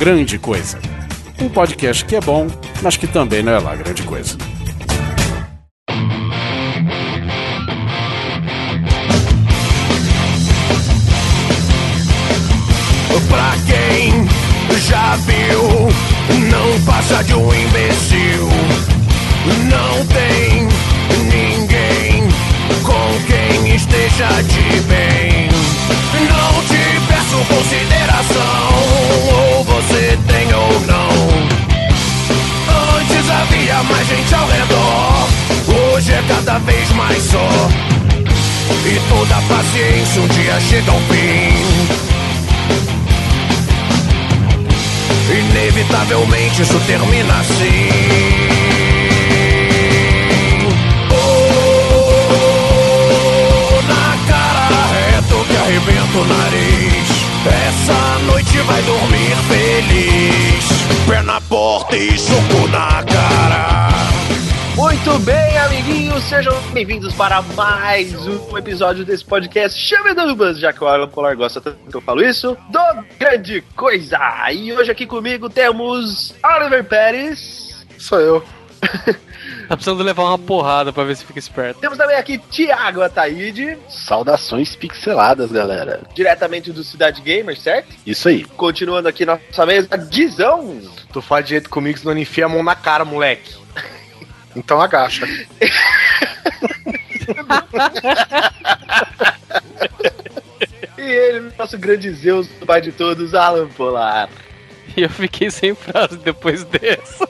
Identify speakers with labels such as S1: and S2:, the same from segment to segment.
S1: Grande Coisa. Um podcast que é bom, mas que também não é lá grande coisa.
S2: Pra quem já viu, não passa de um mais só. E toda paciência um dia chega ao fim. Inevitavelmente isso termina assim. Oh, na cara arrebenta o nariz. Essa noite vai dormir feliz. Pé na porta e soco na cara.
S3: Muito bem, amiguinhos, sejam bem-vindos para mais um episódio desse podcast Chame Dubas, já que o Alan Polar gosta tanto que eu falo isso, do Grande Coisa. E hoje aqui comigo temos Oliver Pérez.
S4: Sou eu.
S5: Tá precisando levar uma porrada pra ver se fica esperto.
S3: Temos também aqui Thiago Ataíde,
S4: Saudações pixeladas, galera.
S3: diretamente do Cidade Gamer, certo?
S4: Isso aí.
S3: Continuando aqui nossa mesa, Guizão.
S4: Tu faz direito comigo, senão não enfia a mão na cara, moleque. Então agacha.
S3: E ele, nosso grande Zeus, o pai de todos, Alan Polar.
S5: E eu fiquei sem frase depois dessa.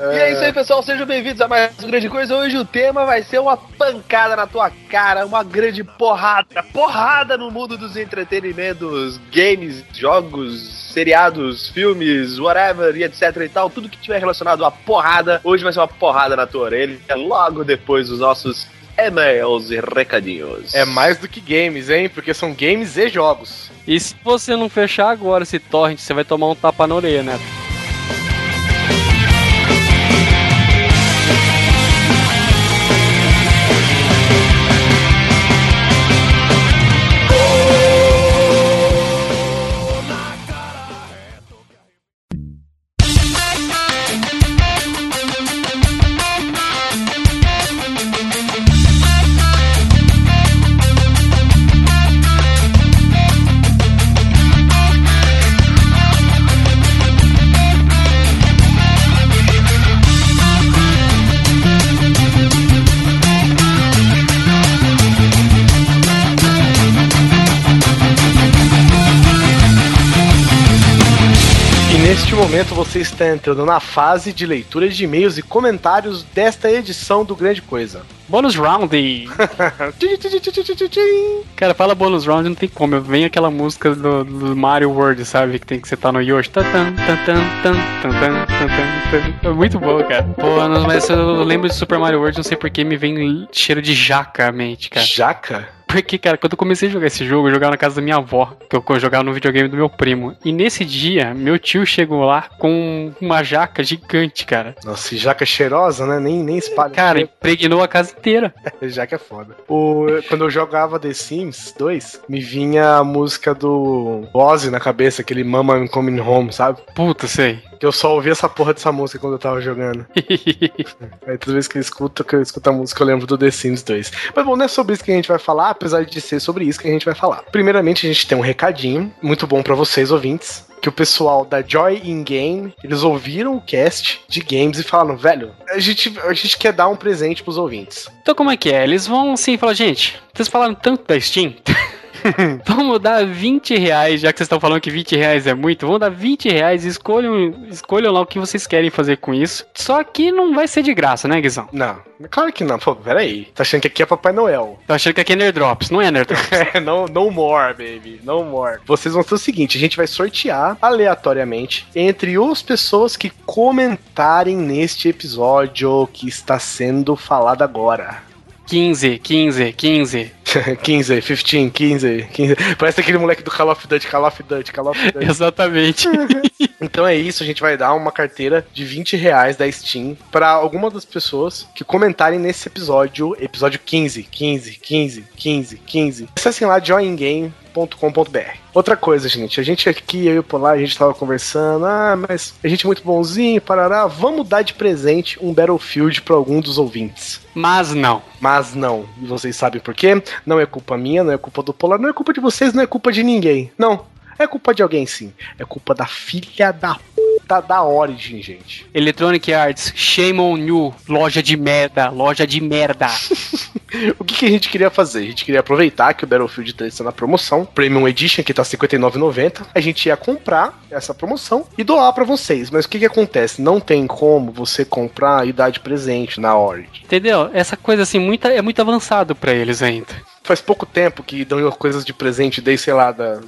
S3: E é isso aí, pessoal. Sejam bem-vindos a mais uma grande coisa. Hoje o tema vai ser uma pancada na tua cara, uma grande porrada. Porrada no mundo dos entretenimentos, games, jogos, seriados, filmes, whatever e etc e tal. Tudo que tiver relacionado a porrada, hoje vai ser uma porrada na tua orelha. Logo depois dos nossos e-mails e recadinhos.
S4: É mais do que games, hein? Porque são games e jogos.
S5: E se você não fechar agora esse torrent, você vai tomar um tapa na orelha, né?
S4: momento você está entrando na fase de leitura de e-mails e comentários desta edição do Grande Coisa.
S5: Bônus round! Cara, fala bônus round, não tem como. Vem aquela música do, do Mario World, sabe? Que tem que citar no Yoshi. É muito bom, cara. Pô, mas eu lembro de Super Mario World, não sei porque me vem cheiro de jaca à mente, cara.
S4: Jaca?
S5: Porque, cara, quando eu comecei a jogar esse jogo, eu jogava na casa da minha avó, que eu jogava no videogame do meu primo. E nesse dia, meu tio chegou lá com uma jaca gigante, cara.
S4: Nossa, jaca cheirosa, né? Nem, nem espalha.
S5: Cara, impregnou a casa inteira.
S4: jaca é foda. O, quando eu jogava The Sims 2, me vinha a música do Ozzy na cabeça, aquele Mama I'm Coming Home, sabe?
S5: Puta, sei.
S4: Que eu só ouvia essa porra dessa música quando eu tava jogando. Aí toda vez que eu escuto, que eu escuto a música, eu lembro do The Sims 2. Mas bom, não é sobre isso que a gente vai falar, apesar de ser sobre isso que a gente vai falar. Primeiramente, a gente tem um recadinho muito bom pra vocês, ouvintes. Que o pessoal da Joy in Game, eles ouviram o cast de games e falaram, velho, a gente, a gente quer dar um presente pros ouvintes.
S5: Então como é que é? Eles vão assim falar, gente, vocês falaram tanto da Steam? Vamos dar 20 reais, já que vocês estão falando que 20 reais é muito, vamos dar 20 reais e escolham, escolham lá o que vocês querem fazer com isso. Só que não vai ser de graça, né, Guizão?
S4: Não, claro que não. Pô, peraí. Tá achando que aqui é Papai Noel.
S5: Tô achando que aqui é Nerdrops, não é Nerdrops.
S4: É, no, no more, baby. No more. Vocês vão ser o seguinte: a gente vai sortear aleatoriamente entre as pessoas que comentarem neste episódio que está sendo falado agora.
S5: 15, 15, 15.
S4: 15, 15, 15, 15. Parece aquele moleque do Call of Duty, Call of Duty, Call of Duty.
S5: Exatamente.
S4: Então é isso, a gente vai dar uma carteira de 20 reais da Steam para alguma das pessoas que comentarem nesse episódio, episódio 15, 15, 15, 15, 15. Acessem lá Join Game, Outra coisa, gente, a gente aqui, eu e o Polar, a gente tava conversando, ah, mas a gente é muito bonzinho, parará, vamos dar de presente um Battlefield para algum dos ouvintes.
S5: Mas não.
S4: Mas não. E vocês sabem por quê? Não é culpa minha, não é culpa do Polar, não é culpa de vocês, não é culpa de ninguém. Não. É culpa de alguém, sim. É culpa da filha da puta da Origin, gente.
S5: Electronic Arts, shame on you, loja de merda, loja de merda.
S4: o que, que, a gente queria fazer? A gente queria aproveitar que o Battlefield 3 está na promoção, Premium Edition, que tá R$ 59,90. A gente ia comprar essa promoção e doar para vocês. Mas o que, que acontece? Não tem como você comprar e dar de presente na Origin.
S5: Entendeu? Essa coisa assim muito, é muito avançado para eles ainda
S4: faz pouco tempo que dão coisas de presente desde, sei lá, da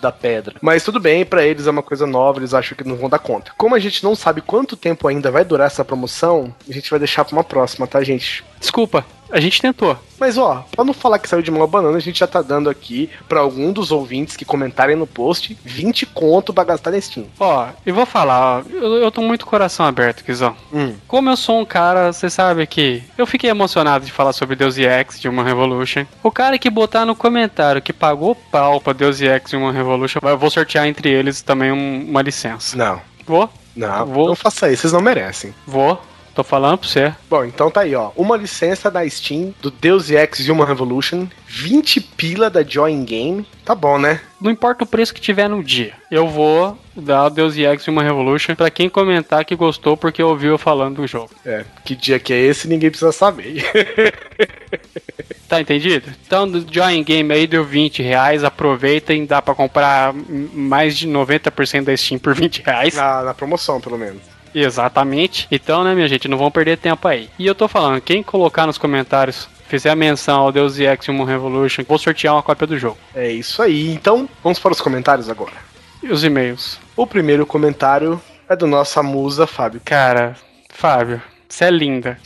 S4: da pedra. Mas tudo bem, para eles é uma coisa nova, eles acham que não vão dar conta. Como a gente não sabe quanto tempo ainda vai durar essa promoção, a gente vai deixar pra uma próxima, tá, gente?
S5: Desculpa, a gente tentou.
S4: Mas ó, pra não falar que saiu de uma banana, a gente já tá dando aqui para algum dos ouvintes que comentarem no post 20 conto pra gastar na Steam.
S5: Ó, eu vou falar, ó, eu, eu tô muito coração aberto, Kizão. Hum. Como eu sou um cara, você sabe que eu fiquei emocionado de falar sobre Deus Ex de uma Revolution. O cara que botar no comentário que pagou pau pra Deus Ex de uma Revolution, eu vou sortear entre eles também um, uma licença.
S4: Não.
S5: Vou?
S4: Não, vou. não faça isso, vocês não merecem.
S5: Vou. Tô falando pra você.
S4: Bom, então tá aí, ó. Uma licença da Steam do Deus Ex Human Revolution, 20 pila da Join Game. Tá bom, né?
S5: Não importa o preço que tiver no dia. Eu vou dar o Deus Ex Human Revolution pra quem comentar que gostou porque ouviu eu falando do jogo.
S4: É, que dia que é esse ninguém precisa saber.
S5: Tá entendido? Então, do Join Game aí deu 20 reais. Aproveitem, dá pra comprar mais de 90% da Steam por 20 reais.
S4: Na, na promoção, pelo menos.
S5: Exatamente. Então, né, minha gente, não vão perder tempo aí. E eu tô falando, quem colocar nos comentários fizer a menção ao Deus Ex Human Revolution, vou sortear uma cópia do jogo.
S4: É isso aí. Então, vamos para os comentários agora.
S5: E os e-mails?
S4: O primeiro comentário é do nossa musa, Fábio.
S5: Cara, Fábio, você é linda.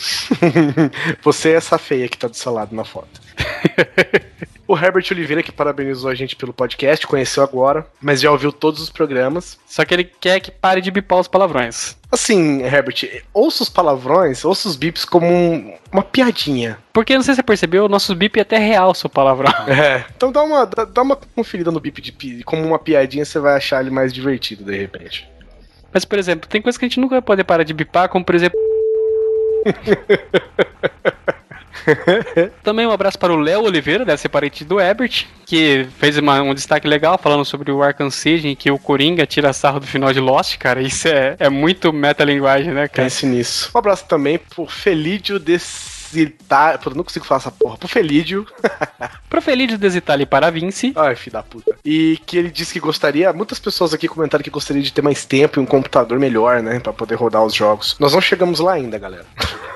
S4: você é essa feia que tá do seu lado na foto. O Herbert Oliveira, que parabenizou a gente pelo podcast, conheceu agora, mas já ouviu todos os programas.
S5: Só que ele quer que pare de bipar os palavrões.
S4: Assim, Herbert, ouça os palavrões, ouça os bips como um, uma piadinha.
S5: Porque, não sei se você percebeu, o nosso bip é até real, seu palavrão.
S4: É, então dá uma, dá, dá uma conferida no bip de, como uma piadinha, você vai achar ele mais divertido, de repente.
S5: Mas, por exemplo, tem coisa que a gente nunca vai poder parar de bipar, como, por exemplo... Também um abraço para o Léo Oliveira, deve ser parente do Ebert, que fez uma, um destaque legal falando sobre o Arkham Siege, em que o Coringa tira sarro do final de Lost, cara. Isso é, é muito metalinguagem, né, cara?
S4: Pense nisso. Um abraço também pro Felídio desse Desita... Pô, não consigo falar essa porra. Pro Felídio.
S5: Pro Felídio Desitali para Vinci.
S4: Ai, filho da puta. E que ele disse que gostaria. Muitas pessoas aqui comentaram que gostaria de ter mais tempo e um computador melhor, né? Pra poder rodar os jogos. Nós não chegamos lá ainda, galera.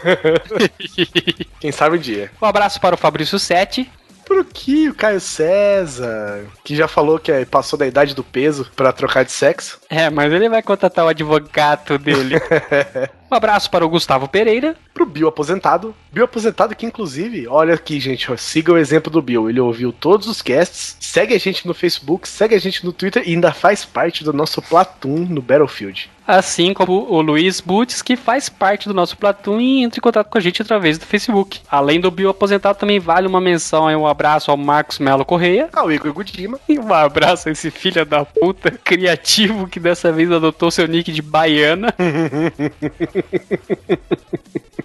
S4: Quem sabe o dia.
S5: Um abraço para o Fabrício Sete.
S4: Por que o Caio César, que já falou que é, passou da idade do peso para trocar de sexo?
S5: É, mas ele vai contratar o advogado dele. Um abraço para o Gustavo Pereira.
S4: Pro Bill aposentado. Bill aposentado que, inclusive, olha aqui, gente, ó, siga o exemplo do Bill. Ele ouviu todos os casts, segue a gente no Facebook, segue a gente no Twitter e ainda faz parte do nosso Platoon no Battlefield.
S5: Assim como o Luiz Butz, que faz parte do nosso Platoon e entra em contato com a gente através do Facebook. Além do Bill aposentado, também vale uma menção e um abraço ao Marcos Melo Correia.
S4: Ao Igor Gudima.
S5: E um abraço a esse filho da puta criativo que dessa vez adotou seu nick de baiana.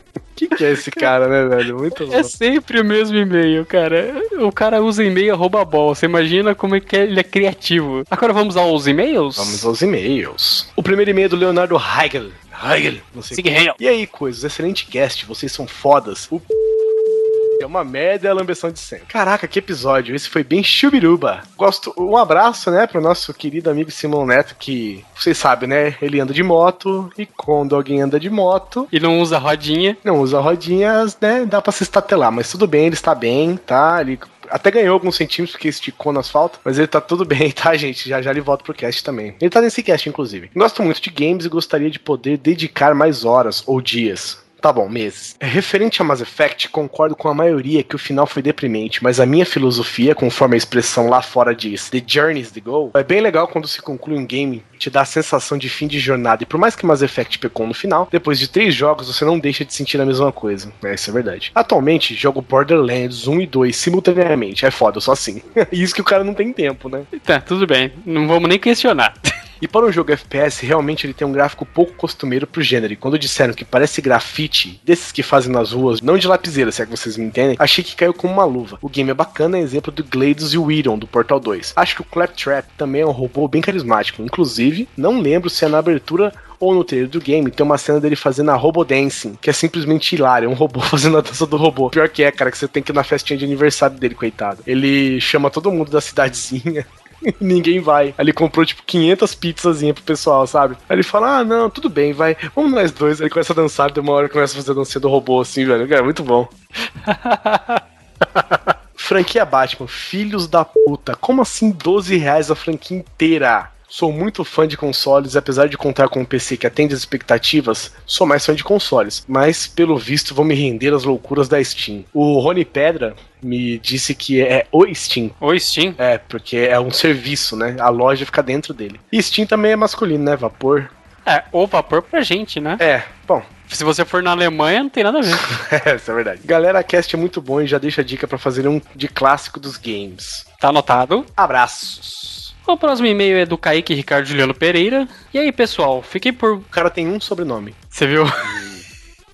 S4: que, que é esse cara, né, velho? Muito
S5: É sempre o mesmo e-mail, cara. O cara usa e-mail arroba bol. Você imagina como é que ele é criativo. Agora vamos aos e-mails?
S4: Vamos aos e-mails. O primeiro e-mail é do Leonardo Heigl. Heigl, não sei. E aí, coisas, excelente cast, vocês são fodas. O é uma merda e a lambeção de sempre. Caraca, que episódio. Esse foi bem chubiruba. Gosto. Um abraço, né, pro nosso querido amigo Simão Neto, que vocês sabem, né? Ele anda de moto e quando alguém anda de moto.
S5: E não usa rodinha.
S4: Não usa rodinhas, né? Dá pra se estatelar, mas tudo bem, ele está bem, tá? Ele até ganhou alguns centímetros porque esticou no asfalto, mas ele tá tudo bem, tá, gente? Já já ele volta pro cast também. Ele tá nesse cast, inclusive. Gosto muito de games e gostaria de poder dedicar mais horas ou dias Tá bom, meses. É, referente a Mass Effect, concordo com a maioria que o final foi deprimente, mas a minha filosofia, conforme a expressão lá fora diz, The Journey is the Goal, é bem legal quando se conclui um game, te dá a sensação de fim de jornada. E por mais que Mass Effect pecou no final, depois de três jogos você não deixa de sentir a mesma coisa. É, isso é verdade. Atualmente, jogo Borderlands 1 e 2 simultaneamente. É foda, só assim. Isso que o cara não tem tempo, né?
S5: Tá, tudo bem. Não vamos nem questionar.
S4: E para um jogo FPS, realmente ele tem um gráfico pouco costumeiro pro gênero. E quando disseram que parece grafite, desses que fazem nas ruas, não de lapiseira, se é que vocês me entendem, achei que caiu como uma luva. O game é bacana, é exemplo do Glades e o Iron do Portal 2. Acho que o Claptrap também é um robô bem carismático. Inclusive, não lembro se é na abertura ou no trailer do game tem uma cena dele fazendo a Robo Dancing, que é simplesmente hilário, é um robô fazendo a dança do robô. Pior que é, cara, que você tem que ir na festinha de aniversário dele, coitado. Ele chama todo mundo da cidadezinha ninguém vai. Aí ele comprou, tipo, 500 pizzazinhas pro pessoal, sabe? Aí ele fala, ah, não, tudo bem, vai, vamos nós dois. Aí ele começa a dançar, de uma hora começa a fazer a dança do robô, assim, velho. Cara, muito bom. franquia Batman, filhos da puta. Como assim 12 reais a franquia inteira? Sou muito fã de consoles, apesar de contar com um PC que atende as expectativas, sou mais fã de consoles. Mas, pelo visto, vou me render às loucuras da Steam. O Rony Pedra me disse que é o Steam.
S5: O Steam?
S4: É, porque é um serviço, né? A loja fica dentro dele. E Steam também é masculino, né? Vapor.
S5: É, ou vapor pra gente, né?
S4: É, bom,
S5: Se você for na Alemanha, não tem nada a ver.
S4: é, isso é verdade. Galera, a cast é muito bom e já deixa a dica pra fazer um de clássico dos games.
S5: Tá anotado?
S4: Abraços.
S5: O próximo e-mail é do Kaique Ricardo Juliano Pereira. E aí, pessoal, fiquei por.
S4: O cara tem um sobrenome.
S5: Você viu?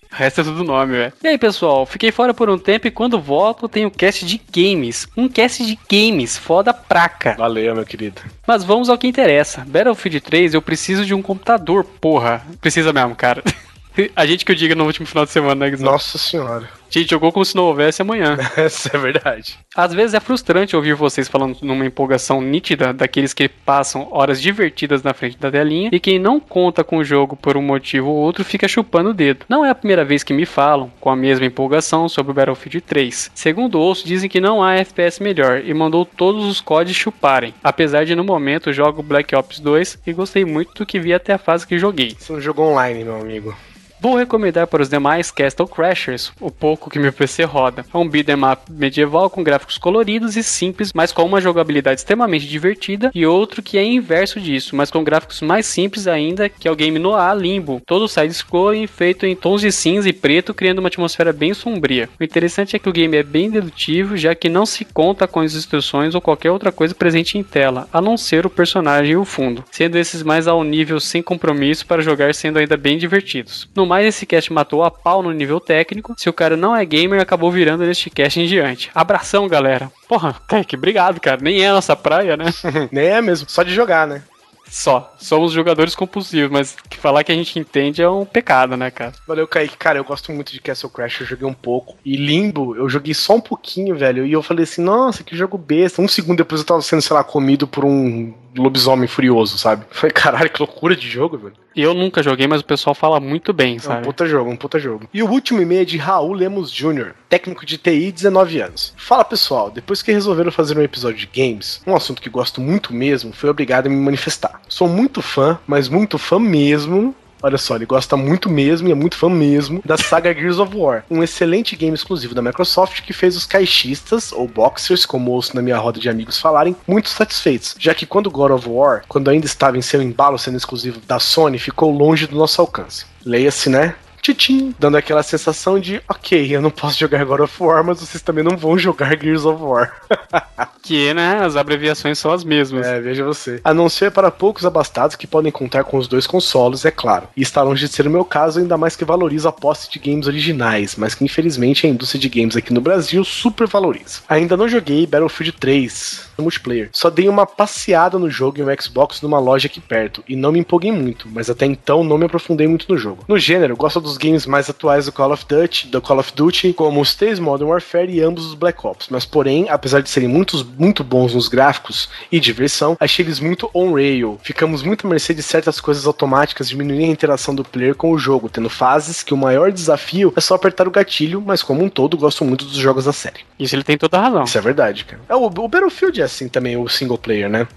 S5: O resto é tudo nome, velho. E aí, pessoal, fiquei fora por um tempo e quando volto tenho cast de games. Um cast de games, foda praca.
S4: Valeu, meu querido.
S5: Mas vamos ao que interessa. Battlefield 3, eu preciso de um computador, porra. Precisa mesmo, cara. A gente que eu diga no último final de semana, né?
S4: Nossa senhora.
S5: A gente jogou como se não houvesse amanhã.
S4: Essa é verdade.
S5: Às vezes é frustrante ouvir vocês falando numa empolgação nítida daqueles que passam horas divertidas na frente da telinha e quem não conta com o jogo por um motivo ou outro fica chupando o dedo. Não é a primeira vez que me falam, com a mesma empolgação, sobre o Battlefield 3. Segundo ouço, dizem que não há FPS melhor e mandou todos os CODs chuparem. Apesar de no momento jogo Black Ops 2 e gostei muito do que vi até a fase que joguei.
S4: Você não jogou online, meu amigo.
S5: Vou recomendar para os demais Castle Crashers, o pouco que meu PC roda. É um beat'em up medieval com gráficos coloridos e simples, mas com uma jogabilidade extremamente divertida, e outro que é inverso disso, mas com gráficos mais simples ainda, que é o game Noir Limbo, todo side-scrolling feito em tons de cinza e preto, criando uma atmosfera bem sombria. O interessante é que o game é bem dedutivo, já que não se conta com as instruções ou qualquer outra coisa presente em tela, a não ser o personagem e o fundo, sendo esses mais ao nível sem compromisso para jogar sendo ainda bem divertidos. No mais, esse cast matou a pau no nível técnico. Se o cara não é gamer, acabou virando neste cast em diante. Abração, galera. Porra, Kaique, obrigado, cara. Nem é a nossa praia, né?
S4: Nem é mesmo, só de jogar, né?
S5: Só. Somos jogadores compulsivos, mas que falar que a gente entende é um pecado, né, cara?
S4: Valeu, Kaique. Cara, eu gosto muito de Castle Crash, eu joguei um pouco. E Limbo, eu joguei só um pouquinho, velho. E eu falei assim, nossa, que jogo besta. Um segundo depois eu tava sendo, sei lá, comido por um lobisomem furioso, sabe? Falei, caralho, que loucura de jogo, velho.
S5: Eu nunca joguei, mas o pessoal fala muito bem,
S4: É um
S5: sabe?
S4: puta jogo, um puta jogo. E o último e-mail é de Raul Lemos Jr., técnico de TI, 19 anos. Fala pessoal, depois que resolveram fazer um episódio de games, um assunto que gosto muito mesmo, fui obrigado a me manifestar. Sou muito fã, mas muito fã mesmo. Olha só, ele gosta muito mesmo e é muito fã mesmo da saga Gears of War, um excelente game exclusivo da Microsoft que fez os caixistas, ou boxers, como ouço na minha roda de amigos falarem, muito satisfeitos, já que quando God of War, quando ainda estava em seu embalo sendo exclusivo da Sony, ficou longe do nosso alcance. Leia-se, né? Titim, dando aquela sensação de, ok, eu não posso jogar God of War, mas vocês também não vão jogar Gears of War.
S5: Que, né, as abreviações são as mesmas.
S4: É, veja você. A não ser para poucos abastados que podem contar com os dois consoles, é claro. E está longe de ser o meu caso, ainda mais que valorizo a posse de games originais, mas que infelizmente a indústria de games aqui no Brasil super valoriza. Ainda não joguei Battlefield 3 no multiplayer. Só dei uma passeada no jogo em um Xbox numa loja aqui perto e não me empolguei muito, mas até então não me aprofundei muito no jogo. No gênero, gosto dos games mais atuais do Call of Duty, do Call of Duty, como os três Modern Warfare e ambos os Black Ops, mas porém, apesar de serem muitos, muito bons nos gráficos e diversão, achei eles muito on-rail. Ficamos muito à mercê de certas coisas automáticas, diminuindo a interação do player com o jogo, tendo fases que o maior desafio é só apertar o gatilho, mas como um todo, gosto muito dos jogos da série.
S5: Isso ele tem toda a razão.
S4: Isso é verdade, cara. É, o, o Battlefield é assim também, o single player, né?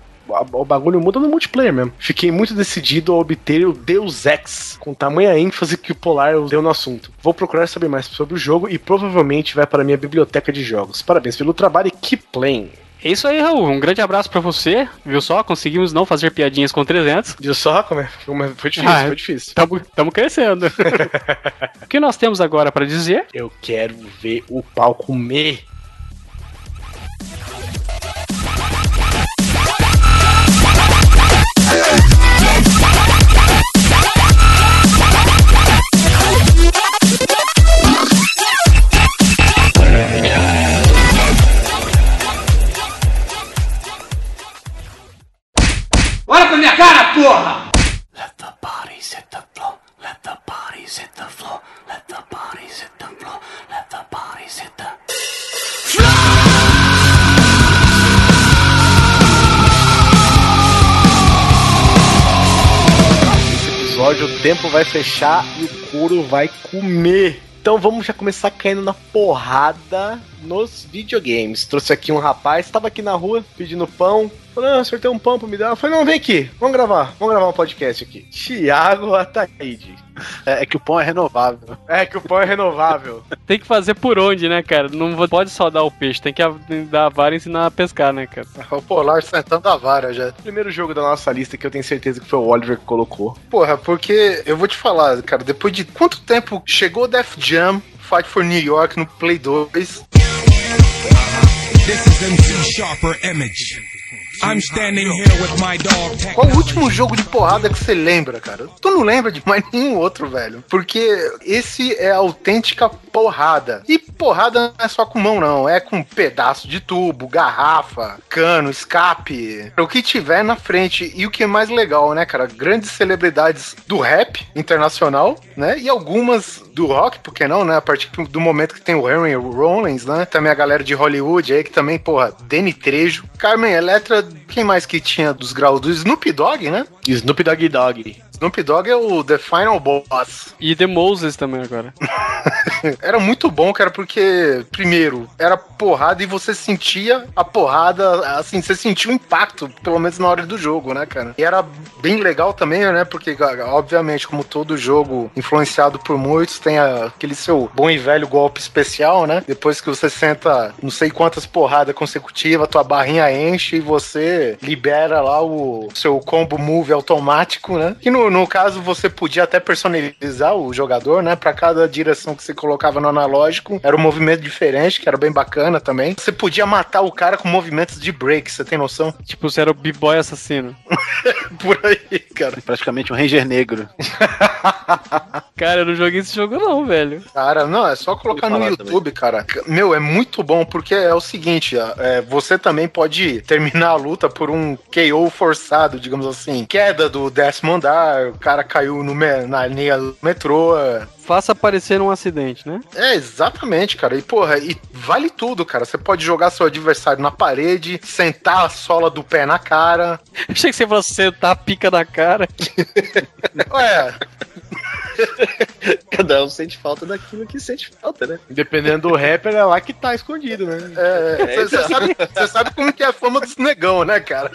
S4: O bagulho muda no multiplayer mesmo. Fiquei muito decidido a obter o Deus Ex, com tamanha ênfase que o Polar deu no assunto. Vou procurar saber mais sobre o jogo e provavelmente vai para a minha biblioteca de jogos. Parabéns pelo trabalho e keep playing.
S5: É isso aí, Raul. Um grande abraço pra você. Viu só? Conseguimos não fazer piadinhas com 300.
S4: Viu só como é? Como é- Foi difícil,
S5: Ah,
S4: foi difícil.
S5: Tamo, tamo crescendo. o que nós temos agora pra dizer?
S4: Eu quero ver o pau comer. Episódio o tempo vai fechar e o couro vai comer. Então vamos já começar caindo na porrada nos videogames. Trouxe aqui um rapaz, estava aqui na rua pedindo pão. Falei, não, acertei um pão pra me dar. Eu falei, não, vem aqui, vamos gravar, vamos gravar um podcast aqui. Tiago Ataíde.
S6: É, é que o pão é renovável.
S4: É que o pão é renovável.
S5: Tem que fazer por onde, né, cara? Não pode só dar o peixe, tem que dar a vara e ensinar a pescar, né, cara?
S6: O Polar sentando a vara já.
S4: Primeiro jogo da nossa lista que eu tenho certeza que foi o Oliver que colocou.
S6: Porra, porque eu vou te falar, cara, depois de quanto tempo chegou Def Jam, Fight for New York no Play 2,
S7: This is MC Sharper Image. I'm standing here with my dog.
S6: Qual o último jogo de porrada que você lembra, cara? Tu não lembra de mais nenhum outro, velho. Porque esse é a autêntica porrada. E porrada não é só com mão, não. É com pedaço de tubo, garrafa, cano, escape. O que tiver na frente. E o que é mais legal, né, cara? Grandes celebridades do rap internacional, né? E algumas do rock, por que não, né? A partir do momento que tem o Henry Rollins, né? Também a galera de Hollywood aí, que também, porra, Danny Trejo. Carmen Electra, quem mais que tinha dos graus? Do Snoop Dogg, né?
S4: Snoop Dogg Dogg.
S6: Snoop Dogg é o The Final Boss.
S5: E The Moses também agora.
S6: Era muito bom, cara, porque, primeiro, era porrada e você sentia a porrada, assim, você sentia o impacto, pelo menos na hora do jogo, né, cara? E era bem legal também, né, porque, obviamente, como todo jogo influenciado por muitos, tem aquele seu bom e velho golpe especial, né? Depois que você senta não sei quantas porradas consecutivas, tua barrinha enche e você libera lá o seu combo move automático, né? Que no, no caso você podia até personalizar o jogador, né? Pra cada direção que você colocava no analógico, era um movimento diferente, que era bem bacana também. Você podia matar o cara com movimentos de break, você tem noção?
S5: Tipo, você era o B-Boy assassino.
S6: Por aí, cara.
S3: Praticamente um Ranger negro.
S5: Cara, eu não joguei esse jogo não, velho.
S6: Cara, não, é só colocar no YouTube, cara. Meu, é muito bom, porque é o seguinte, é, você também pode terminar a luta por um KO forçado, digamos assim. Queda do décimo andar, o cara caiu no me- na linha do metrô. é.
S5: Faça parecer um acidente, né?
S6: É, exatamente, cara. E, porra, e vale tudo, cara. Você pode jogar seu adversário na parede, sentar a sola do pé na cara.
S5: Achei que você fosse sentar a pica na cara.
S6: Ué,
S3: Cada um sente falta daquilo que sente falta, né?
S4: Dependendo do rapper, é lá que tá escondido, né?
S6: é, você sabe, cê sabe como que é a fama dos negão, né, cara?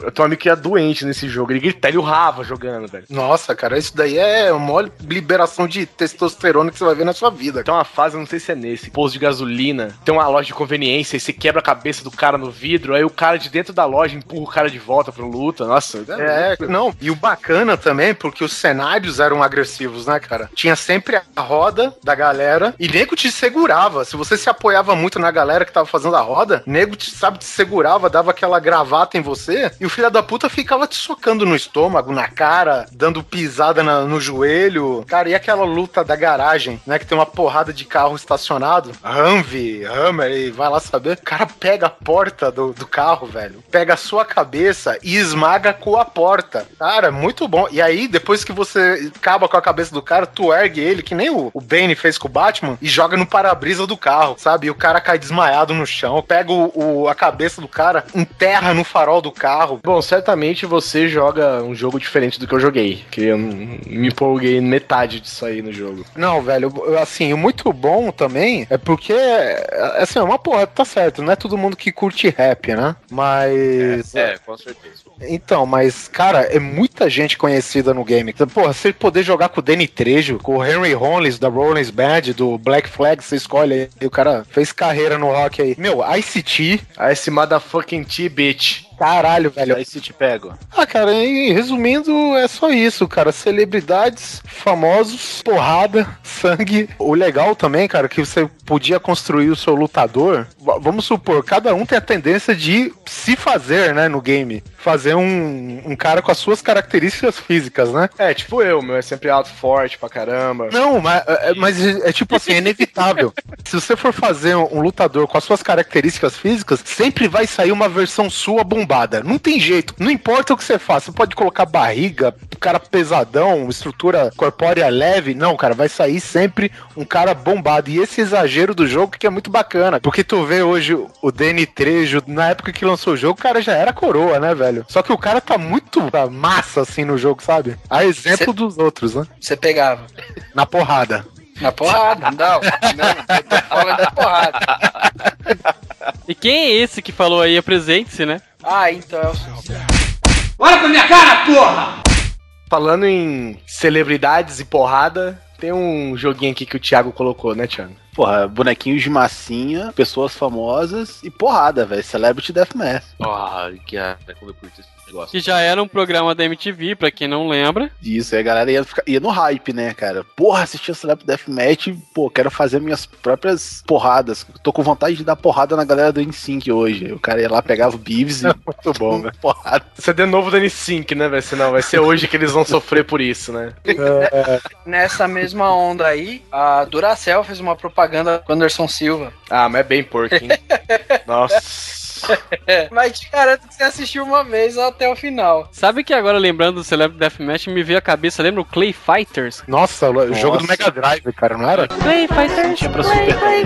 S4: Eu tenho um amigo que é doente nesse jogo. Ele grita, ele urrava jogando, velho.
S6: Nossa, cara, isso daí é uma liberação de testosterona que você vai ver na sua vida.
S4: Tem uma fase, eu não sei se é nesse, posto de gasolina, tem uma loja de conveniência, e você quebra a cabeça do cara no vidro, aí o cara de dentro da loja empurra o cara de volta pra luta. Nossa,
S6: É, não, e o bacana também, porque os cenários eram agressivos, né, cara? Tinha sempre a roda da galera e nego te segurava. Se você se apoiava muito na galera que tava fazendo a roda, nego te, sabe, te segurava, dava aquela gravata em você e o filho da puta ficava te socando no estômago, na cara, dando pisada na- no joelho. Cara, e aquela luta da garagem, né, que tem uma porrada de carro estacionado, Humvee, Hammer, e vai lá saber. O cara pega a porta do, do carro, velho, pega a sua cabeça e esmaga com a porta. Cara, muito bom. E aí, depois que você acaba com a cabeça do cara, tu ergue ele, que nem o, o Bane fez com o Batman, e joga no para-brisa do carro, sabe? E o cara cai desmaiado no chão, pega o, o- a cabeça do cara, enterra no farol do carro.
S4: Bom, certamente você joga um jogo diferente do que eu joguei. Que eu me empolguei metade disso aí no jogo.
S6: Não, velho, assim, o muito bom também é porque, é, assim, é uma porra, tá certo, não é todo mundo que curte rap, né? Mas.
S3: É, com certeza.
S6: Então, mas, cara, é muita gente conhecida no game. Porra, você poder jogar com o Danny Com o Henry Rollins da Rollins Band, do Black Flag, você escolhe aí. E o cara fez carreira no rock aí. Meu, ICT,
S4: Esse motherfucking T-Bitch.
S6: Caralho, velho.
S8: Aí se te pego.
S6: Ah, cara, e resumindo, é só isso, cara. Celebridades, famosos, porrada, sangue. O legal também, cara, que você podia construir o seu lutador. V- vamos supor, cada um tem a tendência de se fazer, né, no game. Fazer um, um cara com as suas características físicas, né?
S4: É, tipo eu, meu, é sempre alto, forte pra caramba.
S6: Não, mas, é, mas é tipo assim, é inevitável. Se você for fazer um lutador com as suas características físicas, sempre vai sair uma versão sua bombada. Não tem jeito. Não importa o que você faça. Você pode colocar barriga, um cara pesadão, estrutura corpórea leve. Não, cara, vai sair sempre um cara bombado. E esse exagero do jogo que é muito bacana. Porque tu vê hoje o Danny Trejo, na época que lançou o jogo, o cara já era coroa, né, velho? Só que o cara tá muito massa assim no jogo, sabe? A exemplo dos outros, né?
S9: Você pegava.
S6: Na porrada.
S9: Na porrada, não. Não, eu tô falando da porrada.
S5: E quem é esse que falou aí? Apresente-se, né?
S9: Ah, então é o.
S10: Olha pra minha cara, porra!
S4: Falando em celebridades e porrada, tem um joguinho aqui que o Thiago colocou, né, Thiago?
S8: Porra, bonequinhos de massinha, pessoas famosas e porrada, velho. Celebrity Deathmatch.
S3: Ai, que ah, como eu curto esse negócio.
S5: Que já era um programa da MTV, pra quem não lembra.
S8: Isso, aí a galera ia, ficar- ia no hype, né, cara? Porra, assisti a Celebrity Deathmatch, pô, quero fazer minhas próprias porradas. Tô com vontade de dar porrada na galera do NSYNC hoje. O cara ia lá, pegava o Beavis e...
S6: Muito bom, velho.
S8: porrada.
S4: CD novo da N5, né, velho? Senão vai ser hoje que eles vão sofrer por isso, né?
S9: Nessa mesma onda aí, a Duracell fez uma propaganda com o Anderson Silva.
S4: Ah, mas é bem porco, hein? Nossa.
S9: Mas te garanto que você assistiu uma vez até o final.
S5: Sabe que agora, lembrando do Celebrity Deathmatch, me veio a cabeça, lembra o Clay Fighters?
S6: Nossa, o jogo do Mega Drive, cara, não era?
S5: Clay Fighters,
S8: Tinha pra Super também.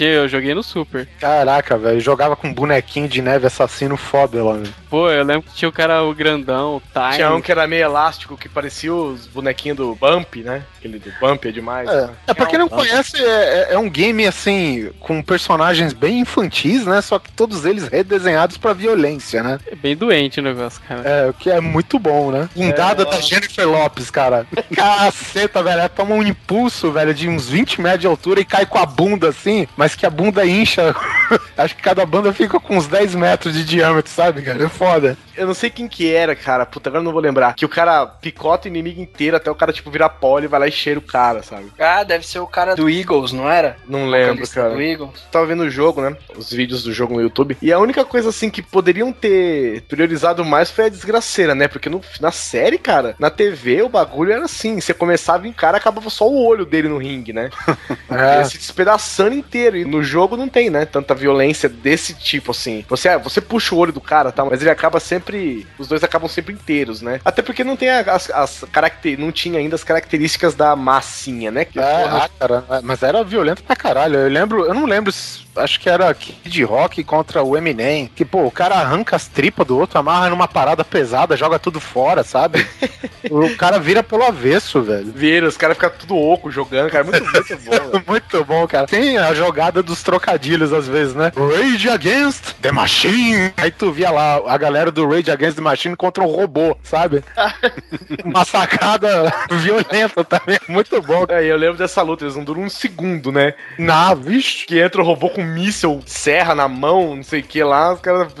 S5: Eu joguei no Super.
S6: Caraca, velho, jogava com bonequinho de neve assassino foda lá, velho.
S5: Pô, eu lembro que tinha o cara, o grandão, o Time.
S4: Tinha um que era meio elástico, que parecia os bonequinhos do Bump, né? Aquele do Bump é demais.
S6: É,
S4: né?
S6: é pra quem não conhece, é, é- é um game assim, com personagens bem infantis, né? Só que todos eles redesenhados pra violência, né?
S5: É bem doente o negócio, cara.
S6: É, o que é muito bom, né? Guindada da Jennifer Lopes, cara. Caceta, velho. Ela toma um impulso, velho, de uns 20 metros de altura e cai com a bunda assim, mas que a bunda incha. Acho que cada banda fica com uns 10 metros de diâmetro, sabe, cara? É foda.
S4: Eu não sei quem que era, cara. Puta, agora eu não vou lembrar. Que o cara picota o inimigo inteiro até o cara, tipo, virar pó e vai lá e cheira o cara, sabe?
S9: Ah, deve ser o cara do Eagles, não era?
S4: Não lembro, cara.
S9: Do Eagles.
S4: Tava vendo o jogo, né? Os vídeos do jogo no YouTube. E a única coisa, assim, que poderiam ter priorizado mais foi a desgraceira, né? Porque no, na série, cara, na TV, o bagulho era assim: você começava em cara, acabava só o olho dele no ringue, né?
S6: É.
S4: Ele se despedaçando inteiro. E no jogo não tem, né? Tanta violência desse tipo, assim. Você, ah, você puxa o olho do cara, tá? Mas ele acaba sempre. Os dois acabam sempre inteiros, né? Até porque não tem as, as caracter, não tinha ainda as características da massinha, né? Que,
S6: É,
S4: porra,
S6: ah, cara, mas era violento pra caralho. Eu lembro, eu não lembro, se- acho que era Kid Rock contra o Eminem. Que, pô, o cara arranca as tripas do outro, amarra numa parada pesada, joga tudo fora, sabe? o cara vira pelo avesso, velho.
S4: Vira, os caras ficam tudo oco jogando, cara. Muito, muito bom.
S6: Muito bom, cara. Tem a jogada dos trocadilhos às vezes, né? Rage Against the Machine. Aí tu via lá a galera do Rage Against the Machine contra um robô, sabe? Uma sacada violenta também. Muito bom.
S4: É, eu lembro dessa luta, eles não duram um segundo, né?
S6: Na, vixe.
S4: Que entra o robô com míssel, serra na mão, não sei o que lá, os caras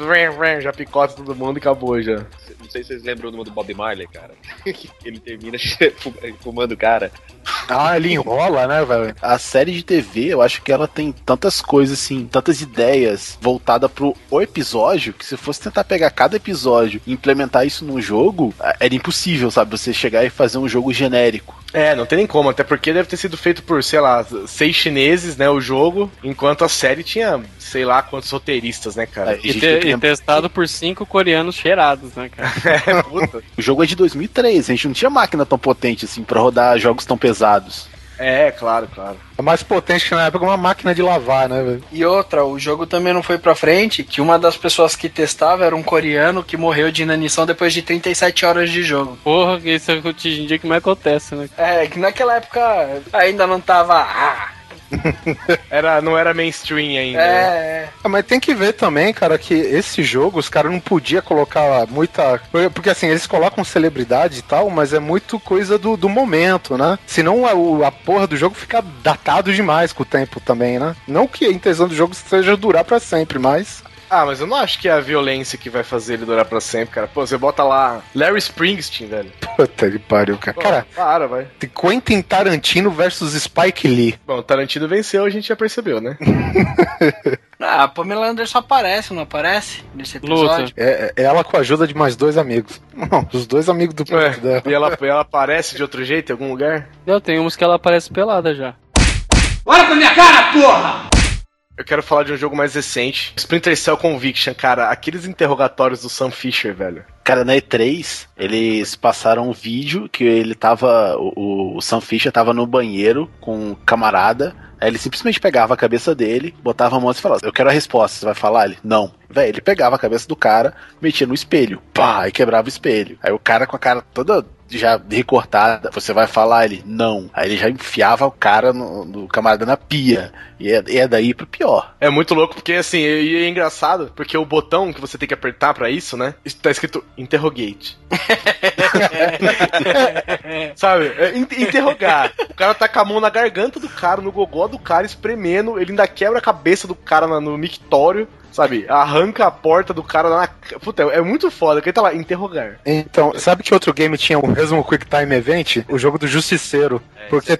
S4: já picota todo mundo e acabou já.
S3: Não sei se vocês lembram do Bob Marley, cara. Ele termina fumando o cara.
S6: Ah, ele enrola, né, velho?
S8: A série de TV, eu acho que ela tem tantas coisas, assim, tantas ideias voltada pro o episódio, que se fosse tentar pegar cada episódio e implementar isso no jogo, era impossível, sabe? Você chegar e fazer um jogo genérico.
S4: É, não tem nem como, até porque deve ter sido feito por, sei lá, seis chineses, né, o jogo, enquanto a série tinha, sei lá, quantos roteiristas, né, cara?
S5: É, e, te, e testado por cinco coreanos cheirados, né, cara?
S8: é, puta. O jogo é de 2003, a gente não tinha máquina tão potente assim para rodar jogos tão pesados.
S4: É, claro, claro.
S6: É mais potente que na época uma máquina de lavar, né, velho?
S9: E outra, o jogo também não foi pra frente, que uma das pessoas que testava era um coreano que morreu de inanição depois de 37 horas de jogo.
S5: Porra, isso é hoje em dia que mais acontece, né?
S9: É, que naquela época ainda não tava. Ah,
S4: era, não era mainstream ainda.
S9: É,
S4: né?
S9: é.
S6: Ah, Mas tem que ver também, cara, que esse jogo os caras não podia colocar muita. Porque assim, eles colocam celebridade e tal, mas é muito coisa do, do momento, né? Senão a, o- a porra do jogo fica datado demais com o tempo também, né? Não que a intenção do jogo seja durar pra sempre, mas.
S4: Ah, mas eu não acho que é a violência que vai fazer ele durar pra sempre, cara. Pô, você bota lá Larry Springsteen, velho.
S6: Puta que pariu, cara.
S4: Pô,
S6: Cara,
S4: para, vai.
S6: tem Quentin Tarantino versus Spike Lee.
S4: Bom, o Tarantino venceu, a gente já percebeu, né?
S9: Ah, a Pamela Anderson aparece, não aparece? Nesse episódio.
S6: É, é ela com a ajuda de mais dois amigos. Não, os dois amigos do
S4: Ué,
S6: dela.
S4: e ela, ela aparece de outro jeito em algum lugar?
S5: Não, tem uns que ela aparece pelada já.
S11: Olha pra minha cara, porra!
S4: Eu quero falar de um jogo mais recente. Splinter Cell Conviction, cara. Aqueles interrogatórios do Sam Fisher, velho.
S8: Cara, na E3, eles passaram um vídeo que ele tava. O, o Sam Fisher tava no banheiro com um camarada. Aí ele simplesmente pegava a cabeça dele, botava a mão e falava: Eu quero a resposta, você vai falar? Ele, não. Velho, ele pegava a cabeça do cara, metia no espelho. Pá, e quebrava o espelho. Aí o cara com a cara toda já recortada, você vai falar? Ele, não. Aí ele já enfiava o cara no, do camarada na pia. E é, é daí pro pior.
S4: É muito louco, porque assim, e é engraçado, porque o botão que você tem que apertar pra isso, né? Tá escrito interrogate. Sabe? É, in- interrogar. O cara tá com a mão na garganta do cara, no gogó do cara, espremendo, ele ainda quebra a cabeça do cara no mictório, sabe? Arranca a porta do cara na. Puta, é muito foda, que ele tá lá, interrogar.
S6: Então, sabe que outro game tinha o mesmo Quick Time Event? O jogo do Justiceiro. porque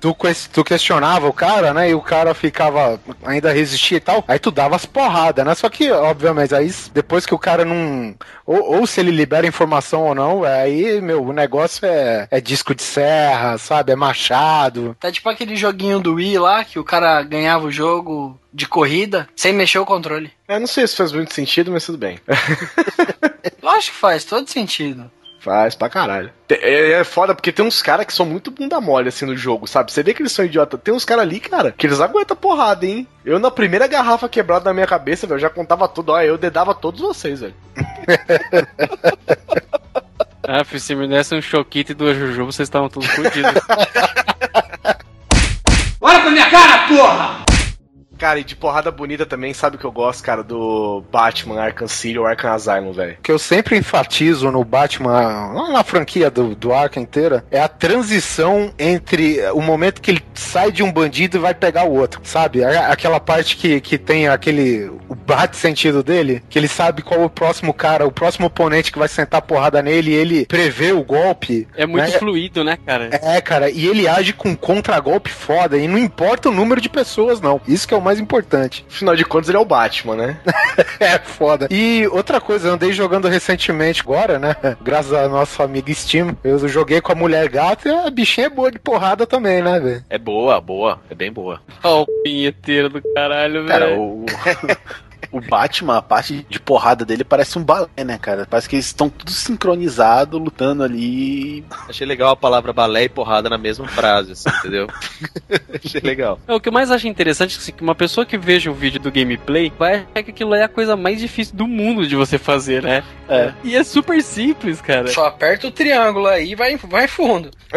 S6: tu, ques- tu questionava o cara, né? E o cara ficava. ainda resistia e tal. Aí tu dava as porradas, né? Só que, obviamente, aí depois que o cara não. Ou, ou se ele libera informação ou não, aí, meu, o negócio é, é disco de serra, sabe? É machado.
S9: Tá tipo aquele joguinho do Wii lá, que o cara ganhava o jogo de corrida sem mexer o controle.
S4: Eu não sei se faz muito sentido, mas tudo bem.
S9: Lógico que faz, todo sentido.
S4: Faz pra caralho. É, é foda porque tem uns caras que são muito bunda mole assim no jogo, sabe? Você vê que eles são idiota. Tem uns caras ali, cara, que eles aguentam porrada, hein? Eu na primeira garrafa quebrada na minha cabeça, velho, eu já contava tudo. Ó, eu dedava todos vocês, velho.
S5: Ah, filho, se me desse um choquito e duas juju, vocês estavam todos fodidos.
S11: Olha pra minha cara, porra!
S4: Cara, e de porrada bonita também, sabe o que eu gosto, cara? Do Batman Arkham City ou Arkham Asylum, velho.
S6: O que eu sempre enfatizo no Batman, lá na franquia do, do Arkham inteira, é a transição entre o momento que ele sai de um bandido e vai pegar o outro, sabe? Aquela parte que, que tem aquele. o bate sentido dele, que ele sabe qual o próximo cara, o próximo oponente que vai sentar porrada nele e ele prevê o golpe.
S5: É muito
S6: né?
S5: fluido, né, cara?
S6: É, cara, e ele age com contragolpe foda, e não importa o número de pessoas, não. Isso que é o mais importante.
S4: Afinal de contas, ele é o Batman, né?
S6: É foda. E outra coisa, eu andei jogando recentemente agora, né? Graças ao nosso amigo Steam. Eu joguei com a mulher gata e a bichinha é boa de porrada também, né, velho?
S3: É boa, boa. É bem boa.
S5: Ó, o pinheteiro do caralho,
S8: Cara,
S5: velho.
S8: o, o Batman, a parte de porrada dele parece um balé, né, cara? Parece que eles estão tudo sincronizados, lutando ali.
S3: Achei legal a palavra balé e porrada na mesma frase, assim, entendeu? Achei legal.
S5: É, O que eu mais acho interessante é assim, que uma pessoa que veja o vídeo do gameplay vai achar que aquilo é a coisa mais difícil do mundo de você fazer, né?
S8: É.
S5: E é super simples, cara.
S9: Só aperta o triângulo aí e vai, vai fundo.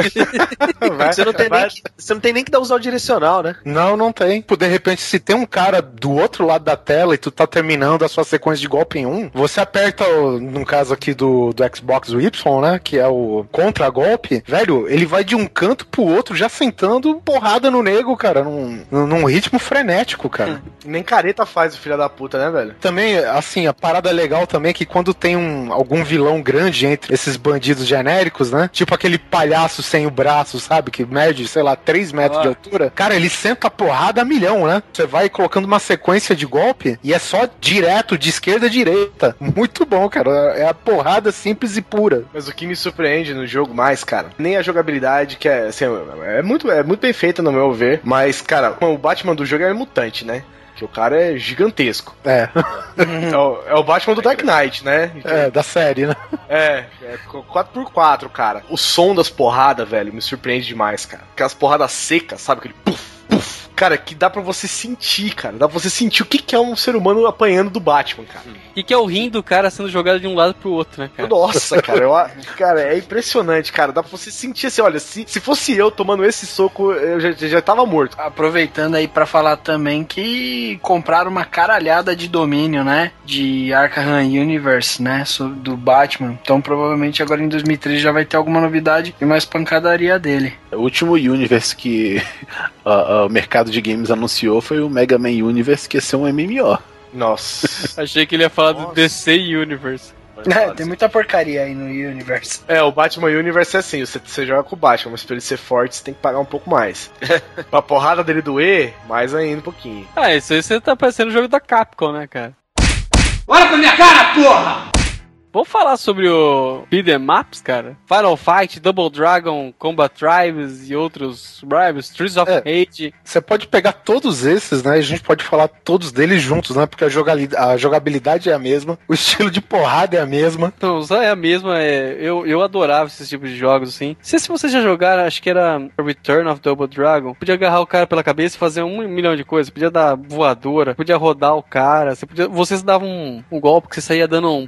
S3: você, não tem nem, que- você não tem nem que dar usar o direcional, né?
S6: Não, não tem. De repente, se tem um cara do outro lado da tela e tu tá terminando a sua sequência de golpe em um, você aperta, o, no caso aqui do, do Xbox o Y, né? Que é o contra-golpe, velho, ele vai de um canto pro outro já sentando porrada no nego, cara, num, num ritmo frenético, cara.
S4: Nem careta faz o filho da puta, né, velho?
S6: Também, assim, a parada legal também é que quando tem um, algum vilão grande entre esses bandidos genéricos, né? Tipo aquele palhaço sem o braço, sabe? Que mede, sei lá, 3 metros de altura. Cara, ele senta a porrada a milhão, né? Você vai colocando uma sequência de golpe e é só direto, de esquerda a direita. Muito bom, cara. É a porrada simples e pura.
S4: Mas o que me surpreende no jogo mais, cara, nem a jogabilidade, que é, assim, é muito, é muito bem feita no meu ver, mas, cara, o Batman do jogo é mutante, né? Que o cara é gigantesco.
S6: É.
S4: É o, é o Batman do Dark Knight, né?
S6: É, da série, né?
S4: É, é 4x4, cara. O som das porradas, velho, me surpreende demais, cara. Aquelas porradas secas, sabe? Aquele puf, puf. Cara, que dá pra você sentir, cara. Dá pra você sentir o que, que é um ser humano apanhando do Batman, cara.
S5: E que é o rim do cara sendo jogado de um lado pro outro, né, cara?
S4: Nossa, cara, eu, cara, é impressionante, cara. Dá pra você sentir assim, olha, se, se fosse eu tomando esse soco, eu já, já tava morto.
S9: Aproveitando aí pra falar também que compraram uma caralhada de domínio, né? De Arkham Universe, né? Do Batman. Então provavelmente agora em 2013 já vai ter alguma novidade e mais pancadaria dele.
S8: O último Universe que o mercado de games anunciou foi o Mega Man Universe, que ia ser um MMO.
S4: Nossa.
S5: Achei que ele ia falar do DC Universe.
S9: É, tem muita porcaria aí no Universe.
S4: É, o Batman Universe é assim, você, você joga com o Batman, mas pra ele ser forte você tem que pagar um pouco mais. pra porrada dele doer, mais ainda um pouquinho.
S5: Ah, isso aí você tá parecendo o jogo da Capcom, né, cara?
S12: Olha pra minha cara, porra!
S5: Vamos falar sobre o Beat'em Maps, cara? Final Fight, Double Dragon, Combat Tribes e outros Rivals, Trees of
S6: É.
S5: Hate.
S6: Você pode pegar todos esses, né? E a gente pode falar todos deles juntos, né? Porque a, jogali- a jogabilidade é a mesma, o estilo de porrada é a mesma.
S5: Então, só é a mesma, é, eu, eu adorava esses tipos de jogos, assim. Não sei se vocês já jogaram, acho que era Return of Double Dragon. Podia agarrar o cara pela cabeça e fazer um milhão de coisas. Podia dar voadora, podia rodar o cara. Você podia, vocês davam um, um golpe que você saía dando um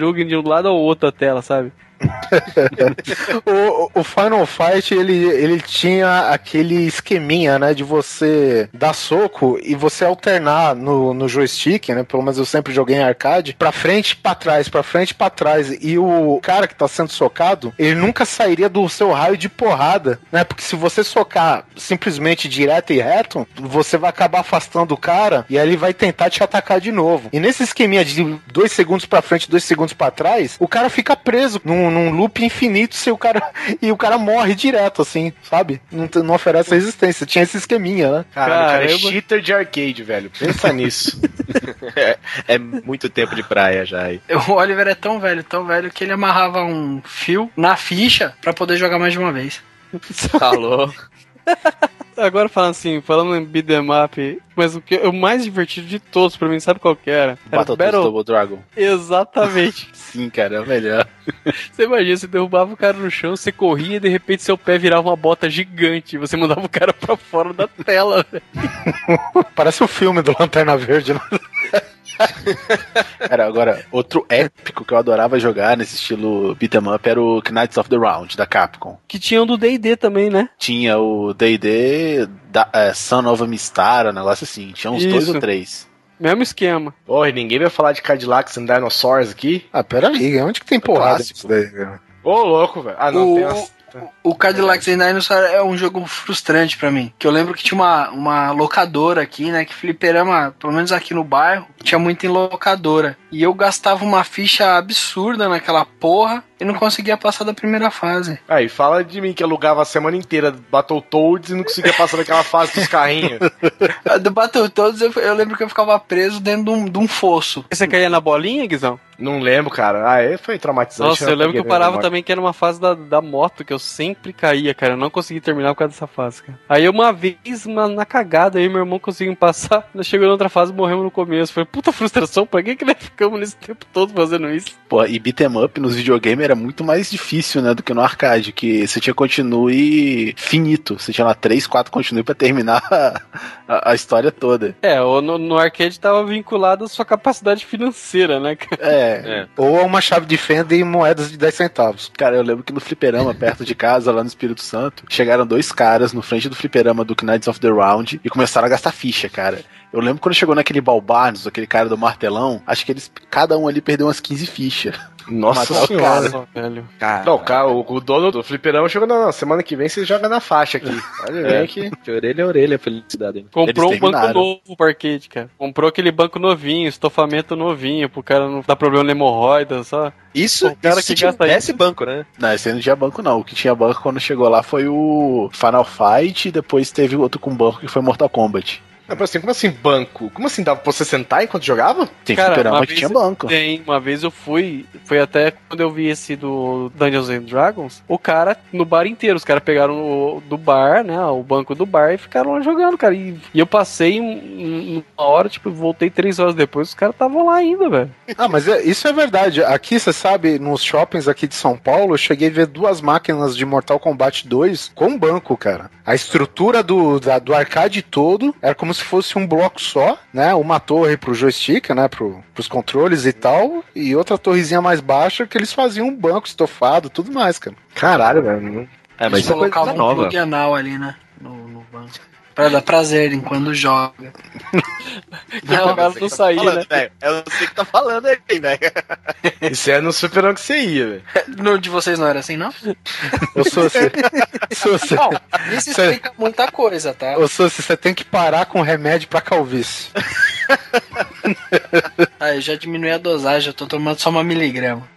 S5: pretete de um lado ao outro da tela, sabe?
S6: o, o Final Fight, ele, ele tinha aquele esqueminha, né? De você dar soco e você alternar no, no joystick, né? Pelo menos eu sempre joguei em arcade, pra frente pra trás, pra frente pra trás. E o cara que tá sendo socado, ele nunca sairia do seu raio de porrada, né? Porque se você socar simplesmente direto e reto, você vai acabar afastando o cara e aí ele vai tentar te atacar de novo. E nesse esqueminha de dois segundos pra frente, dois segundos pra trás, o cara fica preso num, num loop infinito se o cara e o cara morre direto, assim, sabe? Não, te- não oferece resistência. Tinha esse esqueminha, né?
S4: Caralho, o cara é cheater de arcade, velho. Pensa nisso.
S3: é, é muito tempo de praia já aí.
S9: O Oliver é tão velho, tão velho, que ele amarrava um fio na ficha pra poder jogar mais de uma vez.
S3: Falou.
S5: Agora falando assim, falando em beat'em up, mas o que o mais divertido de todos pra mim, sabe qual que era? Era
S8: Battletoads Double Dragon.
S5: Exatamente.
S8: Sim, cara, é o melhor.
S5: Você imagina, você derrubava o cara no chão, você corria e de repente seu pé virava uma bota gigante. e Você mandava o cara pra fora da tela. velho.
S6: Parece o filme do Lanterna Verde, né?
S8: Cara, agora, outro épico que eu adorava jogar nesse estilo beat'em up era o Knights of the Round, da Capcom.
S5: Que tinha um do D&D também, né?
S8: Tinha o D&D, é, Son of a Mistara, um negócio assim. Tinha uns dois
S5: Isso.
S8: ou três.
S5: Mesmo esquema.
S4: Porra, e ninguém vai falar de Cadillacs and Dinosaurs aqui?
S6: Ah, peraí, onde que tem porrada nisso daí, cara?
S4: Ô, louco, velho. Ah, não,
S9: O-
S4: tem umas...
S9: O Cadillacs and Dinosaur é um jogo frustrante pra mim. Que eu lembro que tinha uma, uma locadora aqui, né? Que fliperama, pelo menos aqui no bairro, tinha muito em locadora. E eu gastava uma ficha absurda naquela porra e não conseguia passar da primeira fase.
S4: Aí, fala de mim que alugava a semana inteira Battletoads e não conseguia passar daquela fase dos carrinhos.
S9: Do Battletoads eu, eu lembro que eu ficava preso dentro de um, de um fosso.
S5: Você caía na bolinha, Guizão?
S4: Não lembro, cara. Ah, é, foi traumatizante.
S5: Nossa,
S4: né?
S5: eu lembro que eu parava também que era uma fase da, da moto que eu sempre caía, cara. Eu não consegui terminar por causa dessa fase, cara. Aí uma vez, uma, na cagada, aí meu irmão conseguiu passar. Nós chegou na outra fase morremos no começo. Foi puta frustração, pra que, que nós ficamos nesse tempo todo fazendo isso?
S8: Pô, e beat'em up nos videogames era muito mais difícil, né, do que no arcade, que você tinha continue finito. Você tinha lá três, quatro continue pra terminar a, a- a história toda.
S5: É, o- no, no arcade tava vinculado à sua capacidade financeira, né, cara?
S8: É,
S6: Ou uma chave de fenda e moedas de 10 centavos.
S8: Cara, eu lembro que no fliperama, perto de casa, lá no Espírito Santo, chegaram dois caras no frente do fliperama do Knights of the Round e começaram a gastar ficha, cara. Eu lembro quando chegou naquele Balbarnos, aquele cara do martelão, acho que eles, cada um ali perdeu umas 15 fichas.
S4: Nossa senhora.
S5: Nossa, velho.
S4: Não, o, cara, o, o dono do fliperama chegou, não, não, semana que vem você joga na faixa aqui. Olha
S3: É.
S4: bem que...
S3: De orelha a orelha, felicidade. hein?
S5: Comprou um banco novo pro arcade, cara. Comprou aquele banco novinho, estofamento novinho, pro cara não dar problema na hemorroida, só.
S3: Isso,
S5: O cara
S3: isso
S5: que
S3: se
S5: gasta
S3: tivesse banco, né?
S8: Não, esse aí não tinha banco não. O que tinha banco quando chegou lá foi o Final Fight e depois teve outro com banco que foi Mortal Kombat.
S4: Não, assim, como assim banco? Como assim dava pra você sentar enquanto jogava?
S8: Tem
S5: Cara,
S8: fliperama
S5: uma
S8: que
S5: vez
S8: tinha banco.
S5: Tem, uma vez eu fui, foi até quando eu vi esse do Dungeons and Dragons, o cara, no bar inteiro, os caras pegaram o, do bar, né, o banco do bar e ficaram lá jogando, cara. E, e eu passei um- um- uma hora, tipo, voltei três horas depois, os caras estavam lá ainda, velho.
S6: Ah, mas é- isso é verdade. Aqui, você sabe, nos shoppings aqui de São Paulo, eu cheguei a ver duas máquinas de Mortal Kombat 2 com banco, cara. A estrutura do, da- do arcade todo era como se fosse um bloco só, né? Uma torre pro joystick, né? Pro, pros controles e tal, e outra torrezinha mais baixa que eles faziam um banco estofado, tudo mais, cara.
S4: Caralho, velho.
S3: É, mas
S9: Eles
S3: isso é coisa
S9: colocavam um
S3: nova.
S9: plug anal ali, né? No, no banco. Pra dar prazer enquanto joga.
S5: Não, não saía, né?
S3: Falando, velho. Eu não sei o que tá falando aí, velho.
S4: Isso é no superão que você ia, velho.
S9: No de vocês não era assim, não?
S6: Eu sou assim. sou assim.
S9: Não, isso explica muita coisa, tá?
S6: Ô, Sussi, você tem que parar com remédio pra calvície.
S9: Ah, eu já diminui a dosagem, eu tô tomando só uma miligrama.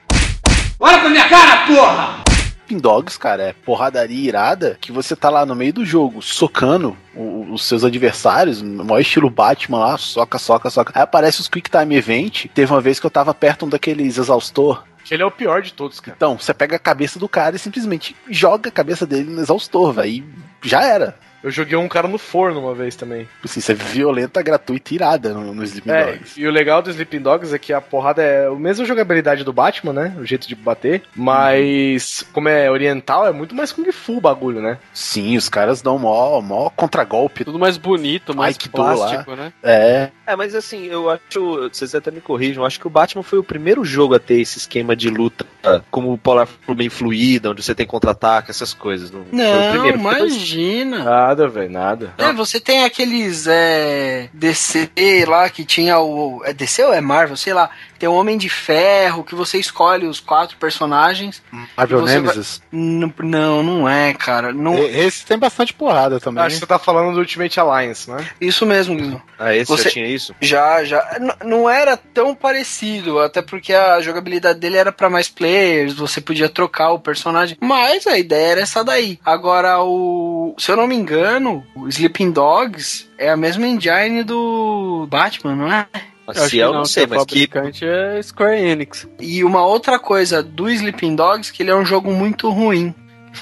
S13: Olha pra minha cara, porra!
S8: Sleeping Dogs, cara, é porradaria irada que você tá lá no meio do jogo, socando os seus adversários, no maior estilo Batman lá, soca, soca, soca. Aí aparece os Quick Time Event. Teve uma vez que eu tava perto um daqueles exaustor.
S4: Ele é o pior de todos, cara.
S8: Então, você pega a cabeça do cara e simplesmente joga a cabeça dele no exaustor, velho. E já era.
S4: Eu joguei um cara no forno uma vez também.
S8: Assim, isso é violenta, gratuita e irada no, no Sleeping
S4: É,
S8: Dogs.
S4: e o legal do Sleeping Dogs é que a porrada é a mesma jogabilidade do Batman, né? O jeito de bater. Mas, como é oriental, é muito mais Kung Fu o bagulho, né?
S8: Sim, os caras dão mó, mó contragolpe.
S5: Tudo mais bonito, mais
S8: Aikido lá.
S5: plástico, né?
S8: É.
S3: É, mas assim, eu acho. Vocês até me corrijam, eu acho que o Batman foi o primeiro jogo a ter esse esquema de luta como o Polar meio fluida, onde você tem contra-ataque, essas coisas. Não, foi o
S9: Não,
S3: primeiro.
S9: imagina.
S4: Nada, velho, nada.
S9: É, você tem aqueles é, DC lá que tinha o. É DC ou é Marvel? Sei lá. Tem o Homem de Ferro, que você escolhe os quatro personagens.
S6: Marvel Nemesis.
S9: N- Não, não é, cara. Não...
S6: Esse tem bastante porrada também.
S4: Acho que você tá falando do Ultimate Alliance, né?
S9: Isso mesmo, Guizo.
S3: Ah, esse
S9: Você-
S3: já tinha isso?
S9: Já, já. N- não era tão parecido, até porque a jogabilidade dele era pra mais players, você podia trocar o personagem. Mas a ideia era essa daí. Agora, o. Se eu não me engano, o Sleeping Dogs é a mesma engine do Batman, não é?
S3: Se eu
S5: que
S3: não sei, mas que.
S5: fabricante é Square Enix.
S9: E uma outra coisa do Sleeping Dogs, que ele é um jogo muito ruim.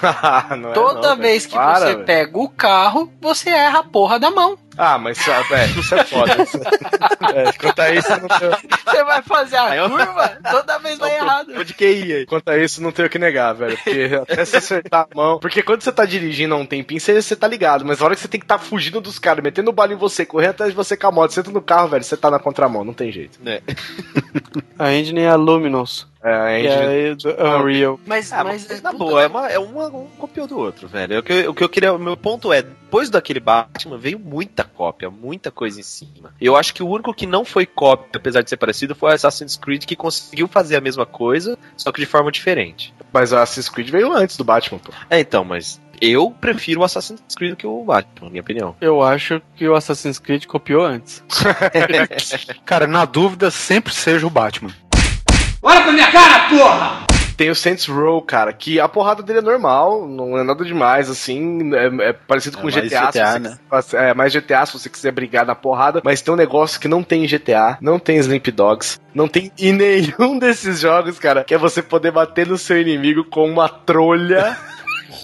S4: Não é
S9: Toda
S4: não,
S9: vez que
S4: Para,
S9: você
S4: velho.
S9: pega o carro, você erra a porra da mão.
S4: Ah, mas ah, velho, isso é foda. é, quanto a isso, não tenho,
S9: Você vai fazer a
S3: eu-
S9: curva, toda vez vai errado.
S3: Que ia aí?
S4: quanto a isso, não tenho o que negar, velho. Porque até se acertar a mão. Porque quando você tá dirigindo há um tempinho, você, você tá ligado. Mas na hora que você tem que tá fugindo dos caras, metendo bala em você, correndo atrás de você com a moto, você entra no carro, velho, você tá na contramão, não tem jeito.
S5: A engine é a Luminous,
S4: É,
S5: é do Unreal.
S9: Mas,
S3: Ah,
S9: mas
S3: mas na boa, é, uma, é uma, um copiou do outro, velho. É O que, eu- o que eu queria. O meu ponto é, depois daquele Batman, veio muita cópia, muita coisa em cima. Eu acho que o único que não foi cópia, apesar de ser parecido, foi o Assassin's Creed, que conseguiu fazer a mesma coisa, só que de forma diferente.
S4: Mas o Assassin's Creed veio antes do Batman, pô.
S3: É, então, mas eu prefiro o Assassin's Creed do que o Batman, na minha opinião.
S5: Eu acho que o Assassin's Creed copiou antes.
S6: Cara, na dúvida, sempre seja o Batman.
S13: Olha pra minha cara, porra!
S4: Tem o Saints Row, cara, que a porrada dele é normal, não é nada demais, assim, é, é parecido
S8: É
S4: com GTA,
S8: GTA,
S4: se
S8: né?
S4: você, é mais GTA se você quiser brigar na porrada, mas tem um negócio que não tem em GTA, não tem Sleep Dogs, não tem em nenhum desses jogos, cara, que é você poder bater no seu inimigo com uma trolha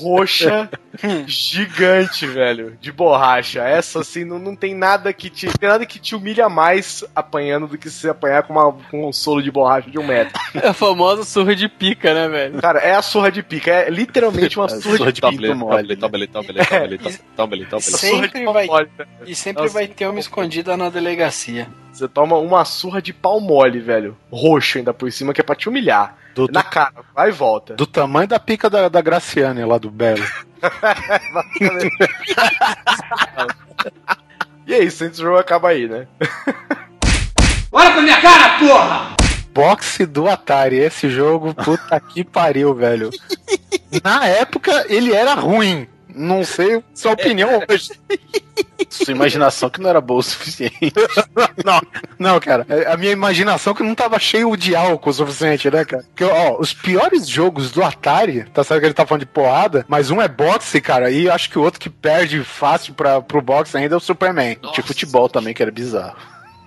S4: roxa gigante, velho, de borracha. Essa assim não, não tem nada que te tem nada que te humilha mais apanhando do que se apanhar com, uma, com um solo de borracha de um metro.
S5: É a famosa surra de pica, né, velho?
S4: Cara, é a surra de pica, é literalmente uma surra, de, pica.
S8: mole.
S3: Tobele, tobele, tobele, tobele, tobele, tobele.
S9: Sempre vai,
S4: Mole,
S9: e sempre vai ter uma escondida na delegacia.
S4: Você toma uma surra de pau mole, velho. Roxo ainda por cima, que é pra te humilhar.
S6: Do,
S4: Na cara, vai e volta.
S6: do tamanho da pica da, da Graciane lá do Belo.
S4: E aí, Saints Row acaba aí, né?
S13: Olha pra minha cara, porra!
S6: Boxe do Atari. Esse jogo, puta que pariu, velho. Na época, ele era ruim. Não sei sua opinião hoje.
S8: Sua imaginação que não era boa o suficiente.
S6: não, não, cara. é A minha imaginação que não tava cheio de álcool o suficiente, né, cara? Porque, ó, os piores jogos do Atari, tá certo que ele tá falando de porrada, mas um é boxe, cara, e acho que o outro que perde fácil pra, pro boxe ainda é o Superman.
S8: De futebol também, que era bizarro.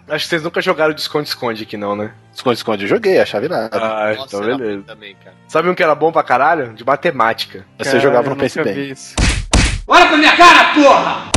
S4: Acho que vocês nunca jogaram de esconde-esconde aqui, não, né?
S8: Esconde-esconde eu joguei, achava nada.
S4: Ah,
S3: Nossa,
S4: então beleza.
S3: também, cara.
S4: Sabe um que era bom pra caralho? De matemática.
S8: Você jogava no PSP.
S13: Olha pra minha cara, porra!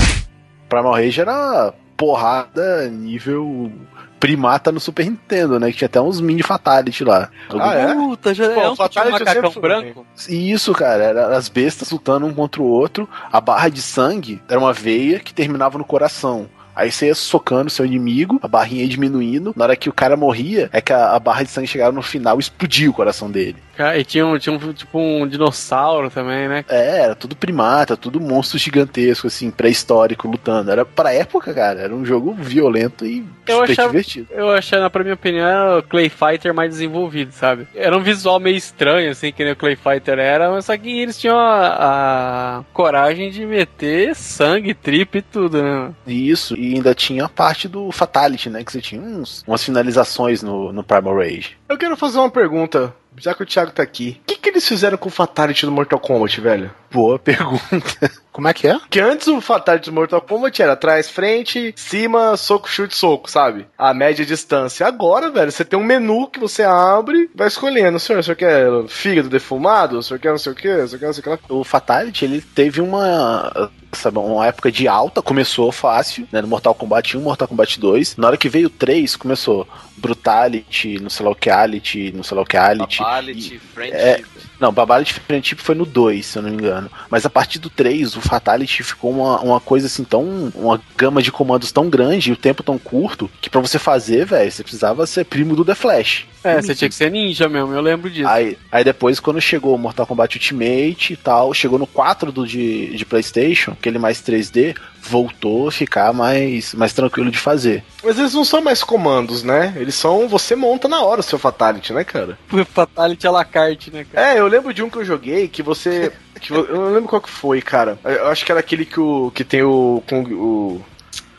S8: Primal Rage era porrada nível primata no Super Nintendo, né? Que tinha até uns mini fatality lá.
S4: Ah, é?
S5: Puta, já
S4: Pô,
S5: é um um
S4: Fatality eu
S5: macacão
S4: sempre fui
S5: branco.
S8: E isso, cara, era as bestas lutando um contra o outro. A barra de sangue era uma veia que terminava no coração. Aí você ia socando seu inimigo, a barrinha ia diminuindo. Na hora que o cara morria, é que a, a barra de sangue chegava no final e explodia o coração dele.
S5: Cara, E tinha, um, tinha um, tipo um dinossauro também, né?
S8: É, era tudo primata, tudo monstro gigantesco, assim, pré-histórico lutando. Era pra época, cara, era um jogo violento e
S5: Eu
S8: super
S5: achava-
S8: divertido.
S5: Eu achava, pra minha opinião, era o Clay Fighter mais desenvolvido, sabe? Era um visual meio estranho, assim, que nem o Clay Fighter era, mas só que eles tinham a, a coragem de meter sangue, trip e tudo, né?
S8: Isso, e ainda tinha a parte do Fatality, né? Que você tinha uns, umas finalizações no, no Primal Rage.
S4: Eu quero fazer uma pergunta, já que o Thiago tá aqui. O que, que eles fizeram com o Fatality do Mortal Kombat, velho?
S8: Boa pergunta.
S6: Como é que é?
S4: Que antes o Fatality do Mortal Kombat era trás, frente, cima, soco, chute, soco, sabe? A média distância. Agora, velho, você tem um menu que você abre vai escolhendo. Senhor, o senhor quer fígado defumado? O senhor quer não sei o quê? O senhor quer não sei o que lá?
S8: O Fatality, ele teve uma. Sabe, uma época de alta, começou fácil, né? No Mortal Kombat 1, Mortal Kombat 2. Na hora que veio o 3, começou Brutality, não sei lá o que, Ality, não sei lá o que, Ality.
S3: Babality, Friendship.
S8: É, não, Babality Friendship foi no 2, se eu não me engano. Mas a partir do 3, o Fatality ficou uma, uma coisa assim tão. Uma gama de comandos tão grande e o tempo tão curto que pra você fazer, velho, você precisava ser primo do The Flash.
S5: É, você tinha que ser ninja mesmo, eu lembro disso.
S8: Aí, aí depois, quando chegou o Mortal Kombat Ultimate e tal, chegou no 4 do de, de PlayStation, aquele mais 3D, voltou a ficar mais, mais tranquilo de fazer.
S4: Mas eles não são mais comandos, né? Eles são. Você monta na hora o seu Fatality, né, cara?
S5: Fatality à la carte, né, cara?
S4: É, eu lembro de um que eu joguei que você. que eu não lembro qual que foi, cara. Eu acho que era aquele que o. que tem o. com o.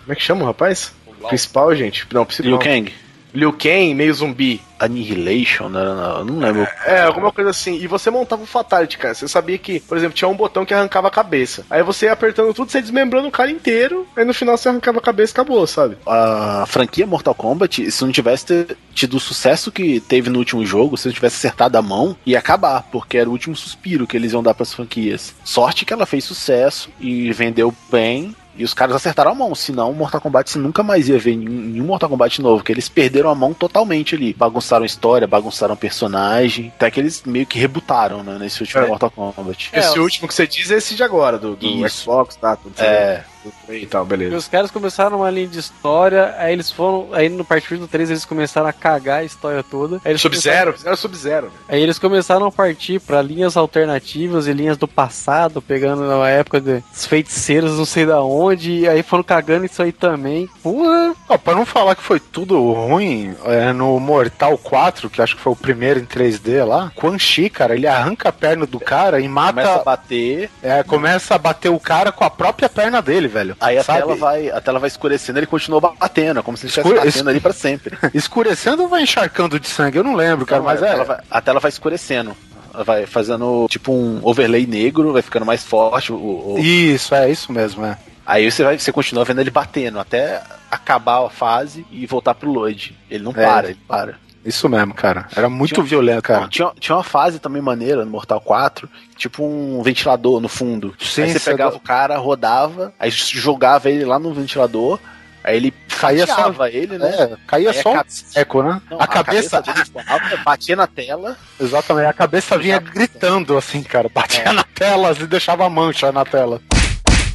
S4: Como é que chama o rapaz? Principal, gente? Não, principal.
S8: Liu Kang.
S4: Liu Kang, meio zumbi.
S8: Annihilation, né? Não, não lembro.
S4: É, alguma coisa assim. E você montava o Fatality, cara. Você sabia que, por exemplo, tinha um botão que arrancava a cabeça. Aí você ia apertando tudo, você desmembrando o cara inteiro. Aí no final você arrancava a cabeça e acabou, sabe?
S8: A franquia Mortal Kombat, se não tivesse tido o sucesso que teve no último jogo, se não tivesse acertado a mão, ia acabar, porque era o último suspiro que eles iam dar pras franquias. Sorte que ela fez sucesso e vendeu bem. E os caras acertaram a mão, senão o Mortal Kombat você nunca mais ia ver nenhum, nenhum Mortal Kombat novo, que eles perderam a mão totalmente ali. Bagunçaram a história, bagunçaram o personagem, até que eles meio que rebutaram, né, nesse último
S4: É.
S8: Mortal Kombat.
S4: Esse último que você diz é esse de agora, do, do. Xbox, tá? Tudo
S8: É.
S4: E tal,
S5: E
S4: beleza.
S5: os caras começaram uma linha de história, aí eles foram. Aí no partir do 3 eles começaram a cagar a história toda.
S4: Sub-Zero, fizeram Sub-Zero. velho.
S5: Aí eles começaram a partir pra linhas alternativas e linhas do passado, pegando a época dos feiticeiros, não sei da onde, e aí foram cagando isso aí também. Porra!
S6: Ó, pra não falar que foi tudo ruim, é, no Mortal 4, que acho que foi o primeiro em 3D lá, Quan Chi, cara, ele arranca a perna do cara e mata.
S8: Começa a bater,
S6: É, começa a bater o cara com a própria perna dele, velho.
S8: aí a
S6: Sabe?
S8: tela, vai, a tela vai escurecendo, ele continua batendo, é como se ele estivesse
S6: Escure-
S8: batendo ali pra sempre.
S6: Escurecendo ou vai encharcando de sangue? Eu não lembro, cara,
S8: Não,
S6: mas
S8: a,
S6: é.
S8: tela vai, a tela vai escurecendo. Vai fazendo tipo um overlay negro, vai ficando mais forte. O, o-
S6: Isso, é isso mesmo, é.
S8: Aí você, vai, você continua vendo ele batendo até acabar a fase e voltar pro load. Ele não
S6: É.
S8: para, ele para.
S6: Isso mesmo, cara. Era muito
S8: Tinha-
S6: violento, cara.
S8: Tinha, tinha uma fase também maneira no Mortal 4, tipo um ventilador no fundo.
S6: Sim,
S8: aí você pegava o cara, rodava, aí jogava ele lá no ventilador, aí ele
S6: Caía só-
S8: ele, né?
S6: É, caía
S8: Aí a
S6: só um
S8: cabeça-
S6: eco, né?
S8: Não,
S6: a cabeça.
S8: dele estourava, batia na tela.
S6: Exatamente, a cabeça vinha gritando assim, cara. Batia na tela e deixava mancha na tela.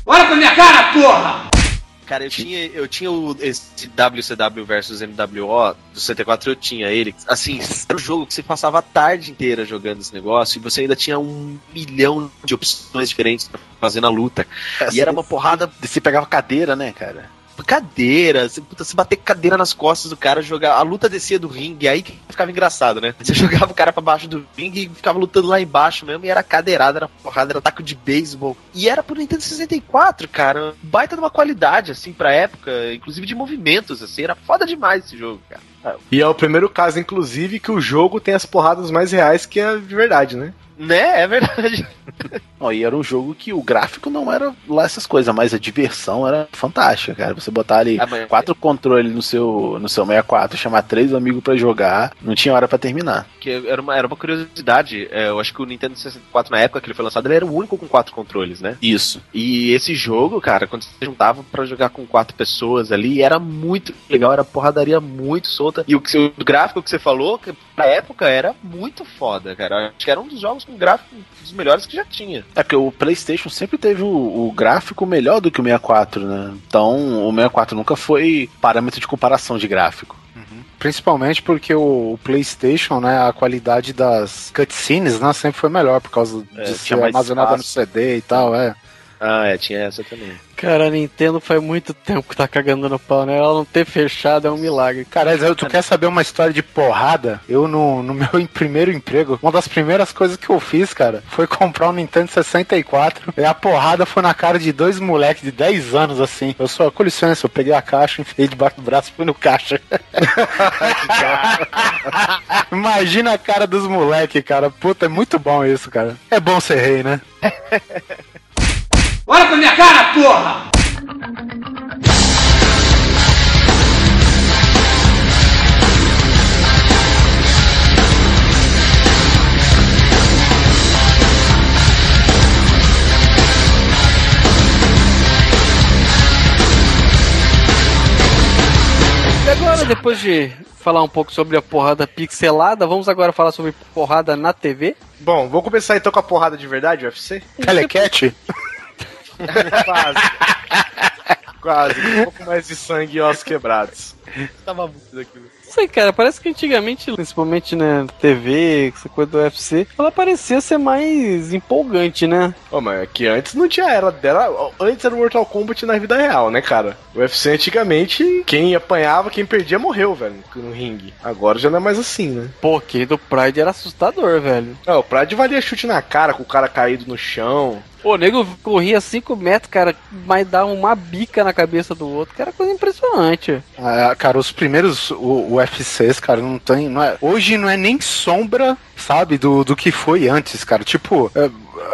S13: Olha pra minha cara, porra!
S3: Cara, eu tinha, eu tinha o, esse WCW versus MWO do 64, eu tinha ele. Assim, era um jogo que você passava a tarde inteira jogando esse negócio e você ainda tinha um milhão de opções diferentes pra fazer na luta. E era uma porrada.
S8: Você pegava cadeira, né, cara?
S3: Cadeira, você, puta, você bater cadeira nas costas do cara, jogar. A luta descia do ringue, aí que ficava engraçado, né? Você jogava o cara pra baixo do ringue e ficava lutando lá embaixo mesmo, e era cadeirada, era porrada, era taco de beisebol. E era pro Nintendo 64, cara. Baita de uma qualidade, assim, pra época, inclusive de movimentos, assim, era foda demais esse jogo, cara.
S4: E é o primeiro caso, inclusive, que o jogo tem as porradas mais reais que a de verdade, né?
S3: Né, é verdade.
S8: Ó, e era um jogo que o gráfico não era lá essas coisas, mas a diversão era fantástica, cara. Você botar ali
S3: Ah, mas-
S8: quatro controles no seu, no seu 64, chamar três amigos pra jogar, não tinha hora pra terminar.
S3: Que era uma, era uma curiosidade. é, eu acho que o Nintendo 64, na época que ele foi lançado, ele era o único com quatro controles, né?
S8: Isso.
S3: E esse jogo, cara, quando você juntava pra jogar com quatro pessoas ali, era muito legal, era porradaria muito solta. E o, que, o gráfico que você falou, que pra época era muito foda, cara. Acho que era um dos jogos com gráfico dos melhores que já tinha.
S8: É porque o PlayStation sempre teve o, o gráfico melhor do que o 64, né? Então o 64 nunca foi parâmetro de comparação de gráfico.
S6: Principalmente porque o, PlayStation, né, a qualidade das cutscenes, né, sempre foi melhor por causa
S3: É,
S6: de
S3: tinha
S6: ser armazenada no. CD e tal, é.
S3: Ah, é, tinha essa também.
S5: Cara, a Nintendo faz muito tempo que tá cagando no pau, né? Ela não ter fechado é um milagre.
S6: Cara, tu quer saber uma história de porrada? Eu, no, no meu primeiro emprego, uma das primeiras coisas que eu fiz, cara, foi comprar um Nintendo 64. E a porrada foi na cara de dois moleques de 10 anos, assim. Eu só, com licença, eu peguei a caixa, enfiei debaixo do braço e fui no caixa. Imagina a cara dos moleques, cara. Puta, é muito bom isso, cara. É bom ser rei, né?
S14: Olha pra minha cara, porra!
S5: E agora, depois de falar um pouco sobre a porrada pixelada, vamos agora falar sobre porrada na TV.
S4: Bom, vamos começar então com a porrada de verdade, UFC?
S6: Telecat?
S4: Quase. Quase. Um pouco mais de sangue e ossos quebrados.
S3: Tava muito daquilo.
S5: Não sei, cara, parece que antigamente, principalmente na TV, essa coisa do UFC, ela parecia ser mais empolgante, né?
S4: Ô, mas é que antes não tinha era dela. Antes era o Mortal Kombat na vida real, né, cara? O UFC antigamente, quem apanhava, quem perdia morreu, velho, no ringue. Agora já não é mais assim, né?
S5: Pô, aquele do Pride era assustador, velho.
S4: Não, o Pride valia chute na cara, com o cara caído no chão.
S5: O nego corria 5 metros, cara, mas dava uma bica na cabeça do outro, que era coisa impressionante.
S6: Ah, cara, os primeiros o, UFCs, cara, não tem. Não é, hoje não é nem sombra, sabe, do, do que foi antes, cara. Tipo, é,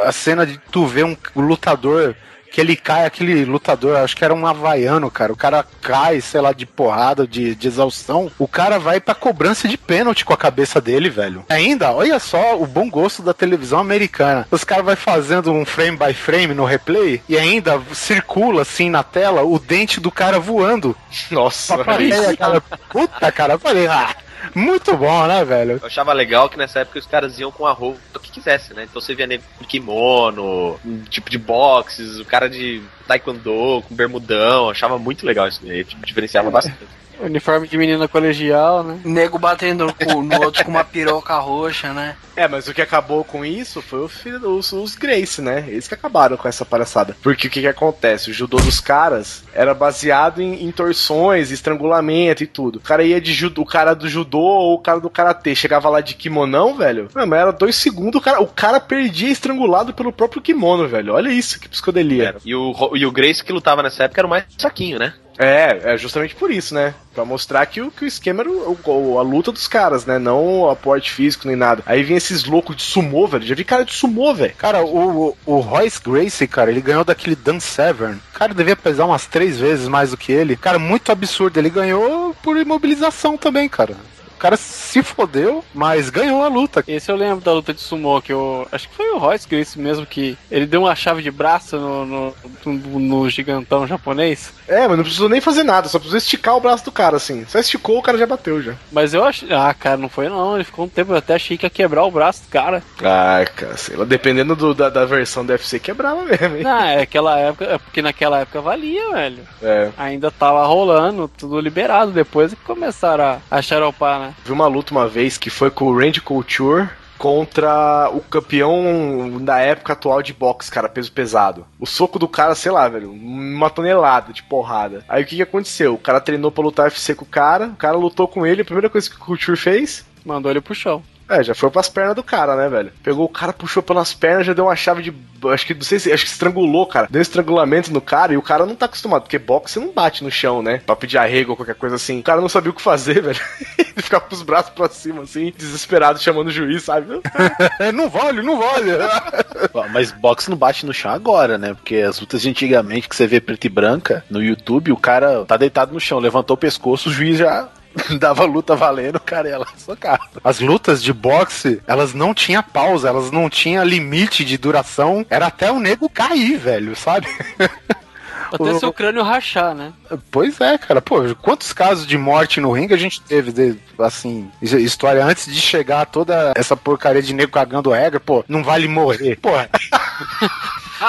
S6: a cena de tu ver um lutador. Que ele cai, aquele lutador, acho que era um havaiano, cara. O cara cai, sei lá, de porrada, de, de exaustão. O cara vai pra cobrança de pênalti com a cabeça dele, velho. Ainda, olha só o bom gosto da televisão americana. Os caras vai fazendo um frame by frame no replay e ainda circula assim na tela o dente do cara voando.
S4: Nossa,
S6: Pra plateia, cara. Puta, cara, eu falei, ah, muito bom, né, velho?
S3: Eu achava legal que nessa época os caras iam com a roupa que quisesse, né? Então você via nego com kimono, um tipo de boxes, o cara de taekwondo, com bermudão. Achava muito legal isso daí, tipo, diferenciava bastante.
S5: Uniforme de menina colegial, né?
S9: Nego batendo no, outro com uma piroca roxa, né?
S4: É, mas o que acabou com isso foi o os, os Grace, né? Eles que acabaram com essa palhaçada. Porque o que, que acontece? O judô dos caras era baseado em, em torções, estrangulamento e tudo. O cara ia de judô, o cara do judô ou o cara do karatê chegava lá de kimonão, velho. Não, mas era dois segundos, o cara, o cara perdia estrangulado pelo próprio kimono, velho. Olha isso, que psicodelia.
S3: E o, e o Grace que lutava nessa época era o mais saquinho, né?
S4: É, é justamente por isso, né? Pra mostrar que o, que o esquema era o- o- a luta dos caras, né? Não o aporte físico nem nada. Aí vinha esses loucos de sumô, velho. Já vi cara de sumô, velho.
S6: Cara, o, o Royce Gracie, cara, ele ganhou daquele Dan Severn. O cara devia pesar umas três vezes mais do que ele. Cara, muito absurdo. Ele ganhou por imobilização também, cara. O cara se fodeu, mas ganhou a luta.
S5: Esse eu lembro da luta de sumô, que eu. Acho que foi o Royce Gracie mesmo que. Ele deu uma chave de braço no, no, no- no gigantão japonês.
S4: É, mas não precisou nem fazer nada, só precisou esticar o braço do cara, assim. Só esticou, o cara já bateu já.
S5: Mas eu achei. Ah, cara, não foi não. Ele ficou um tempo, eu até achei que ia quebrar o braço do cara.
S4: Ai, cara, sei lá, dependendo do- da, da versão do UFC, quebrava mesmo, hein?
S5: Não, é aquela época. É porque naquela época valia, velho.
S4: É.
S5: Ainda tava rolando, tudo liberado. Depois é que começaram a, a xaropar, né?
S4: Vi uma luta uma vez que foi com o Randy Couture contra o campeão da época atual de boxe, cara, peso pesado. O soco do cara, sei lá, velho, uma tonelada de porrada. Aí o que que aconteceu? O cara treinou pra lutar UFC com o cara, o cara lutou com ele, a primeira coisa que o Couture fez
S5: Mandou ele pro chão.
S4: É, já foi pras pernas do cara, né, velho? Pegou o cara, puxou pelas pernas, já deu uma chave de. Acho que não sei se. Acho que estrangulou, cara. Deu um estrangulamento no cara e o cara não tá acostumado, porque boxe não bate no chão, né? Pra pedir arrego ou qualquer coisa assim. O cara não sabia o que fazer, velho. Ele ficava com os braços pra cima, assim, desesperado, chamando o juiz, sabe?
S6: não vale, não vale.
S8: Mas boxe não bate no chão agora, né? Porque as lutas de antigamente que você vê preto e branca no YouTube, o cara tá deitado no chão, levantou o pescoço, o juiz já dava luta valendo, o cara ia lá socar.
S6: As lutas de boxe, elas não tinham pausa, elas não tinham limite de duração. Era até o nego cair, velho, sabe?
S5: Até seu crânio rachar, né?
S6: Pois é, cara. Pô, quantos casos de morte no ringue a gente teve, de, assim, is- história antes de chegar toda essa porcaria de nego cagando regra, pô, não vale morrer. Pô,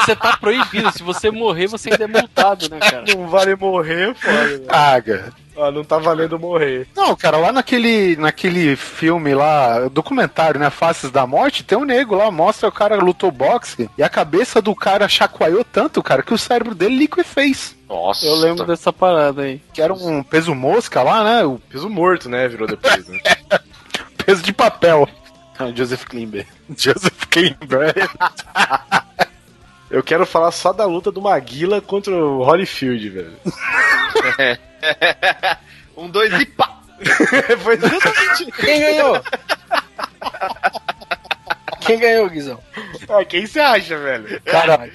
S5: Você tá proibido. Se você morrer, você ainda é multado, né, cara?
S4: Não vale morrer, foda,
S6: caga.
S4: Ó, não tá valendo morrer.
S6: Não, cara, lá naquele, naquele filme lá, documentário, né, Faces da Morte, tem um nego lá, mostra o cara lutou boxe e a cabeça do cara chacoalhou tanto, cara, que o cérebro dele liquefez.
S3: Nossa.
S5: Eu lembro dessa parada aí.
S6: Que era um peso mosca lá, né? O
S4: Peso morto, né? Virou depois, né?
S6: peso de papel.
S8: Joseph Klimber.
S6: Joseph Klimber.
S4: Eu quero falar só da luta do Maguila contra o Holyfield, velho.
S15: Um, dois e pá!
S4: Foi exatamente.
S9: Quem ganhou? Quem ganhou, Guizão?
S4: Ah, quem você acha, velho?
S6: Cara,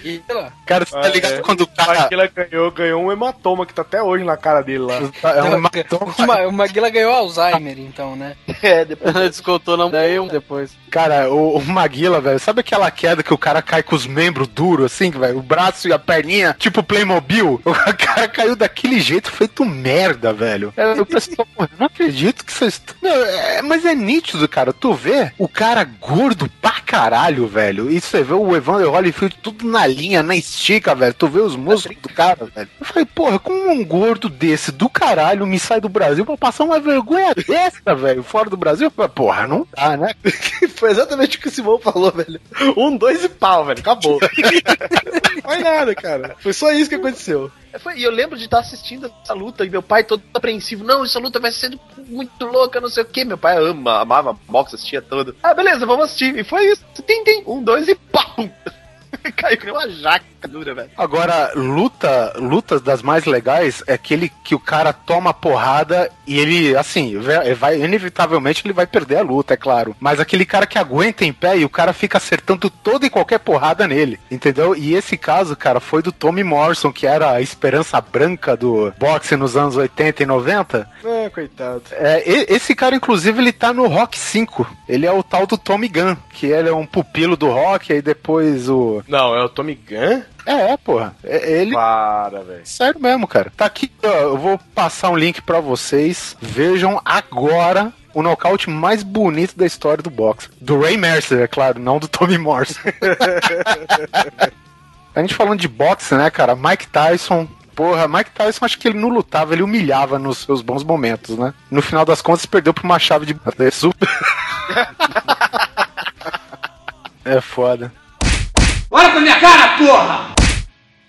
S6: cara, você tá
S4: Ah,
S6: ligado
S4: é.
S6: quando o
S4: O
S6: cara.
S4: Maguila ganhou, ganhou um hematoma que tá até hoje na cara dele lá.
S6: É um
S9: O Ma- O Maguila ganhou Alzheimer, então, né?
S15: É, depois.
S5: Descontou na daí um depois.
S6: Cara, o, o Maguila, velho, sabe aquela queda que o cara cai com os membros duros, assim, velho? O braço e a perninha, tipo Playmobil? O cara caiu daquele jeito, feito merda, velho. É, Eu pô, eu não acredito que vocês. Meu, é, mas é nítido, cara. Tu vê o cara gordo pra caralho, velho. E você vê o Evander Holyfield tudo na linha, na estica, velho. Tu vê os músculos do cara, velho. Eu falei, porra, como um gordo desse do caralho me sai do Brasil pra passar uma vergonha dessa, velho, fora do Brasil? Eu falei, Porra, não dá, né?
S4: Foi exatamente o que o Simão falou, velho. Um, dois e pau, velho. Acabou. Não foi nada, cara. Foi só isso que aconteceu.
S15: É, foi- E eu lembro de estar assistindo essa luta e meu pai todo apreensivo. Não, essa luta vai ser muito louca, não sei o que. Meu pai ama, amava boxe, assistia tudo. Ah, beleza, vamos assistir. E foi isso. Tem, tem. Um, dois e pá! pum. Caiu nem uma jaca dura, velho.
S6: Agora, luta, lutas das mais legais é aquele que o cara toma porrada e ele, assim, vai- inevitavelmente ele vai perder a luta, é claro. Mas aquele cara que aguenta em pé e o cara fica acertando toda e qualquer porrada nele, entendeu? E esse caso, cara, foi do Tommy Morrison, que era a esperança branca do boxe nos anos 80 e 90.
S4: É, coitado.
S6: É, esse cara, inclusive, ele tá no Rock 5. Ele é o tal do Tommy Gunn, que ele é um pupilo do Rock, aí depois o.
S4: Não, é o Tommy Gunn?
S6: É, é, porra. É, ele.
S4: Para, velho.
S6: Sério mesmo, cara. Tá aqui, ó, eu vou passar um link pra vocês. Vejam agora o nocaute mais bonito da história do boxe. Do Ray Mercer, é claro, não do Tommy Morrison. A gente falando de boxe, né, cara? Mike Tyson. Porra, Mike Tyson, acho que ele não lutava, ele humilhava nos seus bons momentos, né? No final das contas, perdeu pra uma chave de. É super. é foda.
S13: Olha pra minha cara, porra!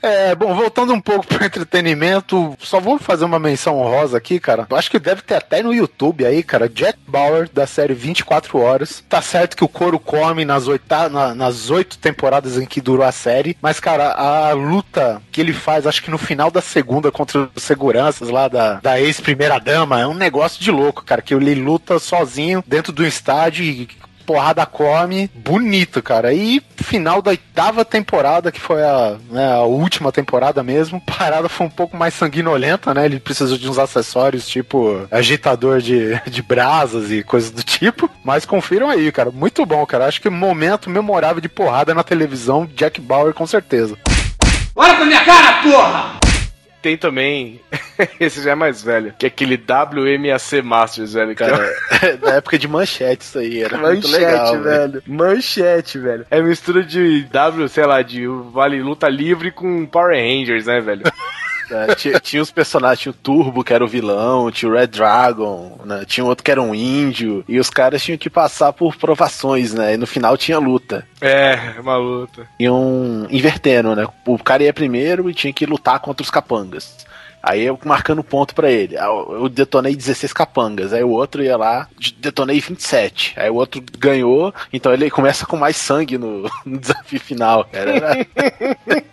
S6: É, bom, voltando um pouco pro entretenimento, só vou fazer uma menção honrosa aqui, cara. Acho que deve ter até no YouTube aí, cara. Jack Bauer, da série 24 Horas. Tá certo que o couro come nas, oita na- nas oito temporadas em que durou a série, mas, cara, a luta que ele faz, acho que no final da segunda contra os seguranças lá da, da ex-primeira-dama, é um negócio de louco, cara, que ele luta sozinho dentro do estádio e porrada come, bonito, cara. E final da oitava temporada, que foi a, né, a última temporada mesmo, parada foi um pouco mais sanguinolenta, né? Ele precisou de uns acessórios tipo agitador de, de brasas e coisas do tipo. Mas confiram aí, cara. Muito bom, cara. Acho que momento memorável de porrada na televisão, Jack Bauer com certeza.
S13: Olha pra minha cara, porra!
S4: Tem também. Esse já é mais velho. Que é aquele WMAC Masters, velho.
S8: Cara, da época de manchete isso aí, era muito
S4: Manchete,
S8: legal, velho.
S4: velho. Manchete, velho. É mistura de W, sei lá, de Vale Luta Livre com Power Rangers, né, velho?
S8: É, tinha, tinha os personagens, tinha o Turbo, que era o vilão, tinha o Red Dragon, né? Tinha outro que era um índio. E os caras tinham que passar por provações, né? E no final tinha luta.
S4: É, uma luta.
S8: Iam invertendo, né? O cara ia primeiro e tinha que lutar contra os capangas. Aí eu marcando ponto pra ele. Eu detonei 16 capangas. Aí o outro ia lá, detonei 27. Aí o outro ganhou, então ele começa com mais sangue no, no desafio final. Cara. Era-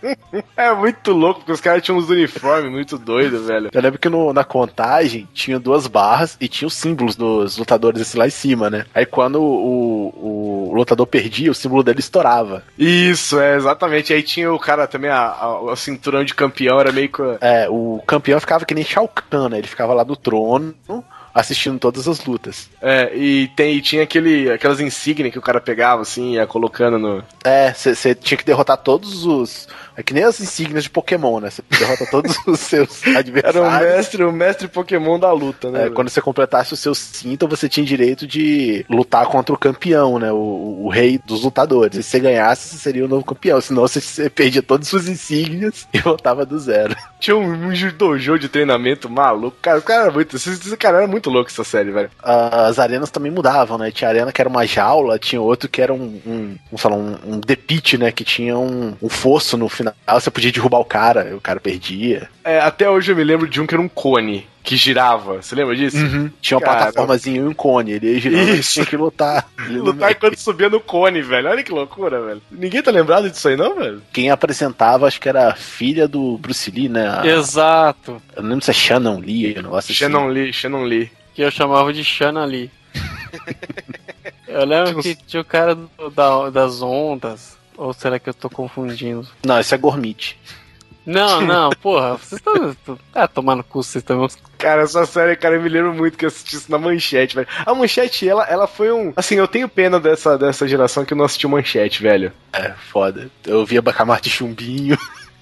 S4: É muito louco, porque os caras tinham uns uniformes muito doidos, velho.
S8: Eu lembro que no- na contagem tinha duas barras e tinha os símbolos dos lutadores assim lá em cima, né? Aí quando o, o, o lutador perdia, o símbolo dele estourava.
S4: Isso, é, exatamente. Aí tinha o cara também, a, a- a cinturão de campeão era meio que.
S8: É, o campeão ficava que nem Shao Kahn, né? Ele ficava lá no trono assistindo todas as lutas.
S4: É, e, tem, e tinha aquele, aquelas insígnias que o cara pegava, assim, ia colocando no.
S8: É, você tinha que derrotar todos os. É que nem as insígnias de Pokémon, né? Você derrota todos os seus adversários.
S4: Era o mestre, o mestre Pokémon da luta, né?
S8: É, quando você completasse o seu cinto, você tinha direito de lutar contra o campeão, né? O, o rei dos lutadores. E se você ganhasse, você seria o novo campeão. Senão você, você perdia todas as suas insígnias e voltava do zero.
S4: Tinha um, um dojo de treinamento maluco. Cara, o cara era muito. Esse, cara era muito louco essa série, velho.
S8: As arenas também mudavam, né? Tinha arena que era uma jaula, tinha outro que era um, um vamos falar, um, um Pit, né? Que tinha um, um fosso no final. Você podia derrubar o cara, o cara perdia.
S4: É, até hoje eu me lembro de um que era um cone que girava. Você lembra disso?
S8: Tinha uma
S4: Cara,
S8: plataformazinha e um cone. Ele ia girando e
S4: Isso.
S8: tinha que lutar. Não-
S4: Lutar enquanto subia no cone, velho. Olha que loucura, velho. Ninguém tá lembrado disso aí, não, velho?
S8: Quem apresentava, acho que era a filha do Bruce Lee, né? A-
S5: Exato.
S8: Eu não lembro se é Shannon Lee, um negócio assim.
S4: Shannon Lee, Shannon Lee.
S5: Que eu chamava de Shana Lee. Eu lembro que tinha o cara do- da, das ondas. Ou será que eu tô confundindo?
S8: Não, esse é Gormit.
S5: Não, não, porra, vocês estão. Ah, tomando cu, vocês estão.
S4: Cara, essa série, cara, eu me lembro muito que eu assisti isso na Manchete, velho. A Manchete, ela, ela foi um... Assim, eu tenho pena dessa, dessa geração que não assistiu Manchete, velho.
S8: É, foda. Eu via Bacamarte de chumbinho.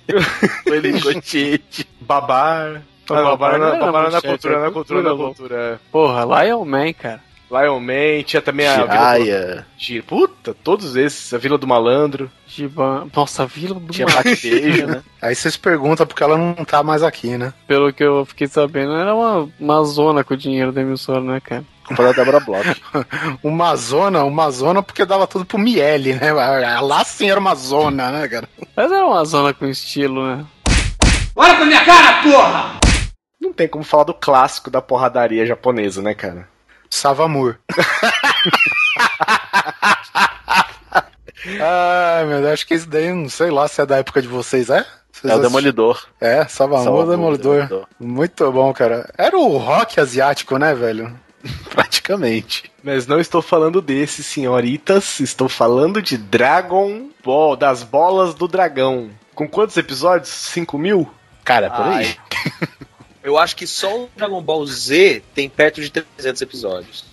S8: Ele cochete.
S4: Babar... Ah,
S5: Babar
S4: Babar, na, Babar na
S5: Manchete,
S4: cultura,
S5: era
S4: na cultura, na
S5: cultura,
S4: cultura.
S5: Porra, Lion Man, cara.
S4: Lion Man, tinha também a...
S8: Jiraya.
S4: Giro. Puta, todos esses. A Vila do Malandro.
S5: Giban. Nossa, Vila do
S8: Tinha
S5: Mar.
S8: bate-beijo, né?
S6: Aí vocês perguntam porque ela não tá mais aqui, né?
S5: Pelo que eu fiquei sabendo, era uma, uma zona com o dinheiro da emissora, né, cara?
S8: Comprou da Débora Bloch.
S6: Uma zona, uma zona porque dava tudo pro Miele, né? Lá sim era uma zona, né, cara?
S5: Mas era uma zona com estilo, né?
S13: Olha pra minha cara, porra!
S4: Não tem como falar do clássico da porradaria japonesa, né, cara?
S6: Savamur. Ai, meu Deus, acho que isso daí, não sei lá se é da época de vocês, é? Vocês
S8: É o? Demolidor.
S6: É, Savamur, Demolidor.
S8: Demolidor.
S6: Muito bom, cara. Era o rock asiático, né, velho?
S8: Praticamente.
S4: Mas não estou falando desse, senhoritas. Estou falando de Dragon Ball, das bolas do dragão. Com quantos episódios? 5 mil?
S8: Cara, por aí.
S3: Eu acho que só o Dragon Ball Z tem perto de 300 episódios.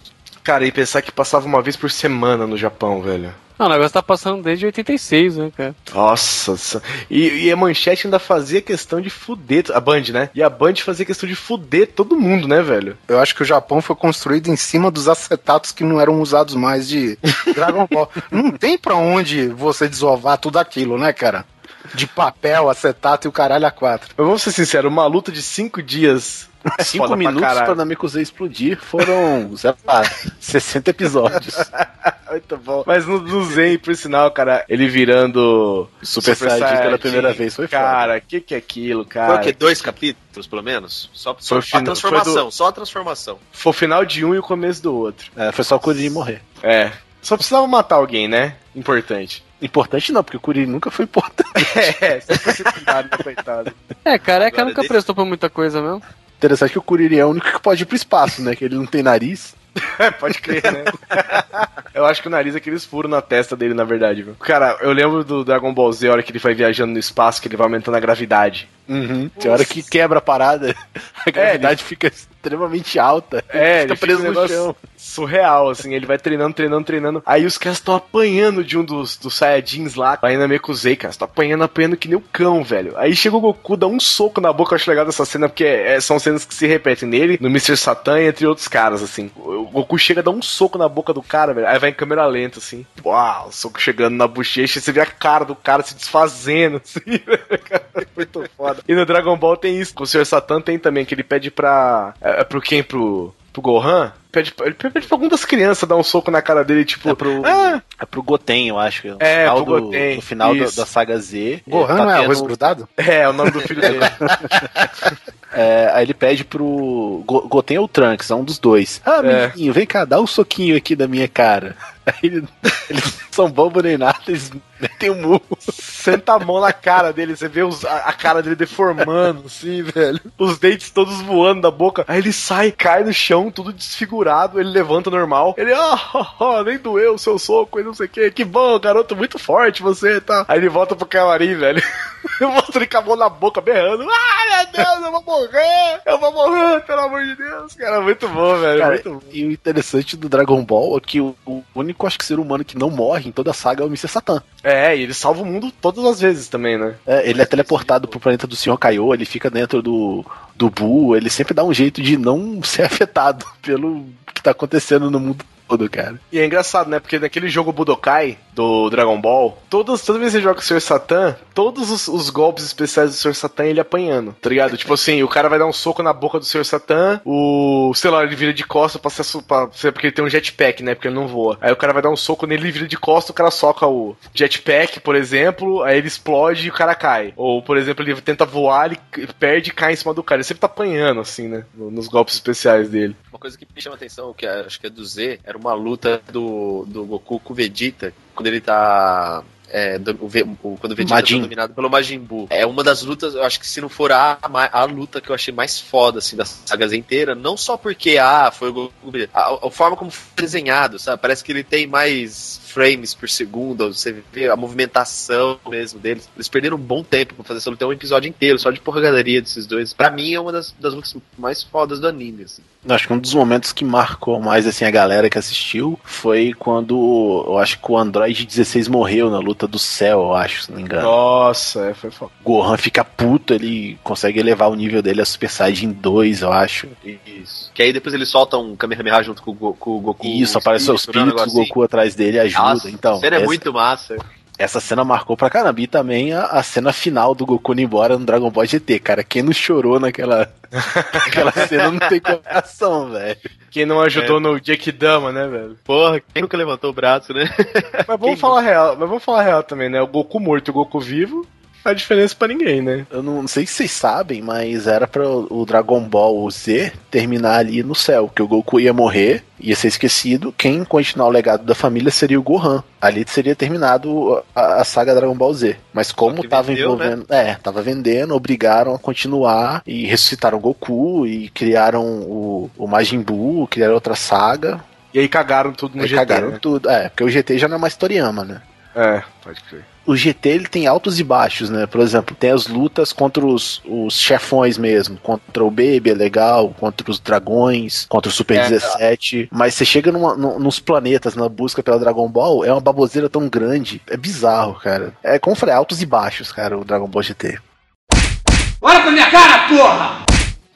S4: Cara, e pensar que passava uma vez por semana no Japão, velho.
S5: Não, o negócio tá passando desde 86, né, cara?
S4: Nossa, sa- e, e a manchete ainda fazia questão de fuder. A Band, né? E a Band fazia questão de fuder todo mundo, né, velho?
S6: Eu acho que o Japão foi construído em cima dos acetatos que não eram usados mais de Dragon Ball. não tem pra onde você desovar tudo aquilo, né, cara? De papel, acetato e o caralho a quatro.
S4: Mas vamos ser sinceros, uma luta de 5 dias. é
S8: Cinco
S4: foda pra
S8: minutos
S4: caralho.
S8: pra Namekusei explodir foram, sei lá, 60 episódios.
S4: Muito bom. Mas no, no Zen, por sinal, cara, ele virando
S8: Super Saiyajin pela primeira vez foi foda.
S4: Cara, o que que é aquilo, cara?
S3: Foi o quê? Dois capítulos, pelo menos? Só, só a
S4: fina-
S3: transformação,
S4: do-
S3: só a transformação.
S4: Foi o final de um e o começo do outro.
S8: É, foi só o Kuririn morrer.
S4: É. Só precisava matar alguém, né? Importante.
S8: Importante não, porque o Kuririn nunca foi importante.
S4: é, só foi secundário, né, coitado.
S5: É, careca
S3: Agora
S5: nunca
S3: desse-
S5: prestou pra muita coisa mesmo.
S8: Interessante que o Kuririn é o único que pode ir pro espaço, né? Que ele não tem nariz.
S4: É, pode crer, né? eu acho que o nariz é aqueles furos na testa dele, na verdade, viu? Cara, eu lembro do Dragon Ball Z, a hora que ele vai viajando no espaço, que ele vai aumentando a gravidade.
S8: Uhum. Tem hora que quebra a parada, a gravidade fica extremamente alta.
S4: É,
S8: fica
S4: ele
S8: preso
S4: um
S8: no chão.
S4: Surreal, assim, ele vai treinando, treinando, treinando. Aí os caras estão apanhando de um dos, dos Saiyajins lá, aí na Mekuzei, cara, estão apanhando, apanhando que nem o cão, velho. Aí chega o Goku, dá um soco na boca, eu acho legal dessa cena, porque é, são cenas que se repetem nele, no Mr. Satan, entre outros caras, assim. O, Goku chega a dar um soco na boca do cara, velho. Aí vai em câmera lenta, assim. Uau, o soco chegando na bochecha, você vê a cara do cara se desfazendo, assim, velho. Muito foda. E no Dragon Ball tem isso. Com o Sr. Satan tem também, que ele pede pra. É, é pro quem? Pro. Pro Gohan? Pede, ele pede pra alguma das crianças dar um soco na cara dele, tipo.
S8: É pro,
S4: ah,
S8: é pro Goten, eu acho. No
S4: É,
S8: final
S4: pro
S8: do,
S4: Goten,
S8: No final do- da saga Z.
S6: Gohan
S8: tá
S6: não é
S8: tendo-
S6: arroz grudado?
S4: é, é o nome do filho dele.
S8: É, aí ele pede pro. Go- Goten ou Trunks, é um dos dois. Ah,
S4: É.
S8: menino, vem cá, dá um soquinho aqui da minha cara. Aí ele- eles são bobo nem nada, eles metem um murro.
S4: Senta a mão na cara dele, você vê os- a, a cara dele deformando, assim, velho. Os dentes todos voando da boca. Aí ele sai, cai no chão, tudo desfigurado. Ele levanta normal. Ele, ah, nem doeu o seu soco e não sei o que. Que bom, garoto, muito forte você, tá? Aí ele volta pro camarim, velho. Mostra ele com a mão na boca, berrando. Ah, meu Deus, eu vou morrer! Eu vou morrer, pelo amor de Deus. Cara, muito bom, velho.
S8: Cara,
S4: muito bom.
S8: e o interessante do Dragon Ball é que o, o único, acho que, ser humano que não morre em toda a saga é o Mr. Satan.
S4: É, e ele salva o mundo todas as vezes também, né?
S8: É, ele é teleportado pro planeta do Senhor Kaiô, ele fica dentro do, do Buu, ele sempre dá um jeito de não ser afetado pelo que tá acontecendo no mundo todo, cara.
S4: E é engraçado, né? Porque naquele jogo Budokai do Dragon Ball, todas, toda vez que você joga o Sr. Satan, todos os, os golpes especiais do Sr. Satan ele apanhando, tá ligado? tipo assim, o cara vai dar um soco na boca do Sr. Satan, o. sei lá, ele vira de costas pra ser. Pra, porque ele tem um jetpack, né? Porque ele não voa. Aí o cara vai dar um soco nele, ele vira de costas, o cara soca o jetpack, por exemplo, aí ele explode e o cara cai. Ou, por exemplo, ele tenta voar, ele perde e cai em cima do cara. Ele sempre tá apanhando, assim, né? no- Nos golpes especiais dele.
S3: Uma coisa que me chama atenção, que é- acho que é do Z, era uma luta do, do Goku com o Vegeta, quando ele tá. é, do- o quando o Vegeta
S8: Majin.
S3: tá dominado pelo Majin Buu. É uma das lutas, eu acho que se não for a, a luta que eu achei mais foda, assim, das sagas inteiras, não só porque, ah, foi o Goku, Vegeta, a, a forma como foi desenhado, sabe? Parece que ele tem mais frames por segundo, você vê a movimentação mesmo deles. Eles perderam um bom tempo pra fazer essa luta, um episódio inteiro, só de porradaria desses dois. Pra mim, é uma das, das lutas mais fodas do anime, assim.
S8: Acho que um dos momentos que marcou mais assim a galera que assistiu foi quando eu acho que o Android 16 morreu na luta do céu, eu acho, se não me engano.
S4: Nossa, é, foi foda.
S8: Gohan fica puto, ele consegue elevar o nível dele a Super Saiyajin 2, eu acho.
S3: Isso. Que aí depois eles soltam um Kamehameha junto com o, Go- com o Goku.
S8: Isso, aparece o
S3: né,
S8: espírito do
S3: negócio assim.
S8: Goku atrás dele e
S3: Nossa,
S8: então,
S3: a cena é
S8: essa,
S3: muito massa.
S8: essa cena marcou pra caramba. E também a, a cena final do Goku indo embora no Dragon Ball GT, cara. Quem não chorou naquela, naquela cena não tem coração, velho.
S4: Quem não ajudou
S3: É.
S4: no Jake Dama, né, velho?
S3: Porra, quem nunca levantou o braço, né?
S4: Mas vamos falar real, mas vamos falar real também, né? O Goku morto e o Goku vivo faz diferença pra ninguém, né?
S8: Eu não, não sei se vocês sabem, mas era pra o Dragon Ball Z terminar ali no céu, que o Goku ia morrer, ia ser esquecido. Quem continuar o legado da família seria o Gohan. Ali seria terminado a, a saga Dragon Ball Z. Mas como tava
S3: vendeu, né?
S8: envolvendo. É, tava vendendo, obrigaram a continuar e ressuscitaram o Goku e criaram o, o Majin Buu, criaram outra saga.
S4: E aí cagaram tudo no
S8: Aí
S4: GT,
S8: cagaram
S4: né?
S8: tudo. É, porque o GT já não é mais Toriyama, né?
S4: É, pode crer.
S8: O GT ele tem altos e baixos, né? Por exemplo, tem as lutas contra os, os chefões mesmo, contra o Baby é legal, contra os dragões, contra o Super
S3: É,
S8: 17. Mas você chega numa- nu- nos planetas na busca pela Dragon Ball, é uma baboseira tão grande, é bizarro, cara. É como eu falei, altos e baixos, cara, o Dragon Ball GT.
S16: Olha pra minha cara, porra!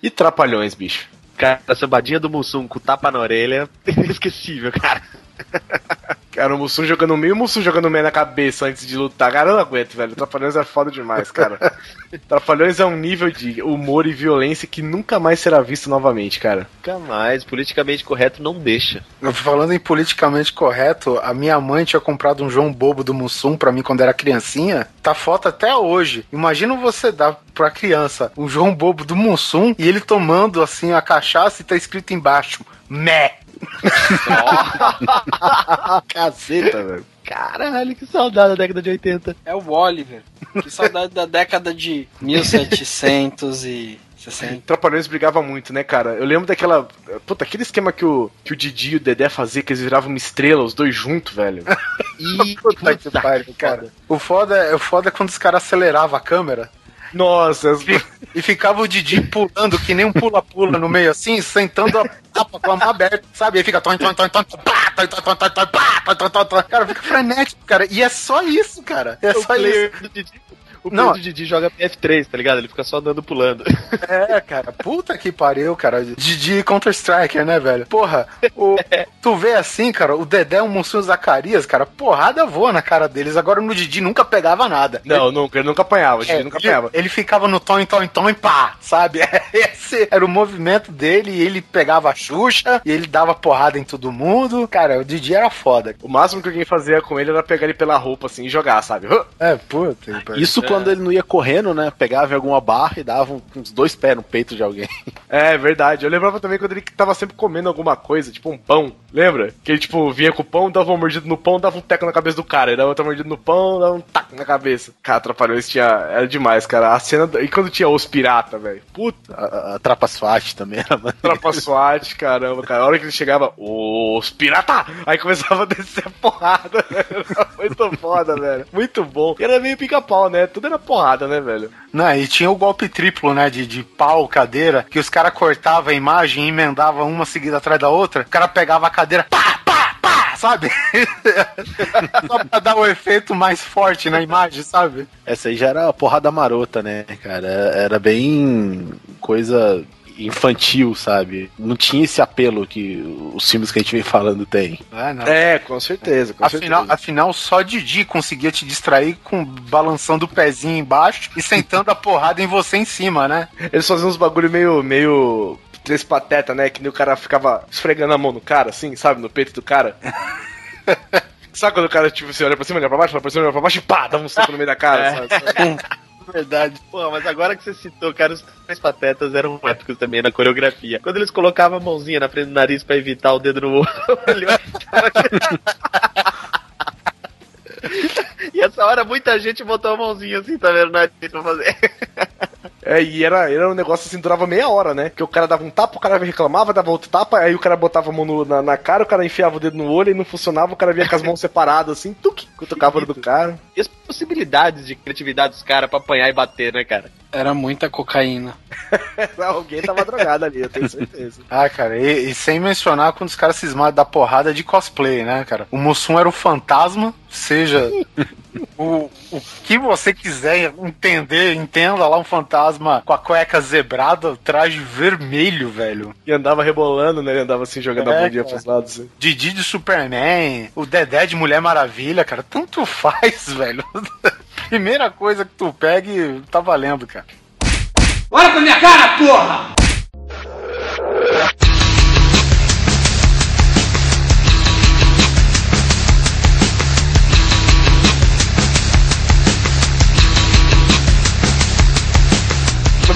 S4: E trapalhões, bicho.
S3: Cara, a sambadinha do Mussum com tapa na orelha, inesquecível, cara.
S4: Cara, o Mussum jogando meio, o Mussum jogando meio na cabeça antes de lutar. Cara, eu não aguento, velho. Trapalhões é foda demais, cara. Trapalhões é um nível de humor e violência que nunca mais será visto novamente, cara.
S3: Nunca mais, politicamente correto não deixa.
S6: Falando em politicamente correto, a minha mãe tinha comprado um João Bobo do Mussum pra mim quando era criancinha. Tá foto até hoje. Imagina você dar pra criança um João Bobo do Mussum e ele tomando assim a cachaça e tá escrito embaixo: Mé.
S8: Caceta, velho.
S3: Caralho, que saudade da década de 80.
S9: É o Oliver. Que saudade da década de 1760.
S4: Trapalhões brigava muito, né, cara? Eu lembro daquela. Puta, aquele esquema que o, que o Didi e o Dedé faziam, que eles viravam uma estrela, os dois juntos, velho.
S3: E
S6: Puta que pariu, cara. O foda, é- o foda é quando os caras aceleravam a câmera
S4: Nossa,
S6: e ficava o Didi pulando que nem um pula-pula no meio assim, sentando a tapa com a mão aberta, sabe? Aí fica. Cara, fica frenético, cara. E é só isso, cara. É
S3: o
S6: só isso.
S3: Didi. O
S6: Não.
S3: Pedro Didi joga F3, tá ligado? Ele fica só andando pulando.
S6: É, cara, puta que pariu, cara. Didi Counter-Striker, né, velho? Porra, o- tu vê assim, cara, o Dedé e o Monsenhor Zacarias, cara, porrada voa na cara deles. Agora no Didi nunca pegava nada.
S4: Não, nunca, ele nunca apanhava,
S6: É,
S4: ele nunca
S6: ele,
S4: apanhava.
S6: ele ficava no tom, em tom, em tom e pá, sabe? Esse era o movimento dele e ele pegava a Xuxa e ele dava porrada em todo mundo. Cara, o Didi era foda.
S4: O máximo que alguém fazia com ele era pegar ele pela roupa assim e jogar, sabe?
S6: É, puta. que pariu.
S8: Isso quando ele não ia correndo, né? Pegava em alguma barra e dava uns dois pés no peito de alguém.
S4: É verdade. Eu lembrava também quando ele tava sempre comendo alguma coisa, tipo um pão. Lembra? Que ele, tipo, vinha com o pão, dava uma mordida no pão, dava um teco na cabeça do cara. Ele dava outra mordida no pão, dava um taco na cabeça. Cara, Trapalhões tinha. Era demais, cara. A cena. E quando tinha os pirata, velho? Puta.
S8: A, a Trapa SWAT também era maneiro.
S4: Tropa SWAT, caramba, cara. A hora que ele chegava, os pirata! Aí começava a descer a porrada, velho. Muito foda, velho. Muito bom. E era meio pica-pau, né? Tudo era porrada, né, velho?
S6: Não, e tinha o golpe triplo, né? De, de pau, cadeira, que os caras cortavam a imagem e emendavam uma seguida atrás da outra. O cara pegava a cadeira, pá, pá, pá, sabe? Só pra dar o efeito mais forte na imagem, sabe?
S8: Essa aí já era porrada marota, né, cara? Era bem coisa infantil, sabe? Não tinha esse apelo que os filmes que a gente vem falando tem.
S6: É, não.
S4: É, com certeza, com
S6: Afinal,
S4: certeza.
S6: afinal, só Didi conseguia te distrair com balançando o pezinho embaixo e sentando a porrada em você em cima, né?
S4: Eles faziam uns bagulho meio. meio. Três pateta, né? Que nem o cara ficava esfregando a mão no cara, assim, sabe? No peito do cara. Sabe quando o cara, tipo, você olha pra cima, olha pra baixo, olha pra cima, olha pra baixo e pá, dá um soco no meio da cara,
S3: É.
S4: sabe?
S3: Verdade. Pô, mas agora que você citou, cara, os três patetas eram épicos também na coreografia. Quando eles colocavam a mãozinha na frente do nariz pra evitar o dedo no olho. e essa hora muita gente botou a mãozinha assim, tá vendo? Nariz pra fazer.
S4: É, e era, era um negócio assim, durava meia hora, né? Que o cara dava um tapa, o cara reclamava, dava outro tapa, aí o cara botava a mão no- na, na cara, o cara enfiava o dedo no olho e não funcionava, o cara vinha com as mãos separadas, assim, tuque, cutucava o olho do cara.
S3: E as possibilidades de criatividade dos caras pra apanhar e bater, né, cara?
S9: Era muita cocaína.
S4: Alguém tava drogado ali, eu tenho certeza.
S6: Ah, cara, e, e sem mencionar quando os caras cismaram da porrada de cosplay, né, cara? O Mussum era o fantasma, seja o, o que você quiser entender, entenda lá um fantasma com a cueca zebrada, traje vermelho, velho.
S4: E andava rebolando, né? Ele andava assim, jogando
S6: É,
S4: a bundinha
S6: cara.
S4: pros lados. Assim.
S6: Didi de Superman, o Dedé de Mulher Maravilha, cara, tanto faz, velho. Primeira coisa que tu pega e tá valendo, cara.
S17: Olha pra minha cara, porra!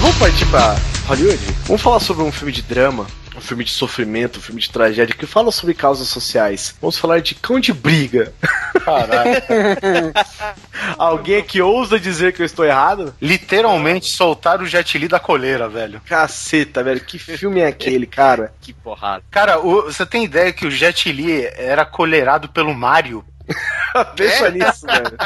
S4: Vamos partir pra Hollywood? Vamos falar sobre um filme de drama, um filme de sofrimento, um filme de tragédia, que fala sobre causas sociais. Vamos falar de Cão de Briga.
S6: Caralho.
S4: Alguém que ousa dizer que eu estou errado?
S6: Literalmente soltar o Jet Li da coleira, velho.
S4: Caceta, velho, que filme é aquele, cara?
S3: Que porrada.
S6: Cara, o- você tem ideia que o Jet Li era coleirado pelo Mario?
S4: Pensa nisso, velho.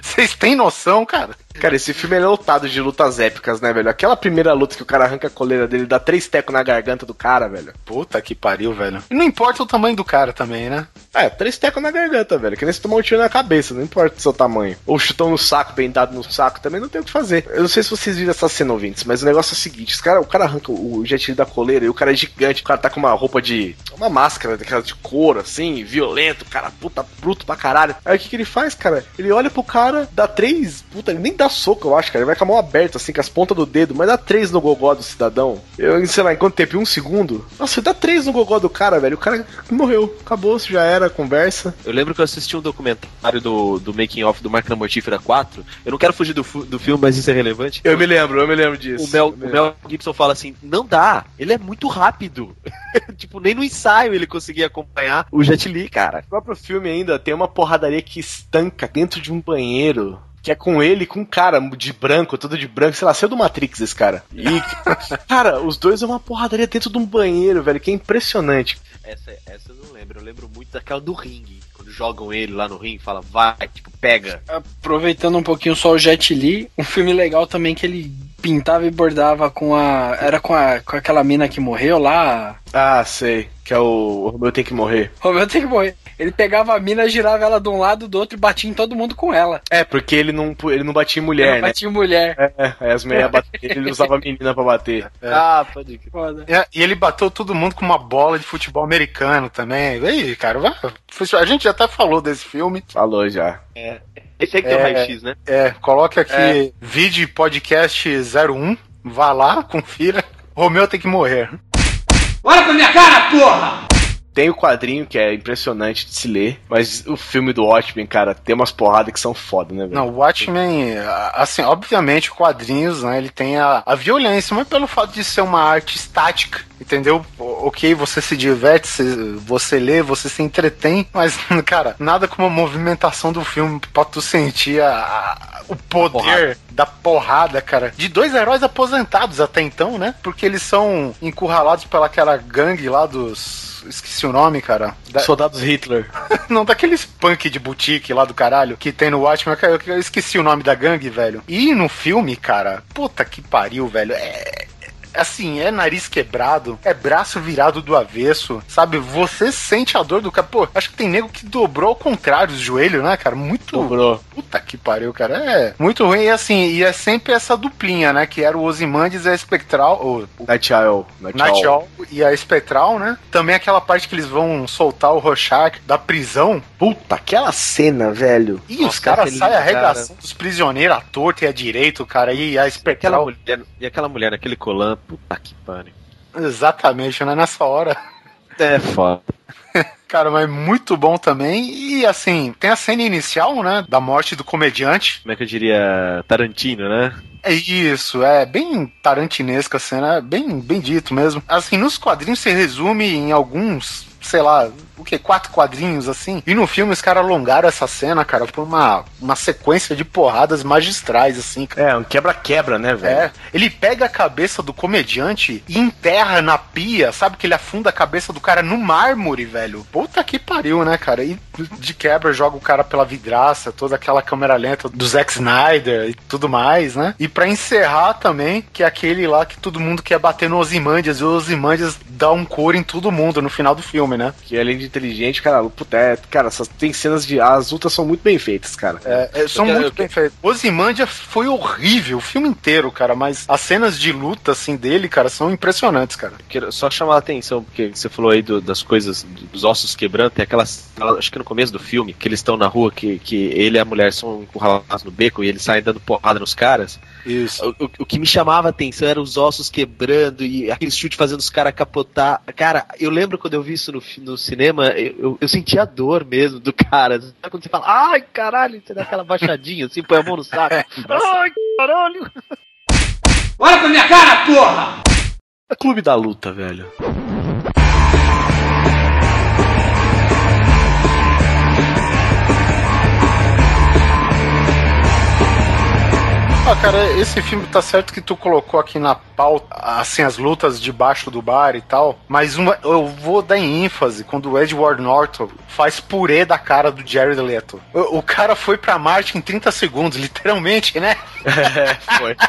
S6: Vocês têm noção, cara?
S4: Cara, esse filme é lotado de lutas épicas, né, velho? Aquela primeira luta que o cara arranca a coleira dele, dá três tecos na garganta do cara, velho.
S6: Puta que pariu, velho. E não importa o tamanho do cara também, né?
S4: É, três tecos na garganta, velho. Que nem se tomar um tiro na cabeça, não importa o seu tamanho. Ou chutão no saco, bem dado no saco, também não tem o que fazer. Eu não sei se vocês viram essa cena, ouvintes, mas o negócio é o seguinte: cara, o cara arranca o jet da coleira e o cara é gigante, o cara tá com uma roupa de. uma máscara daquela de couro, assim, violento, cara, puta, bruto pra caralho. Aí o que, que ele faz, cara? Ele olha pro cara, dá três. Puta, ele nem dá soco, eu acho, cara. Ele vai com a mão aberta, assim, com as pontas do dedo, mas dá três no gogó do cidadão. Eu, sei lá, em quanto tempo? Em um segundo? Nossa, dá três no gogó do cara, velho. O cara morreu. Acabou, já era a conversa.
S18: Eu lembro que eu assisti um documentário do, do Making Off do Máquina Mortífera 4. Eu não quero fugir do, do filme, mas isso é relevante.
S4: Eu me lembro, eu me lembro disso.
S18: O Mel, o Mel Gibson fala assim: não dá, ele é muito rápido. tipo, nem no ensaio ele conseguia acompanhar o Jet Li, cara.
S4: O próprio filme ainda tem uma porradaria que estanca dentro de um banheiro. Que é com ele, e com um cara de branco, todo de branco, sei lá, saiu do Matrix esse cara. E, cara, os dois é uma porradaria dentro de um banheiro, velho, que é impressionante.
S18: Essa, essa eu não lembro. Eu lembro muito daquela do ringue. Quando jogam ele lá no ringue, fala, vai, tipo, pega.
S9: Aproveitando um pouquinho só o Jet Li, um filme legal também que ele pintava e bordava com a. Era com, a, com aquela mina que morreu lá.
S4: Ah, sei. Que é o. O Romeu tem que morrer.
S9: Romeu tem que morrer. Ele pegava a mina, girava ela de um lado do outro e batia em todo mundo com ela.
S4: É, porque ele não, ele não batia em mulher,
S9: Ele
S4: né?
S9: batia em mulher.
S4: É, é, as mulheres batiam, ele usava a menina pra bater.
S15: Ah, pode crer.
S9: Foda.
S6: É, E ele bateu todo mundo com uma bola de futebol americano também. Aí, cara, a gente já até falou desse filme.
S4: Falou já.
S3: Esse aí que tem o
S6: É.
S3: raio-x, né?
S6: É, coloque aqui vídeo podcast 01. Vá lá, confira. Romeu tem que morrer.
S13: Olha pra minha cara, porra!
S4: Tem o quadrinho que é impressionante de se ler, mas o filme do Watchmen, cara, tem umas porradas que são foda, né, velho?
S6: Não, o Watchmen, assim, obviamente, quadrinhos, né, ele tem a, a violência, mas pelo fato de ser uma arte estática, entendeu? Ok, você se diverte, você, lê, você se entretém, mas, cara, nada como a movimentação do filme pra tu sentir a- a- o poder da porrada, cara, de dois heróis aposentados até então, né? Porque eles são encurralados pelaquela gangue lá dos... Esqueci o nome, cara. Da-
S4: Soldados Hitler.
S6: não, daqueles punk de boutique lá do caralho que tem no Watchmen, eu esqueci o nome da gangue, velho. E no filme, cara, puta que pariu, velho. É. Assim, é nariz quebrado, é braço virado do avesso, sabe? Você sente a dor do cara. Pô, acho que tem nego que dobrou ao contrário os joelhos, né, cara? Muito.
S4: Dobrou.
S6: Puta que pariu, cara. É muito ruim. E assim, e é sempre essa duplinha, né? Que era o Ozymandias e a Espectral. O
S4: Night Owl.
S6: E a Espectral, né? Também aquela parte que eles vão soltar o Rorschach da prisão.
S4: Puta, aquela cena, velho.
S6: E os caras
S3: aquele
S6: saem
S3: cara.
S6: arregaçando os prisioneiros à torta e à direito, cara. E a
S3: Aquela
S6: Espectral.
S3: mulher, e aquela mulher naquele colã, puta que pariu.
S6: Exatamente, né? Nessa hora.
S3: É foda.
S6: Cara, mas muito bom também. E assim, tem a cena inicial, né? Da morte do comediante.
S3: Como é que eu diria? Tarantino, né?
S6: É isso, é bem tarantinesca a cena, é bem, bem dito mesmo. Assim, nos quadrinhos se resume em alguns, sei lá, o que? Quatro quadrinhos assim. E no filme os caras alongaram essa cena, cara, por uma, uma sequência de porradas magistrais, assim. cara.
S4: É, um quebra-quebra, né, velho?
S6: É, ele pega a cabeça do comediante e enterra na pia, sabe? Que ele afunda a cabeça do cara no mármore, velho. Puta que pariu, né, cara? E de quebra joga o cara pela vidraça, toda aquela câmera lenta do Zack Snyder e tudo mais, né? E pra encerrar também, que é aquele lá que todo mundo quer bater no Ozymandias e o Ozymandias dá um couro em todo mundo no final do filme, né?
S4: Que além de inteligente, cara, puta, é, cara, essas, tem cenas de. As lutas são muito bem feitas, cara.
S6: É, é, são
S3: Eu
S6: muito bem feitos. Ozymandia foi horrível o filme inteiro, cara, mas as cenas de luta, assim, dele, cara, são impressionantes, cara.
S3: Quero só chamar a atenção, porque você falou aí do- das coisas, dos ossos quebrando, tem aquelas. Acho que no começo do filme, que eles estão na rua, que, que ele e a mulher são encurralados no beco e eles saem dando porrada nos caras.
S6: Isso.
S3: O, o- o que me chamava a atenção eram os ossos quebrando e aquele chute fazendo os caras capotar. Cara, eu lembro quando eu vi isso no, no cinema, eu, eu, eu senti a dor mesmo do cara. Quando você fala, ai caralho, você dá aquela baixadinha assim, põe a mão no saco. ai caralho.
S13: Olha pra minha cara, porra!
S4: Clube da Luta, velho.
S6: Ah, cara, esse filme tá certo que tu colocou aqui na pauta, assim, as lutas debaixo do bar e tal, mas uma, eu vou dar em ênfase quando o Edward Norton faz purê da cara do Jared Leto. O, o cara foi pra Marte em 30 segundos, literalmente, né?
S4: foi.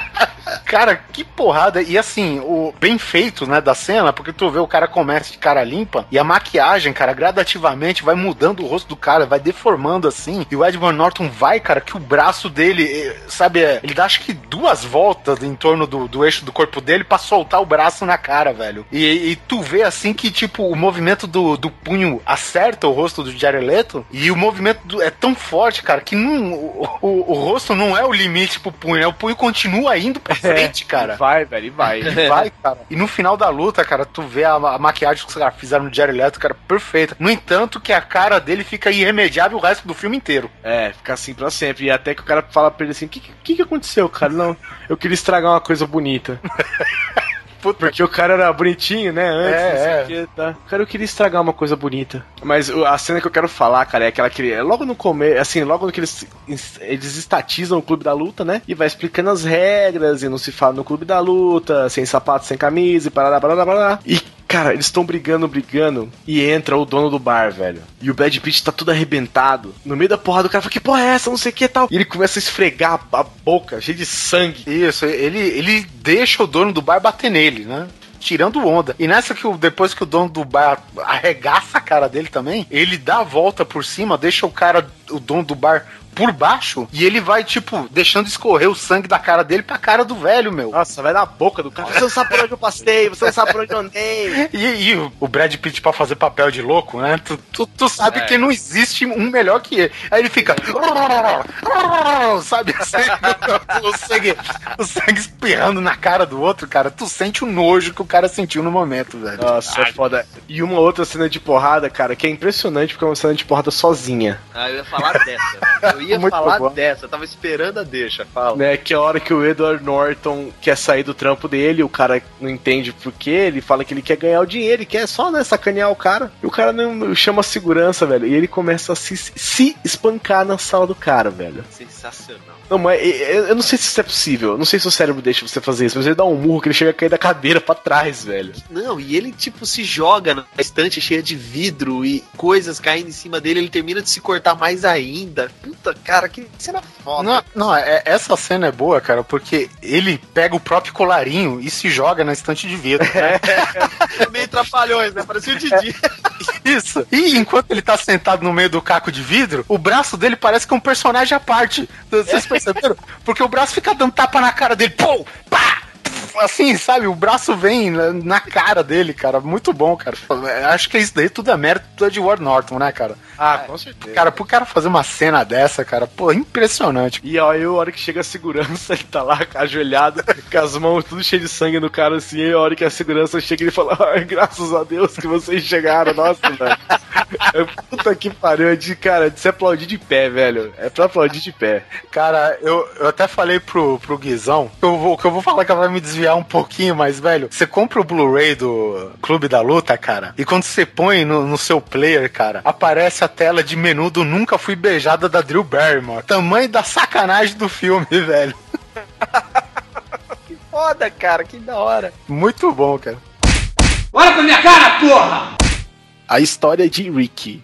S6: Cara, que porrada. E assim, o bem feito, né, da cena, porque tu vê o cara começa de cara limpa e a maquiagem, cara, gradativamente vai mudando o rosto do cara, vai deformando assim. E o Edward Norton vai, cara, que o braço dele, eh, sabe, é, ele dá acho que duas voltas em torno do, do eixo do corpo dele pra soltar o braço na cara, velho. E, e tu vê assim que, tipo, o movimento do, do punho acerta o rosto do Jared Leto e o movimento do- é tão forte, cara, que não, o, o, o rosto não é o limite pro punho, né? O punho continua indo pra frente, cara.
S4: Vai, velho, e vai.
S6: E vai, cara. E no final da luta, cara, tu vê a, a maquiagem que os caras fizeram no Jared Leto, cara, perfeita. No entanto, que a cara dele fica irremediável o resto do filme inteiro.
S4: É, fica assim pra sempre. E até que o cara fala pra ele assim: o que, que, que aconteceu, cara? Não, eu queria estragar uma coisa bonita. Porque o cara era bonitinho, né? Antes,
S6: É,
S4: não sei
S6: é.
S4: que, tá. Cara, eu queria estragar uma coisa bonita. Mas a cena que eu quero falar, cara, é aquela que ele- logo no começo, assim, logo no que eles, eles estatizam o clube da luta, né? E vai explicando as regras e não se fala no clube da luta, sem sapato, sem camisa e parará, parará, parará. E cara, eles estão brigando, brigando, e entra o dono do bar, velho. E o Brad Pitt tá tudo arrebentado. No meio da porrada, o cara fala, que porra é essa? Não sei o que tal. E ele começa a esfregar a boca, cheio de sangue.
S6: Isso, ele, ele deixa o dono do bar bater nele, né? tirando onda. E nessa que o, depois que o dono do bar arregaça a cara dele também, ele dá a volta por cima, deixa o cara, o dono do bar por baixo e ele vai, tipo, deixando escorrer o sangue da cara dele pra cara do velho, meu.
S4: Nossa, vai na boca do cara. Você não sabe por onde eu passei, você não sabe por onde eu andei.
S6: E, e o Brad Pitt pra fazer papel de louco, né? Tu, tu, tu sabe é. que não existe um melhor que ele. Aí ele fica. sabe assim? o, sangue, o sangue espirrando na cara do outro, cara. Tu sente o nojo que o cara sentiu no momento, velho.
S4: Nossa, é foda. E uma outra cena de porrada, cara, que é impressionante porque é uma cena de porrada sozinha.
S15: Ah, eu ia falar dessa. Eu ia falar bom. dessa, tava esperando a deixa, fala.
S4: Né, que é a hora que o Edward Norton quer sair do trampo dele, o cara não entende por quê, ele fala que ele quer ganhar o dinheiro, ele quer só, né, sacanear o cara. E o cara não chama a segurança, velho, e ele começa a se, se espancar na sala do cara, velho.
S15: Sensacional.
S4: Não, mas eu não sei se isso é possível. Eu não sei se o cérebro deixa você fazer isso, mas ele dá um murro que ele chega a cair da cadeira pra trás, velho.
S15: Não, e ele, tipo, se joga na estante cheia de vidro e coisas caindo em cima dele, ele termina de se cortar mais ainda. Puta, cara, que cena foda.
S6: Não, não é, essa cena é boa, cara, porque ele pega o próprio colarinho e se joga na estante de vidro. Né?
S15: É, é meio trapalhões, né? Parecia o Didi.
S6: Isso. E enquanto ele tá sentado no meio do caco de vidro, o braço dele parece que é um personagem à parte. Vocês perceberam? Porque o braço fica dando tapa na cara dele. Pô! Pá! Assim, sabe? O braço vem na, cara dele, cara. Muito bom, cara. Acho que isso daí tudo é mérito do Edward Norton, né, cara?
S4: Ah, com certeza.
S6: Cara, pro cara fazer uma cena dessa, cara, pô, impressionante.
S4: E aí, a hora que chega a segurança, ele tá lá ajoelhado, com as mãos tudo cheio de sangue no cara, assim, e a hora que a segurança chega, ele fala, ai, graças a Deus que vocês chegaram, nossa, velho. É, puta que pariu, é de, cara, de se aplaudir de pé, velho. É pra aplaudir de pé.
S6: Cara, eu, eu até falei pro, pro Guizão, eu vou, que eu vou falar que ela vai me desviar um pouquinho, mas, velho, você compra o Blu-ray do Clube da Luta, cara, e quando você põe no, no seu player, cara, aparece a tela de menu do Nunca Fui Beijada da Drew Barrymore. Tamanho da sacanagem do filme, velho.
S15: que foda, cara, que da hora.
S6: Muito bom, cara.
S13: Olha pra minha cara, porra!
S8: A história de Ricky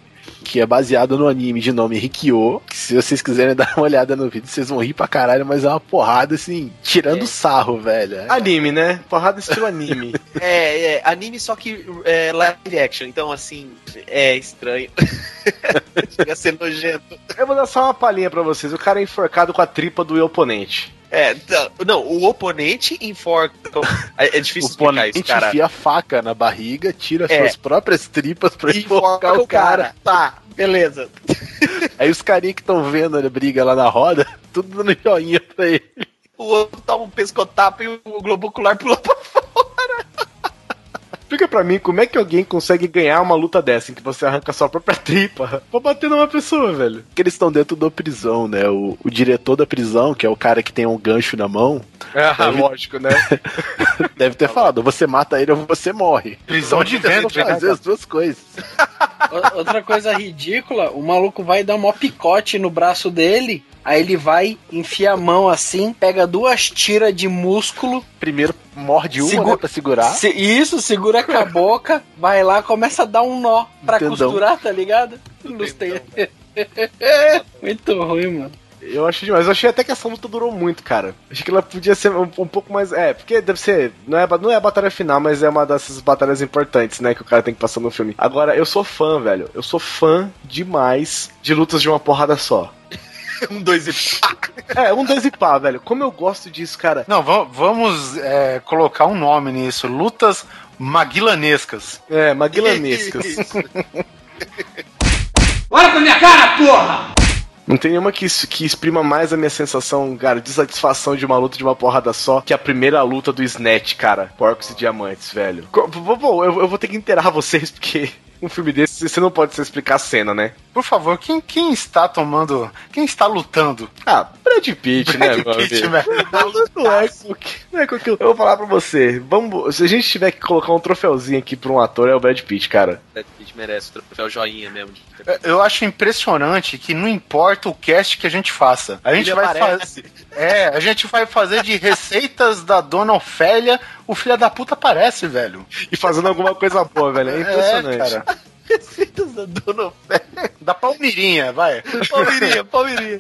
S8: que é baseado no anime de nome Rikyo. Que se vocês quiserem dar uma olhada no vídeo, vocês vão rir pra caralho, mas é uma porrada assim, tirando é. sarro, velho. É.
S4: Anime, né? Porrada estilo anime.
S15: é, é, anime só que é live action, então assim, é estranho. Chega a ser nojento.
S4: Eu vou dar só uma palhinha pra vocês. O cara é enforcado com a tripa do oponente.
S15: É, não, o oponente enforca. É, é difícil
S8: o explicar isso, cara. enfia a faca na barriga, tira é. suas próprias tripas pra enforcar o cara. cara.
S15: Tá, beleza.
S8: Aí os carinhos que estão vendo a briga lá na roda, tudo dando joinha pra ele.
S15: O outro toma um pescotapo e o globo ocular pula pra.
S4: Explica pra mim como é que alguém consegue ganhar uma luta dessa, em que você arranca sua própria tripa pra bater numa pessoa, velho.
S8: Porque eles estão dentro da prisão, né? O, o, diretor da prisão, que é o cara que tem um gancho na mão.
S4: É, deve... lógico, né?
S8: deve ter falado, você mata ele ou você morre.
S6: Prisão de vento,
S8: fazer as duas coisas.
S9: Outra coisa ridícula, o maluco vai dar um picote no braço dele Aí ele vai, enfia a mão assim, pega duas tiras de músculo.
S8: Primeiro morde uma, Segu né, pra segurar.
S9: Se, isso, segura com a boca, vai lá, começa a dar um nó pra Entendão. costurar, tá ligado? Nos tem... Muito ruim, mano.
S4: Eu achei demais. Eu achei até que essa luta durou muito, cara. Achei que ela podia ser um, um, pouco mais. É, porque deve ser. Não é, não é a batalha final, mas é uma dessas batalhas importantes, né? Que o cara tem que passar no filme. Agora, eu sou fã, velho. Eu sou fã demais de lutas de uma porrada só.
S15: um dois e pá.
S4: É, um dois e pá, velho. Como eu gosto disso, cara.
S6: Não, vamos é, colocar um nome nisso. Lutas maguilanescas.
S4: É, maguilanescas.
S13: Olha pra minha cara, porra!
S4: Não tem nenhuma que, que exprima mais a minha sensação, cara, de satisfação de uma luta de uma porrada só que a primeira luta do Snatch, cara. Porcos e Diamantes, velho. Eu, eu vou ter que enterrar vocês, porque um filme desse, você não pode se explicar a cena, né?
S6: por favor, quem, quem está tomando. Quem está lutando?
S4: Ah, Brad Pitt,
S6: Brad
S4: né,
S6: Pitt, velho.
S4: Não é, não é com que eu vou falar pra você. Vamos, se a gente tiver que colocar um troféuzinho aqui pra um ator, é o Brad Pitt, cara.
S3: A gente merece o troféu joinha mesmo.
S6: Eu acho impressionante que não importa o cast que a gente faça. A gente
S3: Ele
S6: vai
S3: aparece.
S6: fazer. É, a gente vai fazer de receitas da Dona Ofélia, o filho da puta aparece, velho.
S4: E fazendo alguma coisa boa, velho. É impressionante.
S6: cara.
S3: Receitas da Dona Ofélia.
S6: Da Palmirinha, vai.
S3: Palmeirinha, Palmeirinha.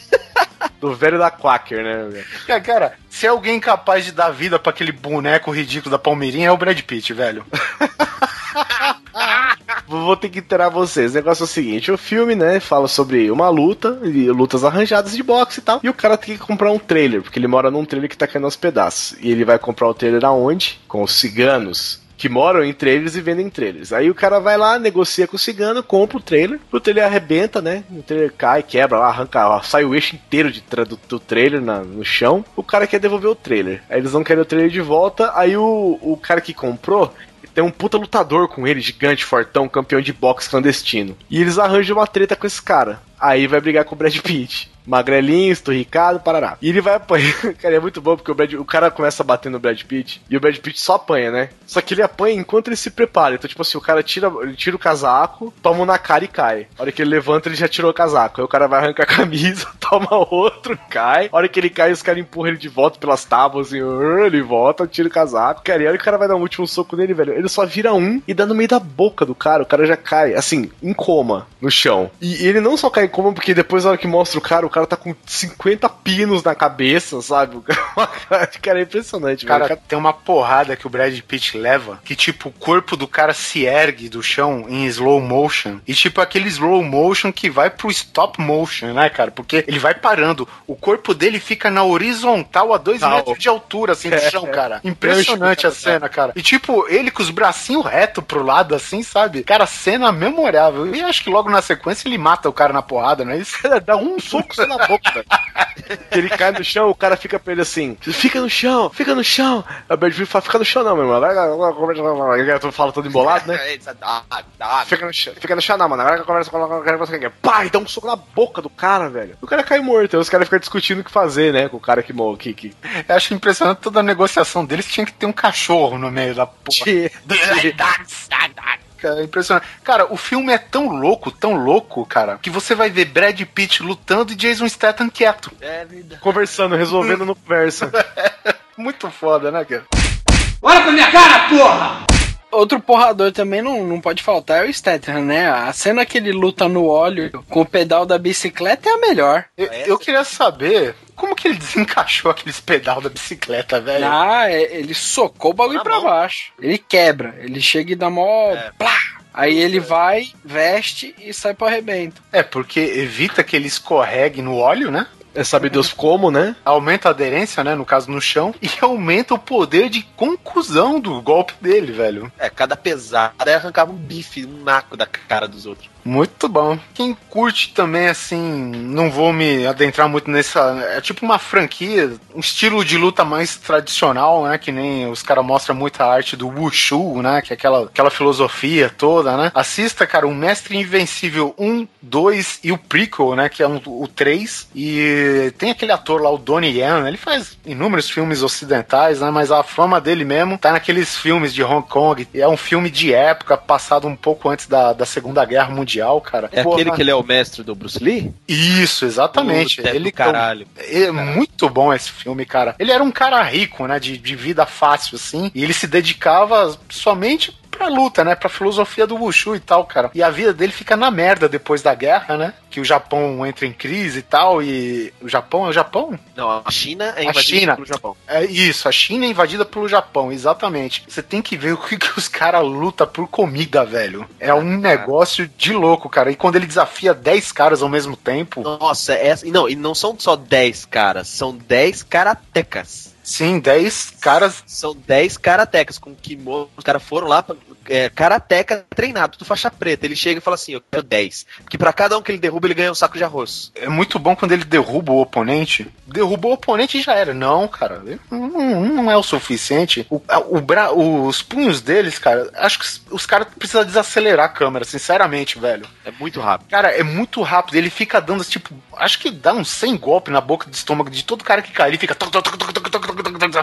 S4: Do velho da Quaker, né? velho?
S6: Cara, cara, se é alguém capaz de dar vida pra aquele boneco ridículo da Palmeirinha, é o Brad Pitt, velho.
S4: Vou ter que interar vocês. O negócio é o seguinte: o filme, né, fala sobre uma luta, e lutas arranjadas de boxe e tal. E o cara tem que comprar um trailer, porque ele mora num trailer que tá caindo aos pedaços. E ele vai comprar o trailer aonde? Com os ciganos. Que moram em trailers e vendem trailers. Aí o cara vai lá, negocia com o cigano, compra o trailer, o trailer arrebenta, né? O trailer cai, quebra lá, arranca, ó, sai o eixo inteiro de do, do trailer na- no chão. O cara quer devolver o trailer. Aí eles não querem o trailer de volta. Aí o, o cara que comprou tem um puta lutador com ele, gigante, fortão, campeão de boxe clandestino. E eles arranjam uma treta com esse cara. Aí vai brigar com o Brad Pitt. Magrelinho, esturricado, parará. E ele vai apanhar. Cara, é muito bom porque o, Brad- o cara começa a bater no Brad Pitt e o Brad Pitt só apanha, né? Só que ele apanha enquanto ele se prepara. Então, tipo assim, o cara tira, ele tira o casaco, toma um na cara e cai. A hora que ele levanta, ele já tirou o casaco. Aí o cara vai arrancar a camisa, toma outro, cai. A hora que ele cai, os caras empurram ele de volta pelas tábuas, assim, ele volta, tira o casaco. Cara, e a hora que o cara vai dar um último soco nele, velho, ele só vira um e dá no meio da boca do cara. O cara já cai, assim, em coma, no chão. E ele não só cai em coma, porque depois, na hora que mostra o cara, o cara tá com 50 pinos na cabeça, sabe? O cara, cara é impressionante,
S6: Cara,
S4: velho.
S6: tem uma porrada que o Brad Pitt leva, que tipo, o corpo do cara se ergue do chão em slow motion. E tipo, aquele slow motion que vai pro stop motion, né, cara? Porque ele vai parando. O corpo dele fica na horizontal a dois metros de altura, assim, do
S4: É,
S6: chão, cara.
S4: é.
S6: Impressionante a cena, cara. E tipo, ele com os bracinhos reto pro lado, assim, sabe? Cara, cena memorável. E acho que logo na sequência ele mata o cara na porrada, não é isso?
S4: Dá um soco só na boca, velho. Ele cai no chão, o cara fica pra ele assim: fica no chão, fica no chão. Brad Pitt fala: fica no chão, não, meu irmão. Conversa. Ele fala todo embolado, né? Fica no chão, fica no chão, não, mano. Agora que eu converso com eu você quer. Pá, e dá um soco na boca do cara, velho. O cara cai morto. Aí os caras ficam discutindo o que fazer, né? Com o cara que morre. Que, que...
S6: Eu acho impressionante toda a negociação deles tinha que ter um cachorro no meio da porra. Cara, é impressionante. Cara, o filme é tão louco, tão louco, cara, que você vai ver Brad Pitt lutando e Jason Statham quieto.
S3: É verdade.
S4: Conversando, resolvendo no conversa.
S6: Muito foda, né, cara?
S19: Olha pra minha cara, porra!
S9: Outro porrador também não, não pode faltar é o Statham, né? A cena que ele luta no óleo com o pedal da bicicleta é a melhor.
S6: Eu, eu queria saber como que ele desencaixou aqueles pedal da bicicleta, velho.
S9: Ah, é- ele socou o bagulho
S3: Na
S9: pra
S3: mão.
S9: baixo. Ele quebra, ele chega e dá mó. Plá! Aí ele vai, veste e sai pro arrebento.
S6: É, porque evita que ele escorregue no óleo, né?
S4: É sabe Deus como, né?
S6: Aumenta a aderência, né? No caso, no chão. E aumenta o poder de conclusão do golpe dele, velho.
S3: É, cada pesada arrancava um bife, um naco da cara dos outros.
S6: Muito bom. Quem curte também, assim, não vou me adentrar muito nessa. É tipo uma franquia, um estilo de luta mais tradicional, né? Que nem os caras mostram muita arte do Wushu, né? Que é aquela, aquela filosofia toda, né? Assista, cara, o Mestre Invencível 1, 2 e o prequel, né? Que é um- o 3. E tem aquele ator lá, o Donnie Yen, ele faz inúmeros filmes ocidentais, né? Mas a fama dele mesmo tá naqueles filmes de Hong Kong. É um filme de época, passado um pouco antes da, da Segunda Guerra Mundial, cara.
S3: É
S6: Porra,
S3: aquele que ele é o mestre do Bruce Lee?
S6: Isso, exatamente.
S3: Puta, é
S6: ele
S3: caralho.
S6: É muito bom esse filme, cara. Ele era um cara rico, né? De, de vida fácil, assim. E ele se dedicava somente pra luta, né? Pra filosofia do Wushu e tal, cara. E a vida dele fica na merda depois da guerra, né? Que o Japão entra em crise e tal. E. O Japão é o Japão?
S3: Não, a China é
S6: A
S3: invadida
S6: China.
S3: pelo Japão.
S6: É isso, a China é invadida pelo Japão, exatamente. Você tem que ver o que, que os caras lutam por comida, velho. É um negócio de louco, cara. E quando ele desafia 10 caras ao mesmo tempo.
S3: Nossa, essa. e Não, e não são só 10 caras, são 10 karatecas.
S6: Sim, 10 caras.
S3: São 10 karatecas com kimono. Os caras foram lá, pra, é, karateca treinado, tudo faixa preta. Ele chega e fala assim: Eu quero 10. Porque pra cada um que ele derruba, ele ganha um saco de arroz.
S6: É muito bom quando ele derruba o oponente. Derrubou o oponente e já era. Não, cara. Não, não é o suficiente. O, o bra, os punhos deles, cara, acho que os caras precisam desacelerar a câmera, sinceramente, velho.
S3: É muito rápido.
S6: Cara, é muito rápido. Ele fica dando, tipo, acho que dá uns 100 golpes na boca do estômago de todo cara que cai. Ele fica.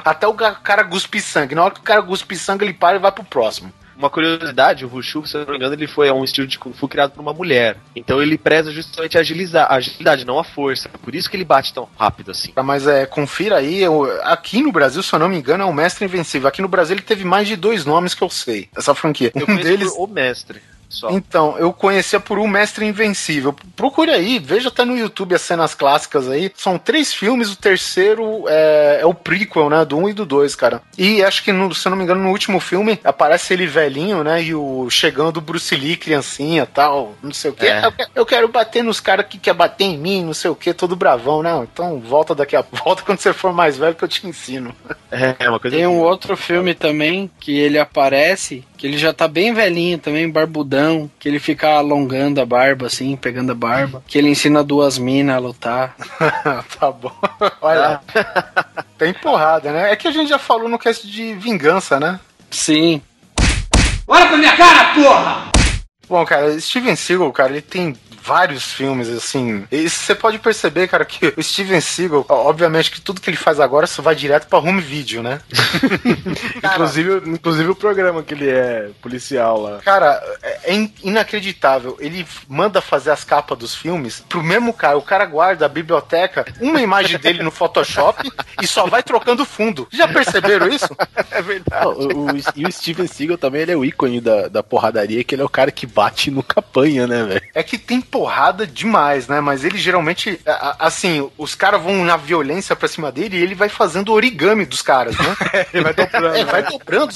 S6: Até o cara guspe sangue. Na hora que o cara guspe sangue, ele para e vai pro próximo.
S3: Uma curiosidade, o Wushu, se eu não me engano, ele foi um estilo de Kung Fu criado por uma mulher. Então ele preza justamente a, agilizar, a agilidade, não a força. Por isso que ele bate tão rápido assim.
S6: Mas é, confira aí, eu, aqui no Brasil, se eu não me engano, é o Mestre Invencível. Aqui no Brasil ele teve mais de dois nomes que eu sei. Essa franquia.
S3: Eu um deles. o Mestre. Só.
S6: Então, eu conhecia por um Mestre Invencível. Procure aí, veja até no YouTube as cenas clássicas aí. São três filmes, o terceiro é, é o prequel, né? Do um e do dois, cara. E acho que, no, se eu não me engano, no último filme aparece ele velhinho, né? E o chegando o Bruce Lee, criancinha tal, não sei o quê. É. Eu, eu, quero bater nos caras que quer bater em mim, não sei o quê, todo bravão, né? Então volta daqui a volta quando você for mais velho que eu te ensino.
S9: É, uma coisa Tem um outro filme também que ele aparece, que ele já tá bem velhinho também, barbudão que ele fica alongando a barba, assim, pegando a barba. Que ele ensina duas minas a lutar.
S6: tá bom. Olha, tem porrada, né? É que a gente já falou no cast de vingança, né?
S9: Sim.
S13: Olha pra minha cara, porra!
S6: Bom, cara, Steven Seagal, cara, ele tem vários filmes, assim. E você pode perceber, cara, que o Steven Seagal, obviamente que tudo que ele faz agora só vai direto pra home video, né?
S20: inclusive, inclusive o programa que ele é policial lá.
S6: Cara, é, é inacreditável. Ele manda fazer as capas dos filmes pro mesmo cara. O cara guarda a biblioteca, uma imagem dele no Photoshop e só vai trocando fundo. Já perceberam isso?
S8: é verdade. o, o, e o Steven Seagal também ele é o ícone da, da porradaria, que ele é o cara que bate no capanha, né, velho?
S6: É que tem porrada demais, né? Mas ele geralmente, assim, os caras vão na violência pra cima dele e ele vai fazendo origami dos caras, né? ele vai dobrando. É, vai né? dobrando.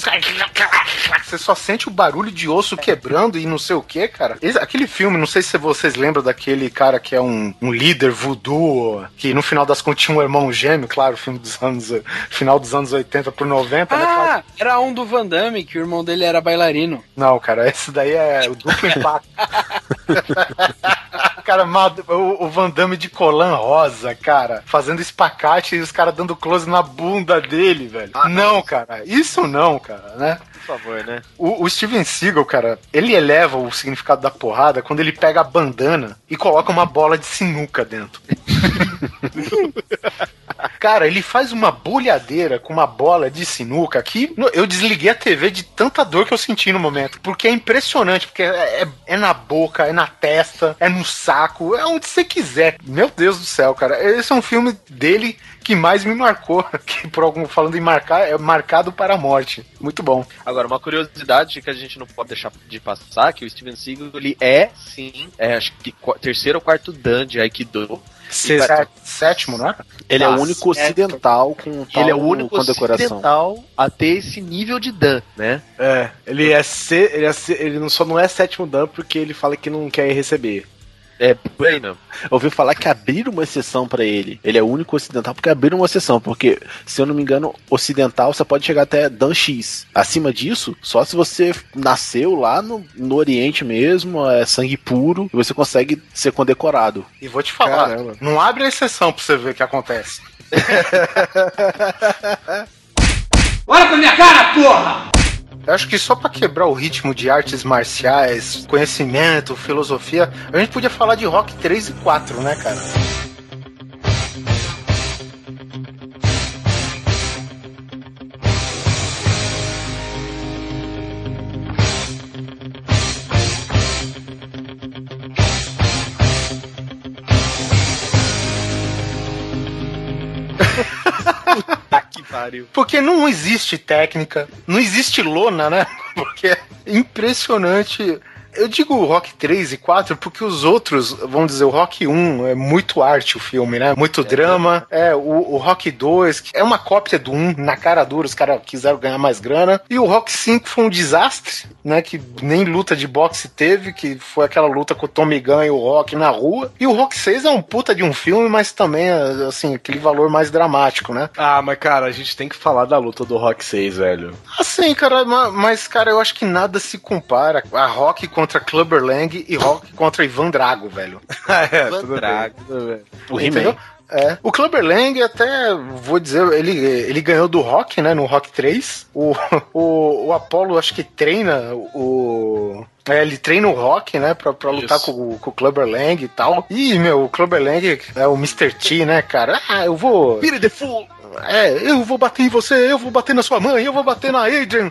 S6: Você só sente o barulho de osso quebrando e não sei o que, cara. Aquele filme, não sei se vocês lembram daquele cara que é um, um líder voodoo, que no final das contas tinha um irmão gêmeo, claro, filme dos anos. Final dos anos 80 pro 90,
S9: né? ah, né? Era um do Van Damme, que o irmão dele era bailarino.
S6: Não, cara, esse daí é o impacto. cara, o, o Van Damme de colan rosa, cara, fazendo espacate e os caras dando close na bunda dele, velho. Ah, não, cara, isso não, cara, né?
S3: Por favor, né?
S6: O, o, Steven Seagal, cara, ele eleva o significado da porrada quando ele pega a bandana e coloca uma bola de sinuca dentro. Cara, ele faz uma bolhadeira com uma bola de sinuca que eu desliguei a TV de tanta dor que eu senti no momento. Porque é impressionante, porque é, é, é na boca, é na testa, é no saco, é onde você quiser. Meu Deus do céu, cara. Esse é um filme dele que mais me marcou, que por algum falando em marcar, é marcado para a morte. Muito bom.
S3: Agora, uma curiosidade que a gente não pode deixar de passar, que o Steven Seagal, ele é, sim, é, acho que terceiro ou quarto dan de Aikido.
S6: Sétimo, né?
S8: Ele é o único ocidental com
S3: tal Ele é o único ocidental a ter esse nível de Dan, né?
S20: É, ele é ser, ele, é ser, ele não, só não é sétimo Dan porque ele fala que não quer receber.
S8: É, bem, não. Ouvi falar que abriram uma exceção para ele. Ele é o único ocidental porque abriram uma exceção. Porque, se eu não me engano, ocidental você pode chegar até Dan X. Acima disso, só se você nasceu lá no, no Oriente mesmo, é sangue puro, e você consegue ser condecorado.
S6: E vou te falar, Caramba. não abre a exceção pra você ver o que acontece.
S13: Olha pra minha cara, porra!
S6: Eu acho que só para quebrar o ritmo de artes marciais, conhecimento, filosofia, a gente podia falar de Rock 3 e 4, né, cara? Pariu. Porque não existe técnica, não existe lona, né? Porque é impressionante Eu digo o Rock 3 e 4 porque os outros, vamos dizer, o Rock 1 é muito arte o filme, né? Muito drama. É, o, o Rock 2 que é uma cópia do 1, na cara dura, os caras quiseram ganhar mais grana. E o Rock 5 foi um desastre, né? Que nem luta de boxe teve, que foi aquela luta com o Tommy Gunn e o Rock na rua. E o Rock 6 é um puta de um filme, mas também, assim, aquele valor mais dramático, né?
S4: Ah, mas cara, a gente tem que falar da luta do Rock 6, velho.
S6: Assim, cara, ma- mas, cara, eu acho que nada se compara a Rock contra Clubber Lang e Rock contra Ivan Drago, velho.
S4: é,
S3: Ivan
S4: tudo bem,
S3: Drago.
S4: tudo bem.
S8: O
S6: Entendeu?
S8: He-Man.
S6: É. O Clubber Lang, até vou dizer, ele, ele ganhou do Rock, né? No Rock 3. O, o, o Apollo, acho que treina o. É, ele treina o Rock, né? Pra, pra lutar com, o- com o Clubber Lang e tal. E, meu, o Clubber Lang é o Mr. T, né, cara? Ah, eu vou.
S3: Vire the fool!
S6: É, eu vou bater em você, eu vou bater na sua mãe, eu vou bater na Adrian.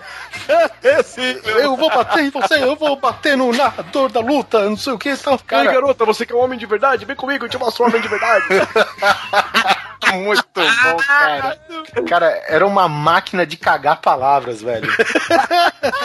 S3: Esse,
S6: Eu vou bater em você, eu vou bater no narrador da luta, não sei o que e tal.
S4: Ei,
S6: Cara,
S4: garota, você que é um homem de verdade, vem comigo, eu te mostro um homem de verdade.
S6: Muito bom, cara. Cara, era uma máquina de cagar palavras, velho.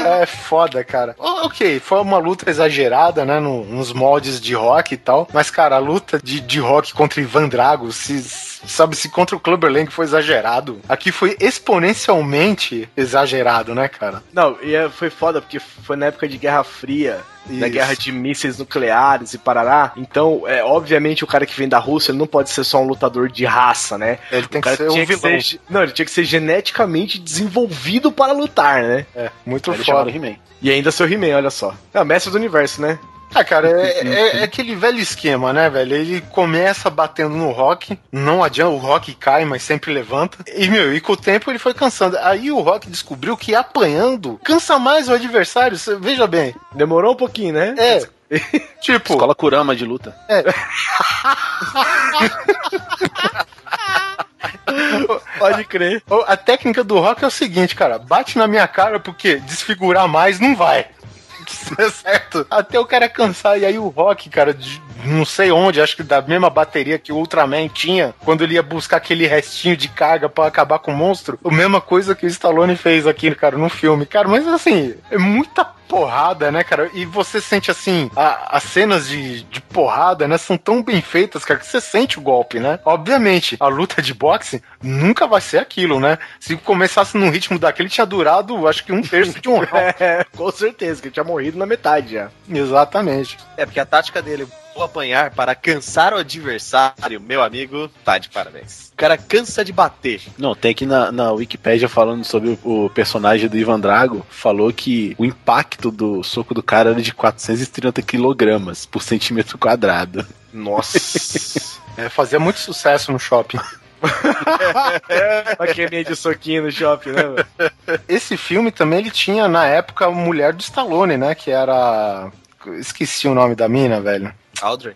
S6: É foda, cara. Ok, foi uma luta exagerada, né? no- nos moldes de rock e tal. Mas, cara, a luta de, de rock contra Ivan Drago, se, sabe, se contra o Clubber Lang foi exagerado, aqui foi exponencialmente exagerado, né, cara?
S4: Não, e é- foi foda, porque foi na época de Guerra Fria, da
S6: Isso.
S4: guerra de mísseis nucleares e parará. Então, é, obviamente, o cara que vem da Rússia ele não pode ser só um lutador de raça, né?
S6: Ele tem que ser um vilão.
S4: ser- não, ele tinha que ser geneticamente desenvolvido para lutar, né?
S6: É, muito
S8: Ele
S6: foda.
S4: E ainda seu He-Man, olha só. É, mestre do universo, né?
S6: Ah, cara, é, é- é aquele velho esquema, né, velho? Ele começa batendo no rock, não adianta, o rock cai, mas sempre levanta. E, meu, e com o tempo ele foi cansando. Aí o rock descobriu que apanhando cansa mais o adversário, cê- veja bem.
S4: Demorou um pouquinho, né?
S6: É. Tipo,
S8: Escola Kurama de luta.
S4: Pode crer.
S6: a técnica do rock é o seguinte, cara, bate na minha cara porque desfigurar mais não vai. É certo? Até o cara cansar. E aí o rock, cara, não sei onde, acho que da mesma bateria que o Ultraman tinha, quando ele ia buscar aquele restinho de carga pra acabar com o monstro, a mesma coisa que o Stallone fez aqui, cara, no filme. Cara, mas assim, é muita porrada, né, cara? E você sente assim, a- as cenas de, de porrada, né, são tão bem feitas, cara, que você sente o golpe, né? Obviamente, a luta de boxe nunca vai ser aquilo, né? Se começasse num ritmo daquele, tinha durado, acho que um terço de um round.
S4: É, com certeza, que tinha morrido na metade já.
S6: Exatamente.
S3: É, porque a tática dele, vou apanhar para cansar o adversário, meu amigo, tá de parabéns. O cara cansa de bater.
S8: Não, tem aqui na, na Wikipédia falando sobre o, o personagem do Ivan Drago, falou que o impacto do soco do cara era de 430 quilogramas por centímetro quadrado.
S4: Nossa.
S6: É, fazia muito sucesso no shopping.
S4: Meio de soquinho no shopping, né, mano?
S6: Esse filme também ele tinha na época a mulher do Stallone, né? Que era. Esqueci o nome da mina, velho.
S3: Audrey.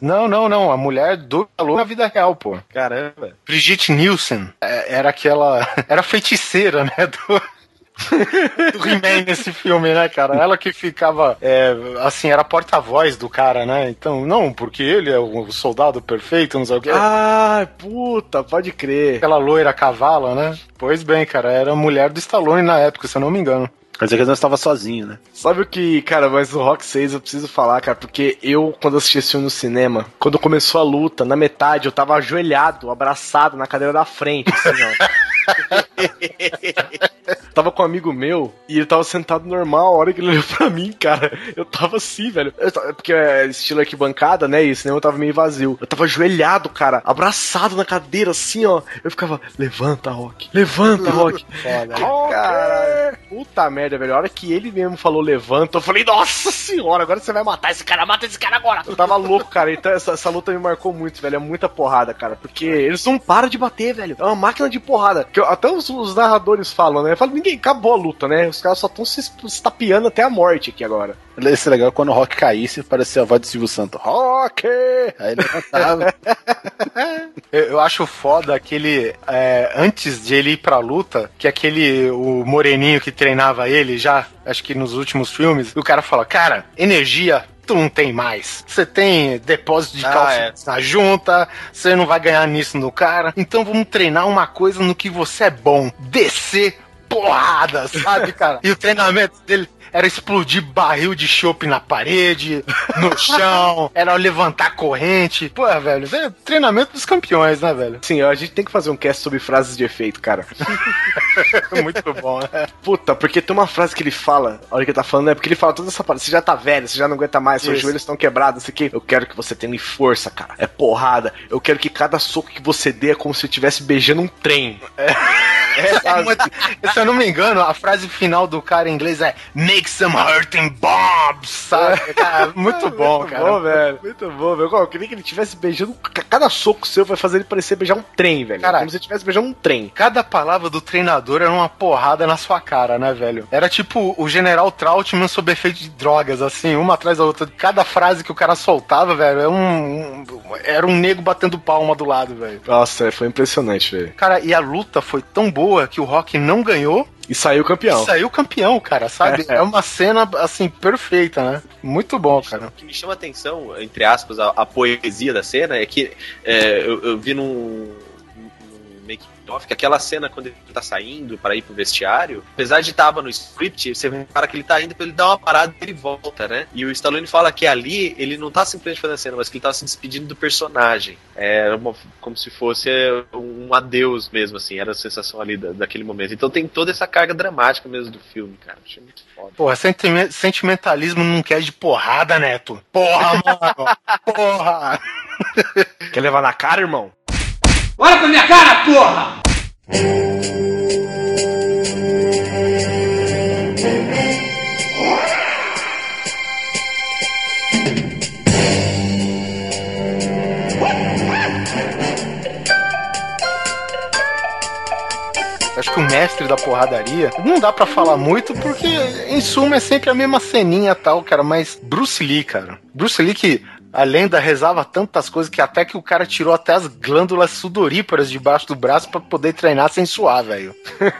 S6: Não, não, não. A mulher do Stallone na vida real, pô.
S3: Caramba.
S6: Brigitte Nielsen. É, Era aquela. Era feiticeira, né? Do. do He-Man nesse filme, né, cara? Ela que ficava, é, assim, era porta-voz do cara, né? Então, não, porque ele é o soldado perfeito, não sei o quê.
S4: Ah, puta, pode crer.
S6: Aquela loira cavala, né? Pois bem, cara, era a mulher do Stallone na época, se eu não me engano.
S8: Quer dizer que ele não estava sozinho, né?
S4: Sabe o que, cara, mas o Rock 6 eu preciso falar, cara, porque eu, quando assisti esse filme no cinema, quando começou a luta, na metade, eu tava ajoelhado, abraçado na cadeira da frente, assim, ó. tava com um amigo meu e ele tava sentado normal, a hora que ele olhou pra mim, cara, eu tava assim, velho. Eu tava- porque é estilo arquibancada, né, e o cinema tava meio vazio. Eu tava ajoelhado, cara, abraçado na cadeira, assim, ó. Eu ficava, levanta, Rock, levanta, Rock. Cara, puta merda, velho. A hora que ele mesmo falou levanta, eu falei, nossa senhora, agora você vai matar esse cara, mata esse cara agora. Eu tava louco, cara. Então essa, essa luta me marcou muito, velho. É muita porrada, cara. Porque eles não param de bater, velho. É uma máquina de porrada. Que eu- até os, os narradores falam, né? Falam, ninguém, acabou a luta, né? Os caras só estão se estapeando até a morte aqui agora.
S8: Esse é legal quando o Rock caísse, parecia a voz do Silvio Santos. Rock! Aí ele levantava.
S6: Eu, eu acho foda aquele. é, antes de ele ir pra luta, que aquele. O moreninho que treinava ele já, acho que nos últimos filmes, o cara fala: Cara, energia. Tu não tem mais. Você tem depósito de
S3: Ah,
S6: cálcio na junta, você não vai ganhar nisso no cara. Então vamos treinar uma coisa no que você é bom: descer porrada, sabe, cara? E o treinamento dele era explodir barril de chopp na parede, no chão, era levantar corrente. Pô, velho, é treinamento dos campeões, né, velho?
S4: Sim, a gente tem que fazer um cast sobre frases de efeito, cara.
S6: Muito bom, né?
S4: Puta, porque tem uma frase que ele fala, a hora que ele tá falando, é porque ele fala toda essa parada, você já tá velho, você já não aguenta mais, seus
S6: Isso.
S4: joelhos estão quebrados, isso aqui. Eu quero que você tenha força, cara. É porrada. Eu quero que cada soco que você dê é como se eu estivesse beijando um trem.
S6: É muito- se eu não me engano, a frase final do cara em inglês é Make some hurting bombs, sabe? Cara, muito bom,
S4: Muito
S6: cara.
S4: bom, velho. Muito bom, velho. Eu queria que ele estivesse beijando. Cada soco seu vai fazer ele parecer beijar um trem, velho.
S6: Caralho.
S4: Como se ele estivesse beijando um trem.
S6: Cada palavra do treinador era uma porrada na sua cara, né, velho? Era tipo o General Trautmann sob efeito de drogas, assim, uma atrás da outra. Cada frase que o cara soltava, velho, era um, um- era um nego batendo palma do lado, velho.
S4: Nossa, foi impressionante, velho.
S6: Cara, e a luta foi tão boa que o Rock não ganhou
S4: E saiu campeão.
S6: e saiu campeão, cara, sabe? É uma cena, assim, perfeita, né? Muito bom, cara.
S3: O que me chama a atenção, entre aspas, a, a poesia da cena é que é, eu, eu vi num, que aquela cena quando ele tá saindo para ir pro vestiário, apesar de tava no script, você repara que ele tá indo pra ele dar uma parada e ele volta, né? E o Stallone fala que ali ele não tá simplesmente fazendo a cena, mas que ele tá se despedindo do personagem. É uma- como se fosse um adeus mesmo, assim, era a sensação ali da- daquele momento. Então tem toda essa carga dramática mesmo do filme, cara. Achei muito foda.
S6: Porra, sentime- sentimentalismo não quer de porrada, Neto. Porra, mano. Porra.
S4: Quer levar na cara, irmão?
S13: Olha pra minha cara, porra!
S6: Acho que o mestre da porradaria não dá pra falar muito porque, em suma, é sempre a mesma ceninha tal, cara. Mas Bruce Lee, cara. Bruce Lee que a lenda rezava tantas coisas que até que o cara tirou até as glândulas sudoríparas debaixo do braço pra poder treinar sem suar, velho.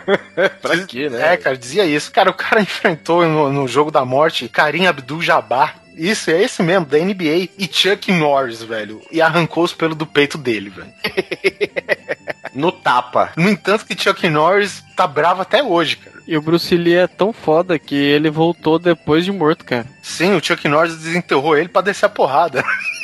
S4: pra quê, né?
S6: É, cara, dizia isso. Cara, o cara enfrentou no, no jogo da morte Karim Abdul-Jabbar. Isso, é esse mesmo, da NBA. E Chuck Norris, velho. E arrancou os pelos do peito dele, velho.
S4: No tapa.
S6: No entanto que Chuck Norris tá bravo até hoje, cara.
S5: E o Bruce Lee é tão foda que ele voltou depois de morto, cara.
S6: Sim, o Chuck Norris desenterrou ele pra descer a porrada.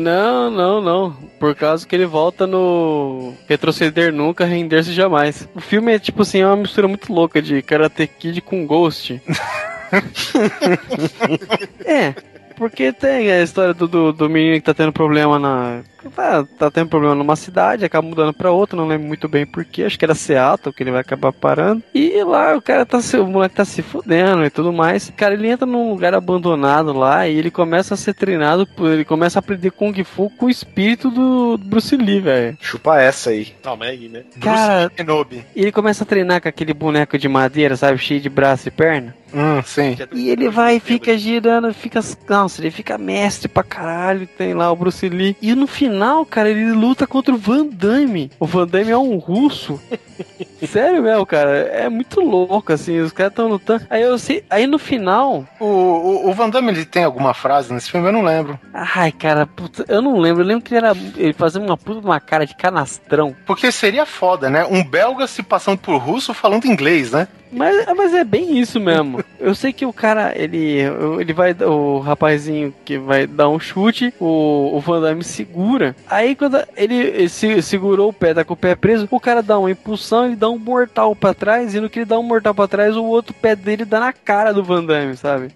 S5: Não, não, não. Por causa que ele volta no Retroceder Nunca, Render-se Jamais. O filme é tipo assim, é uma mistura muito louca de Karate Kid com Ghost. é, porque tem a história do, do, do menino que tá tendo problema na. Tá, tá tendo problema numa cidade, acaba mudando pra outra, não lembro muito bem porquê, acho que era Seattle que ele vai acabar parando. E lá o cara tá se, o moleque tá se fudendo e tudo mais. Cara, ele entra num lugar abandonado lá e ele começa a ser treinado, ele começa a aprender Kung Fu com o espírito do, Bruce Lee, velho.
S4: Chupa essa aí.
S3: Não, Meg, né?
S5: Cara,
S6: Kenobi.
S5: e ele começa a treinar com aquele boneco de madeira, sabe, cheio de braço e perna.
S6: Hum, sim.
S5: E ele vai e fica girando, fica. Nossa, ele fica mestre pra caralho. Tem lá o Bruce Lee. E no final, cara, ele luta contra o Van Damme. O Van Damme é um russo. Sério mesmo, cara. É muito louco, assim. Os caras tão lutando. Aí eu sei. Aí no final.
S6: O, o, o Van Damme ele tem alguma frase nesse filme? Eu não lembro.
S5: Ai, cara, puta, eu não lembro. Eu lembro que ele era. Ele fazia uma puta uma cara de canastrão.
S6: Porque seria foda, né? Um belga se passando por russo falando inglês, né?
S5: Mas, mas é bem isso mesmo. Eu sei que o cara, ele, ele vai, o rapazinho que vai dar um chute, o, o Van Damme segura. Aí quando ele, ele se, segurou o pé, tá com o pé preso, o cara dá uma impulsão, ele dá um mortal pra trás, e no que ele dá um mortal pra trás, o outro pé dele dá na cara do Van Damme, sabe?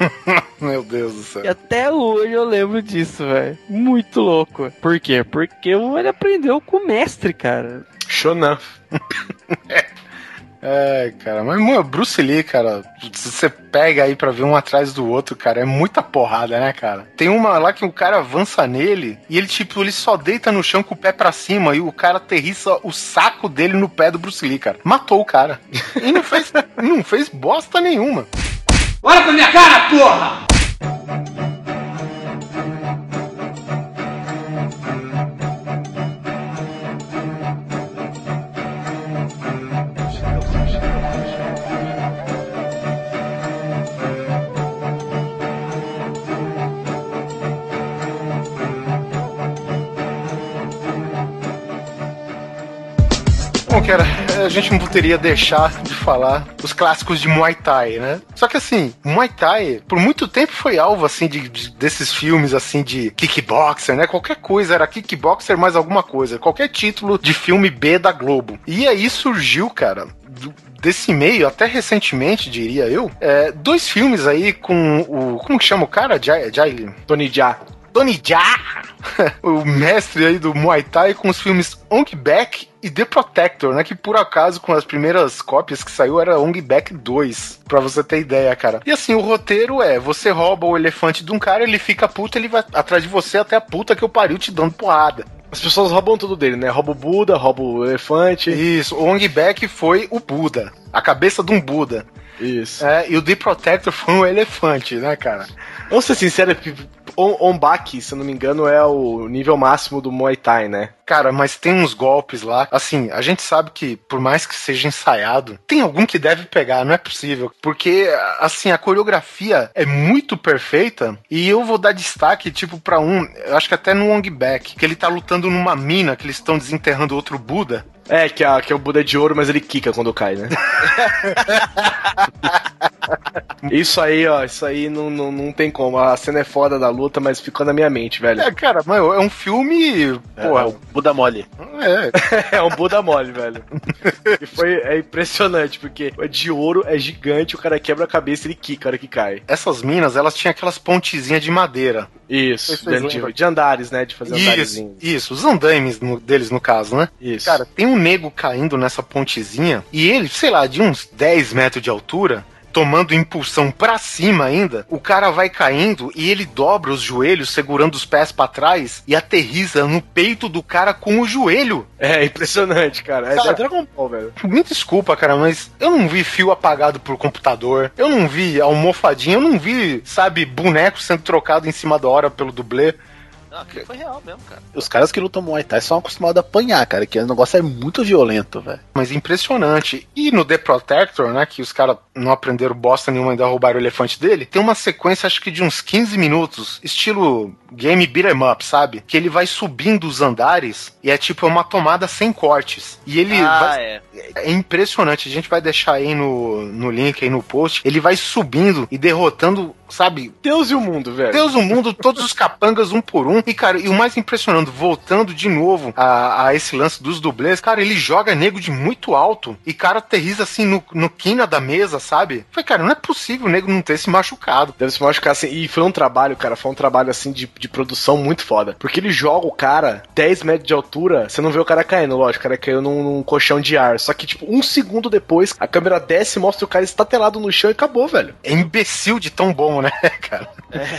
S6: Meu Deus do céu.
S5: E até hoje eu lembro disso, velho. Muito louco. Por quê? Porque ele aprendeu com o mestre, cara.
S4: Shonan.
S6: É, cara, mas mano, Bruce Lee, cara, você pega aí pra ver um atrás do outro, cara, é muita porrada, né, cara? Tem uma lá que o cara avança nele e ele, tipo, ele só deita no chão com o pé pra cima e o cara aterrissa o saco dele no pé do Bruce Lee, cara. Matou o cara. E não fez, não fez bosta nenhuma.
S13: Olha pra minha cara, porra!
S6: Bom, cara, a gente não poderia deixar de falar os clássicos de Muay Thai, né? Só que assim, Muay Thai, por muito tempo foi alvo, assim, de, de- desses filmes, assim, de kickboxer, né? Qualquer coisa, era kickboxer mais alguma coisa. Qualquer título de filme B da Globo. E aí surgiu, cara, do- desse meio, até recentemente, diria eu, é, dois filmes aí com o... Como que chama o cara? Jai... Jai...
S4: Tony Jaa.
S6: Tony Jaa, o mestre aí do Muay Thai com os filmes Ong Bak e The Protector, né? Que por acaso, com as primeiras cópias que saiu, era Ong Bak 2, pra você ter ideia, cara. E assim, o roteiro é: você rouba o elefante de um cara, ele fica puto, ele vai atrás de você até a puta que eu pariu te dando porrada.
S4: As pessoas roubam tudo dele, né? Rouba o Buda, rouba o elefante.
S6: Isso, o Ong Bak foi o Buda, a cabeça de um Buda.
S4: Isso.
S6: É, e o The Protector foi um elefante, né, cara?
S4: Vamos ser sinceros, On- Onbaki, se eu não me engano, é o nível máximo do Muay Thai, né?
S6: Cara, mas tem uns golpes lá. Assim, a gente sabe que, por mais que seja ensaiado, tem algum que deve pegar, não é possível. Porque, assim, a coreografia é muito perfeita. E eu vou dar destaque, tipo, pra um. Acho que até no Wong Back, que ele tá lutando numa mina, que eles estão desenterrando outro Buda.
S4: É, que, a, que é o Buda de ouro, mas ele quica quando cai, né? isso aí, ó, isso aí não, não, não tem como. A cena é foda da luta, mas ficou na minha mente, velho.
S6: É, cara, mas é um filme. Porra,
S8: É, o Buda Mole.
S6: é.
S4: É um Buda mole, velho. E foi é impressionante, porque é de ouro, é gigante, o cara quebra a cabeça e ele quica a hora que cai.
S6: Essas minas, elas tinham aquelas pontezinhas de madeira.
S4: Isso, de, de andares, né? De fazer
S6: Isso,
S4: andarezinhos.
S6: isso, os andaimes no- deles, no caso, né?
S4: Isso.
S6: Cara, tem um nego caindo nessa pontezinha e ele, sei lá, de uns 10 metros de altura, tomando impulsão pra cima ainda, o cara vai caindo e ele dobra os joelhos, segurando os pés pra trás e aterriza no peito do cara com o joelho.
S4: É impressionante, cara. É,
S6: Cara,
S4: é Dragon Ball, velho.
S6: Me desculpa, cara, mas eu não vi fio apagado por computador, eu não vi almofadinha, eu não vi, sabe, boneco sendo trocado em cima da hora pelo dublê.
S3: Não, aquilo foi real mesmo, cara.
S8: Os caras que lutam Muay Thai são acostumados a apanhar, cara, que o negócio é muito violento, velho.
S6: Mas impressionante. E no The Protector, né, que os caras não aprenderam bosta nenhuma, ainda roubaram o elefante dele, tem uma sequência, acho que de uns 15 minutos, estilo game beat 'em up, sabe? Que ele vai subindo os andares e é tipo uma tomada sem cortes. E ele
S3: ah,
S6: vai...
S3: é.
S6: É impressionante, a gente vai deixar aí no, no link, aí no post. Ele vai subindo e derrotando, sabe,
S4: Deus e o mundo, velho.
S6: Deus, o mundo, todos os capangas um por um. E, cara, e o mais impressionante, voltando de novo a, a esse lance dos dublês, cara, ele joga nego de muito alto e, cara, aterriza assim no, no quina da mesa, sabe? Foi, cara, não é possível o nego não ter se machucado.
S4: Deve se machucar assim. E foi um trabalho, cara, foi um trabalho assim de, de produção muito foda. Porque ele joga o cara 10 metros de altura, você não vê o cara caindo, lógico, o cara caiu num, num colchão de ar. Só que, tipo, um segundo depois, a câmera desce e mostra o cara estatelado no chão e acabou, velho.
S6: É imbecil de tão bom, né, cara?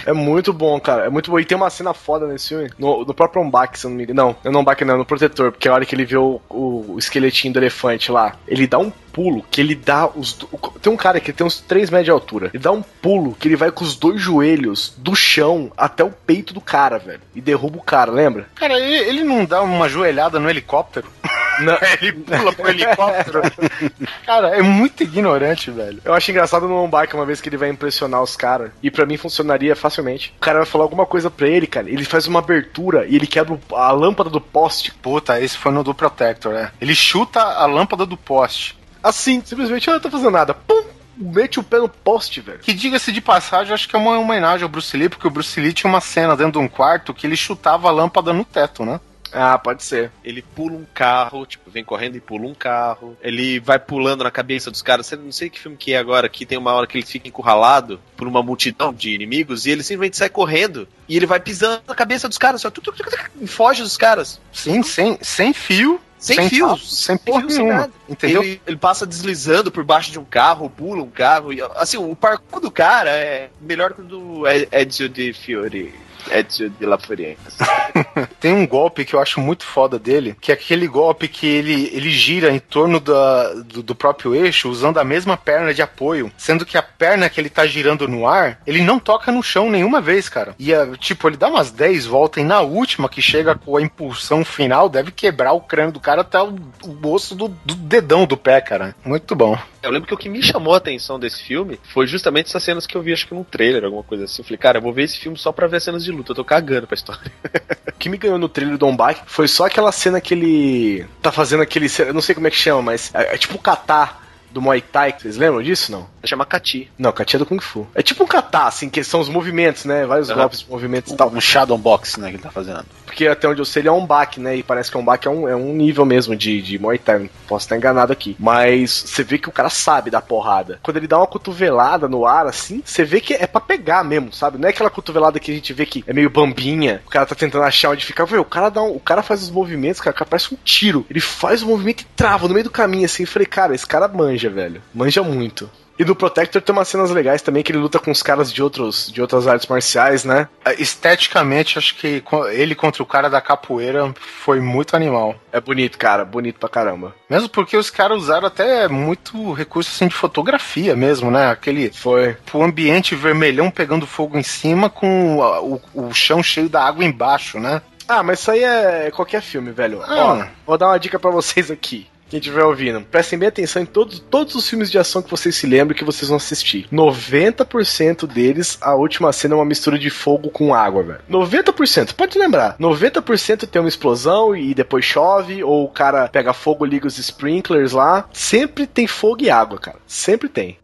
S4: É muito bom, cara. É muito bom. E tem uma cena foda nesse filme. No, no próprio Ombak, se eu não me engano. Não, não no Ombak não, no Protetor. Porque a hora que ele vê o, o, o esqueletinho do elefante lá, ele dá um pulo que ele dá os. Tem um cara que tem uns 3 metros de altura. Ele dá um pulo que ele vai com os dois joelhos do chão até o peito do cara, velho. E derruba o cara, lembra?
S6: Cara, ele, ele não dá uma joelhada no helicóptero?
S4: Não.
S6: ele pula pro helicóptero. cara, é muito ignorante, velho.
S4: Eu acho engraçado no Ombak uma vez que ele vai impressionar os caras. E pra mim funcionaria facilmente. O cara vai falar alguma coisa pra ele, cara. Ele faz uma abertura e ele quebra a lâmpada do poste.
S6: Puta, esse foi no do Protector, né? Ele chuta a lâmpada do poste.
S4: Assim, simplesmente, ah, não tá fazendo nada. Pum! Mete o pé no poste, velho.
S6: Que diga-se de passagem, acho que é uma homenagem ao Bruce Lee, porque o Bruce Lee tinha uma cena dentro de um quarto que ele chutava a lâmpada no teto, né?
S4: Ah, pode ser.
S3: Ele pula um carro, tipo, vem correndo e pula um carro. Ele vai pulando na cabeça dos caras. Não sei que filme que é agora, que tem uma hora que ele fica encurralado por uma multidão de inimigos e ele simplesmente sai correndo. E ele vai pisando na cabeça dos caras, só tu, tu, tu, tu, e foge dos caras.
S6: Sim, sem, sem fio.
S3: Sem,
S6: Sem papo, sem porra
S3: fio, sem
S6: nenhuma,
S3: nada.
S6: entendeu?
S3: Ele, ele passa deslizando por baixo de um carro, pula um carro. E, assim, o parkour do cara é melhor que o do Ezio de Fiore. Ezio de La.
S6: Tem um golpe que eu acho muito foda dele, que é aquele golpe que ele, ele gira em torno da, do, do próprio eixo, usando a mesma perna de apoio, sendo que a perna que ele tá girando no ar, ele não toca no chão nenhuma vez, cara. E, é, tipo, ele dá umas 10 voltas e na última, que chega com a impulsão final, deve quebrar o crânio do cara até o, o osso do, do dedão do pé, cara. Muito bom.
S3: Eu lembro que o que me chamou a atenção desse filme foi justamente essas cenas que eu vi, acho que num trailer, alguma coisa assim. Eu falei, cara, eu vou ver esse filme só pra ver cenas de luta. Eu tô cagando pra história.
S4: O que me ganhou no trailer do Bach foi só aquela cena que ele tá fazendo aquele. Eu não sei como é que chama, mas é, é tipo catar do Muay Thai. Vocês lembram disso, não?
S3: Chama Kati.
S4: Não, Kati é do Kung Fu. É tipo um kata, assim, que são os movimentos, né? Vários
S8: Uhum.
S4: golpes, movimentos e tal.
S8: Um Shadow Box, né, que ele tá fazendo.
S4: Porque até onde eu sei, ele é um baque, né? E parece que é um baque é um, é um nível mesmo de, de Muay Thai. Posso estar enganado aqui. Mas você vê que o cara sabe da porrada. Quando ele dá uma cotovelada no ar, assim, você vê que é pra pegar mesmo, sabe? Não é aquela cotovelada que a gente vê que é meio bambinha. O cara tá tentando achar onde ficar. Vê, o cara dá um, o cara faz os movimentos, cara, cara, parece um tiro. Ele faz o movimento e trava no meio do caminho, assim. Eu falei, cara, esse cara manja, velho. Manja muito. E no Protector tem umas cenas legais também que ele luta com os caras de outros de outras artes marciais, né?
S6: É, Esteticamente, acho que ele contra o cara da capoeira foi muito animal.
S4: É bonito, cara, bonito pra caramba.
S6: Mesmo porque os caras usaram até muito recurso assim, de fotografia mesmo, né? Aquele.
S4: Foi.
S6: O ambiente vermelhão pegando fogo em cima com a- o, o chão cheio da água embaixo, né?
S4: Ah, mas isso aí é qualquer filme, velho.
S6: Ah.
S4: Ó, vou dar uma dica pra vocês aqui. Quem estiver ouvindo, prestem bem atenção em todos, todos os filmes de ação que vocês se lembram que vocês vão assistir. 90% deles, a última cena é uma mistura de fogo com água, velho. 90%, pode lembrar. 90% tem uma explosão e depois chove, ou o cara pega fogo, liga os sprinklers lá. Sempre tem fogo e água, cara. Sempre tem.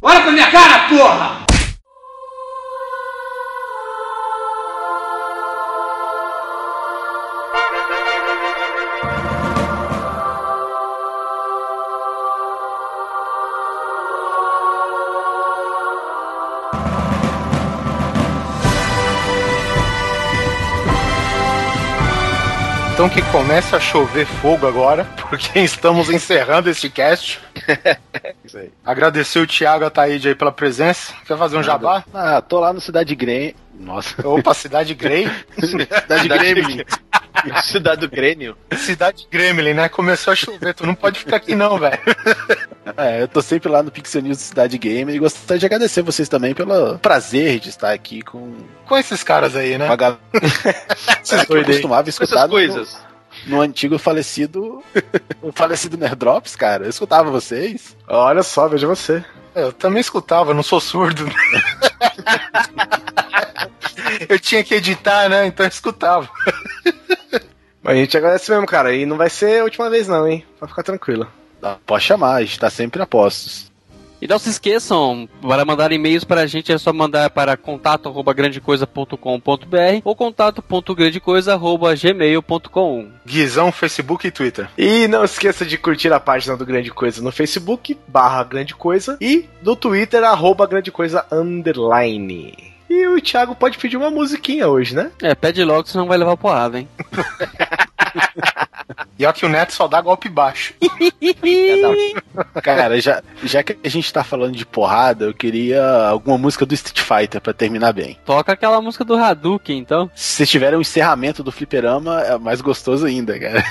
S13: Olha pra minha cara, porra!
S6: Então que comece a chover fogo agora, porque estamos encerrando este cast.
S3: Isso aí.
S6: Agradecer o Thiago Ataíde aí pela presença. Quer fazer um jabá?
S8: Ah, tô lá no Cidade Grey. Nossa.
S6: Opa, Cidade Grey.
S8: Cidade Gremlin.
S3: Cidade do Grêmio.
S6: Cidade Gremlin, né? Começou a chover, tu não pode ficar aqui não, velho.
S8: É, eu tô sempre lá no Pixel News do Cidade Game e gostaria de agradecer vocês também pelo prazer de estar aqui com,
S6: Com esses caras aí, né?
S8: com a galera que eu
S4: doido aí.
S8: costumava
S3: Essas
S8: escutar no,
S3: coisas.
S8: no antigo falecido o falecido Nerdrops, cara. Eu escutava vocês.
S4: Olha só, veja você.
S6: Eu também escutava, não sou surdo. eu tinha que editar, né? Então eu escutava.
S4: Mas a gente agradece mesmo, cara. E não vai ser a última vez, não, hein? Pode ficar tranquilo.
S8: Pode chamar, a gente tá sempre a postos.
S5: E não se esqueçam, para mandar e-mails para a gente é só mandar para contato@grandecoisa.com.br ou contato.grandecoisa@gmail.com.
S6: Guizão, Facebook e Twitter.
S4: E não esqueça de curtir a página do Grande Coisa no Facebook, barra Grande Coisa, e no Twitter, arroba Grande Coisa Underline. E o Thiago pode pedir uma musiquinha hoje, né?
S5: É, pede logo, senão vai levar porrada, hein?
S6: E ó que o Neto só dá golpe baixo.
S8: Cara, já, já que a gente tá falando de porrada, eu queria alguma música do Street Fighter pra terminar bem.
S5: Toca aquela música do Hadouken, então.
S8: Se vocês tiverem um encerramento do fliperama, é mais gostoso ainda, cara.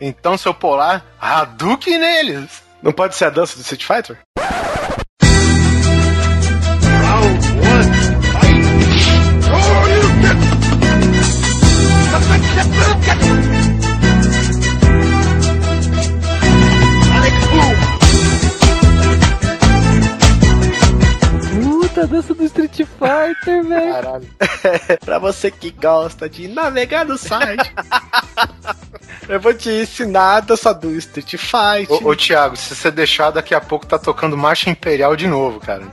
S6: Então, seu polar, Hadouken neles.
S4: Não pode ser a dança do Street Fighter?
S5: Dança do Street Fighter, velho.
S6: Caralho.
S4: pra você que gosta de navegar no site. Eu vou te ensinar a dança do Street Fighter.
S6: Ô, ô Thiago, se você deixar, daqui a pouco tá tocando Marcha Imperial de novo, cara.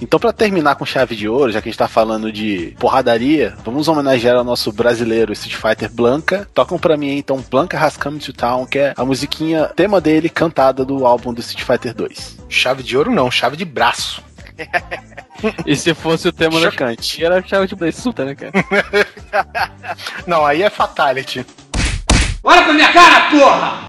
S8: Então, pra terminar com chave de ouro, já que a gente tá falando de porradaria, vamos homenagear o nosso brasileiro Street Fighter Blanca. Tocam pra mim então Blanca Has Come to Town, que é a musiquinha tema dele cantada do álbum do Street Fighter 2.
S6: Chave de ouro não, chave de braço.
S5: E se fosse o tema
S8: Chocante.
S5: da era chave de braçuta, né, cara?
S6: Não, aí é Fatality.
S13: Olha pra minha cara, porra!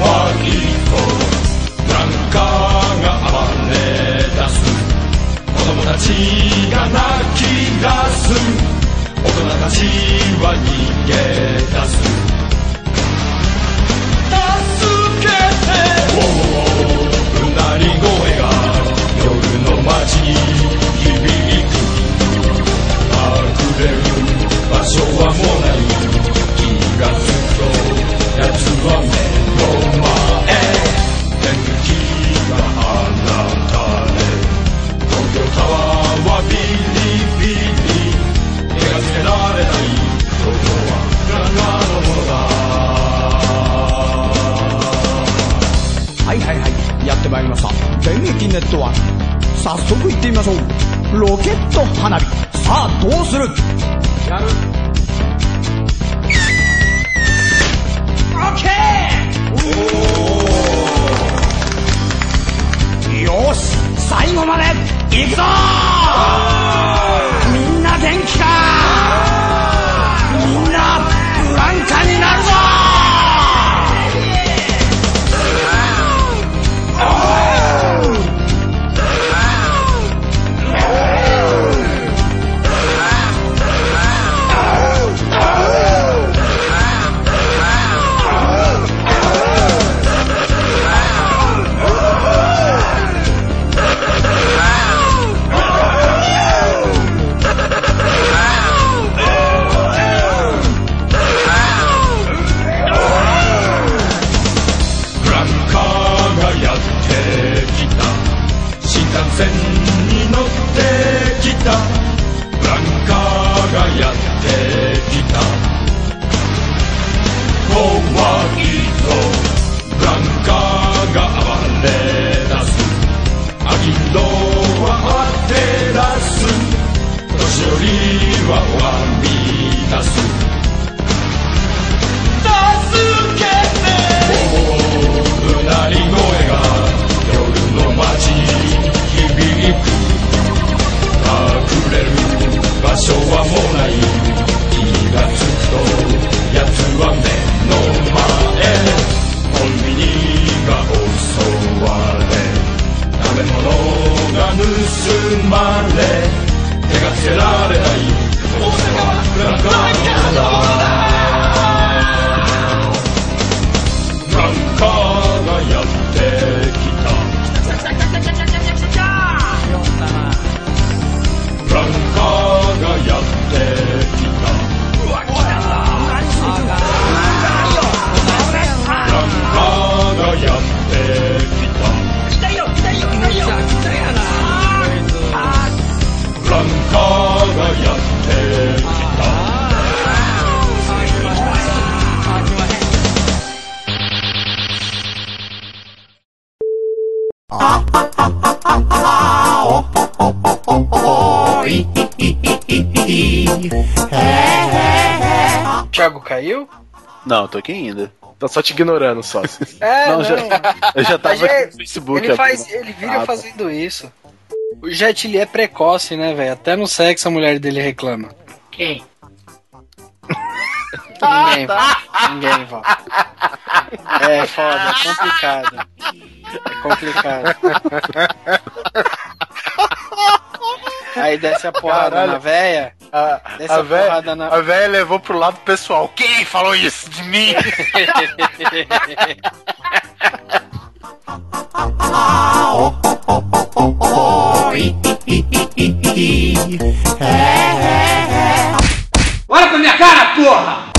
S21: 何かが暴れ出す子供たちが泣き出す。大人たちは逃げ出す。助けて。おうなり声が夜の街に響く隠れる場所はもう
S13: まいりました。電撃ネットワーク。早速行ってみましょう。ロケット花火。さあどうする？やる。オッケー。よし。最後まで行くぞ。みんな元気か。
S21: が盗まれ手がつけられない。大阪はブランカーだ
S9: caiu?
S8: Não, tô aqui ainda.
S4: Tô só te ignorando, só.
S9: É,
S8: Não,
S9: não.
S8: já- eu já tava
S9: é-
S8: aqui no Facebook
S9: Ele, faz, ele vive
S8: Ah, tá.
S9: fazendo isso. O Jet Li é precoce, né, velho? Até no sexo a mulher dele reclama.
S22: Quem?
S9: Ninguém, Ninguém, Val. É foda, é complicado. É complicado. Aí desce a porrada
S6: Caralho.
S9: na véia.
S6: A,
S9: Desce
S6: a
S9: a
S6: véia
S9: porrada na-
S6: a véia levou pro lado pessoal. Quem falou isso de mim?
S23: Olha pra minha cara, porra!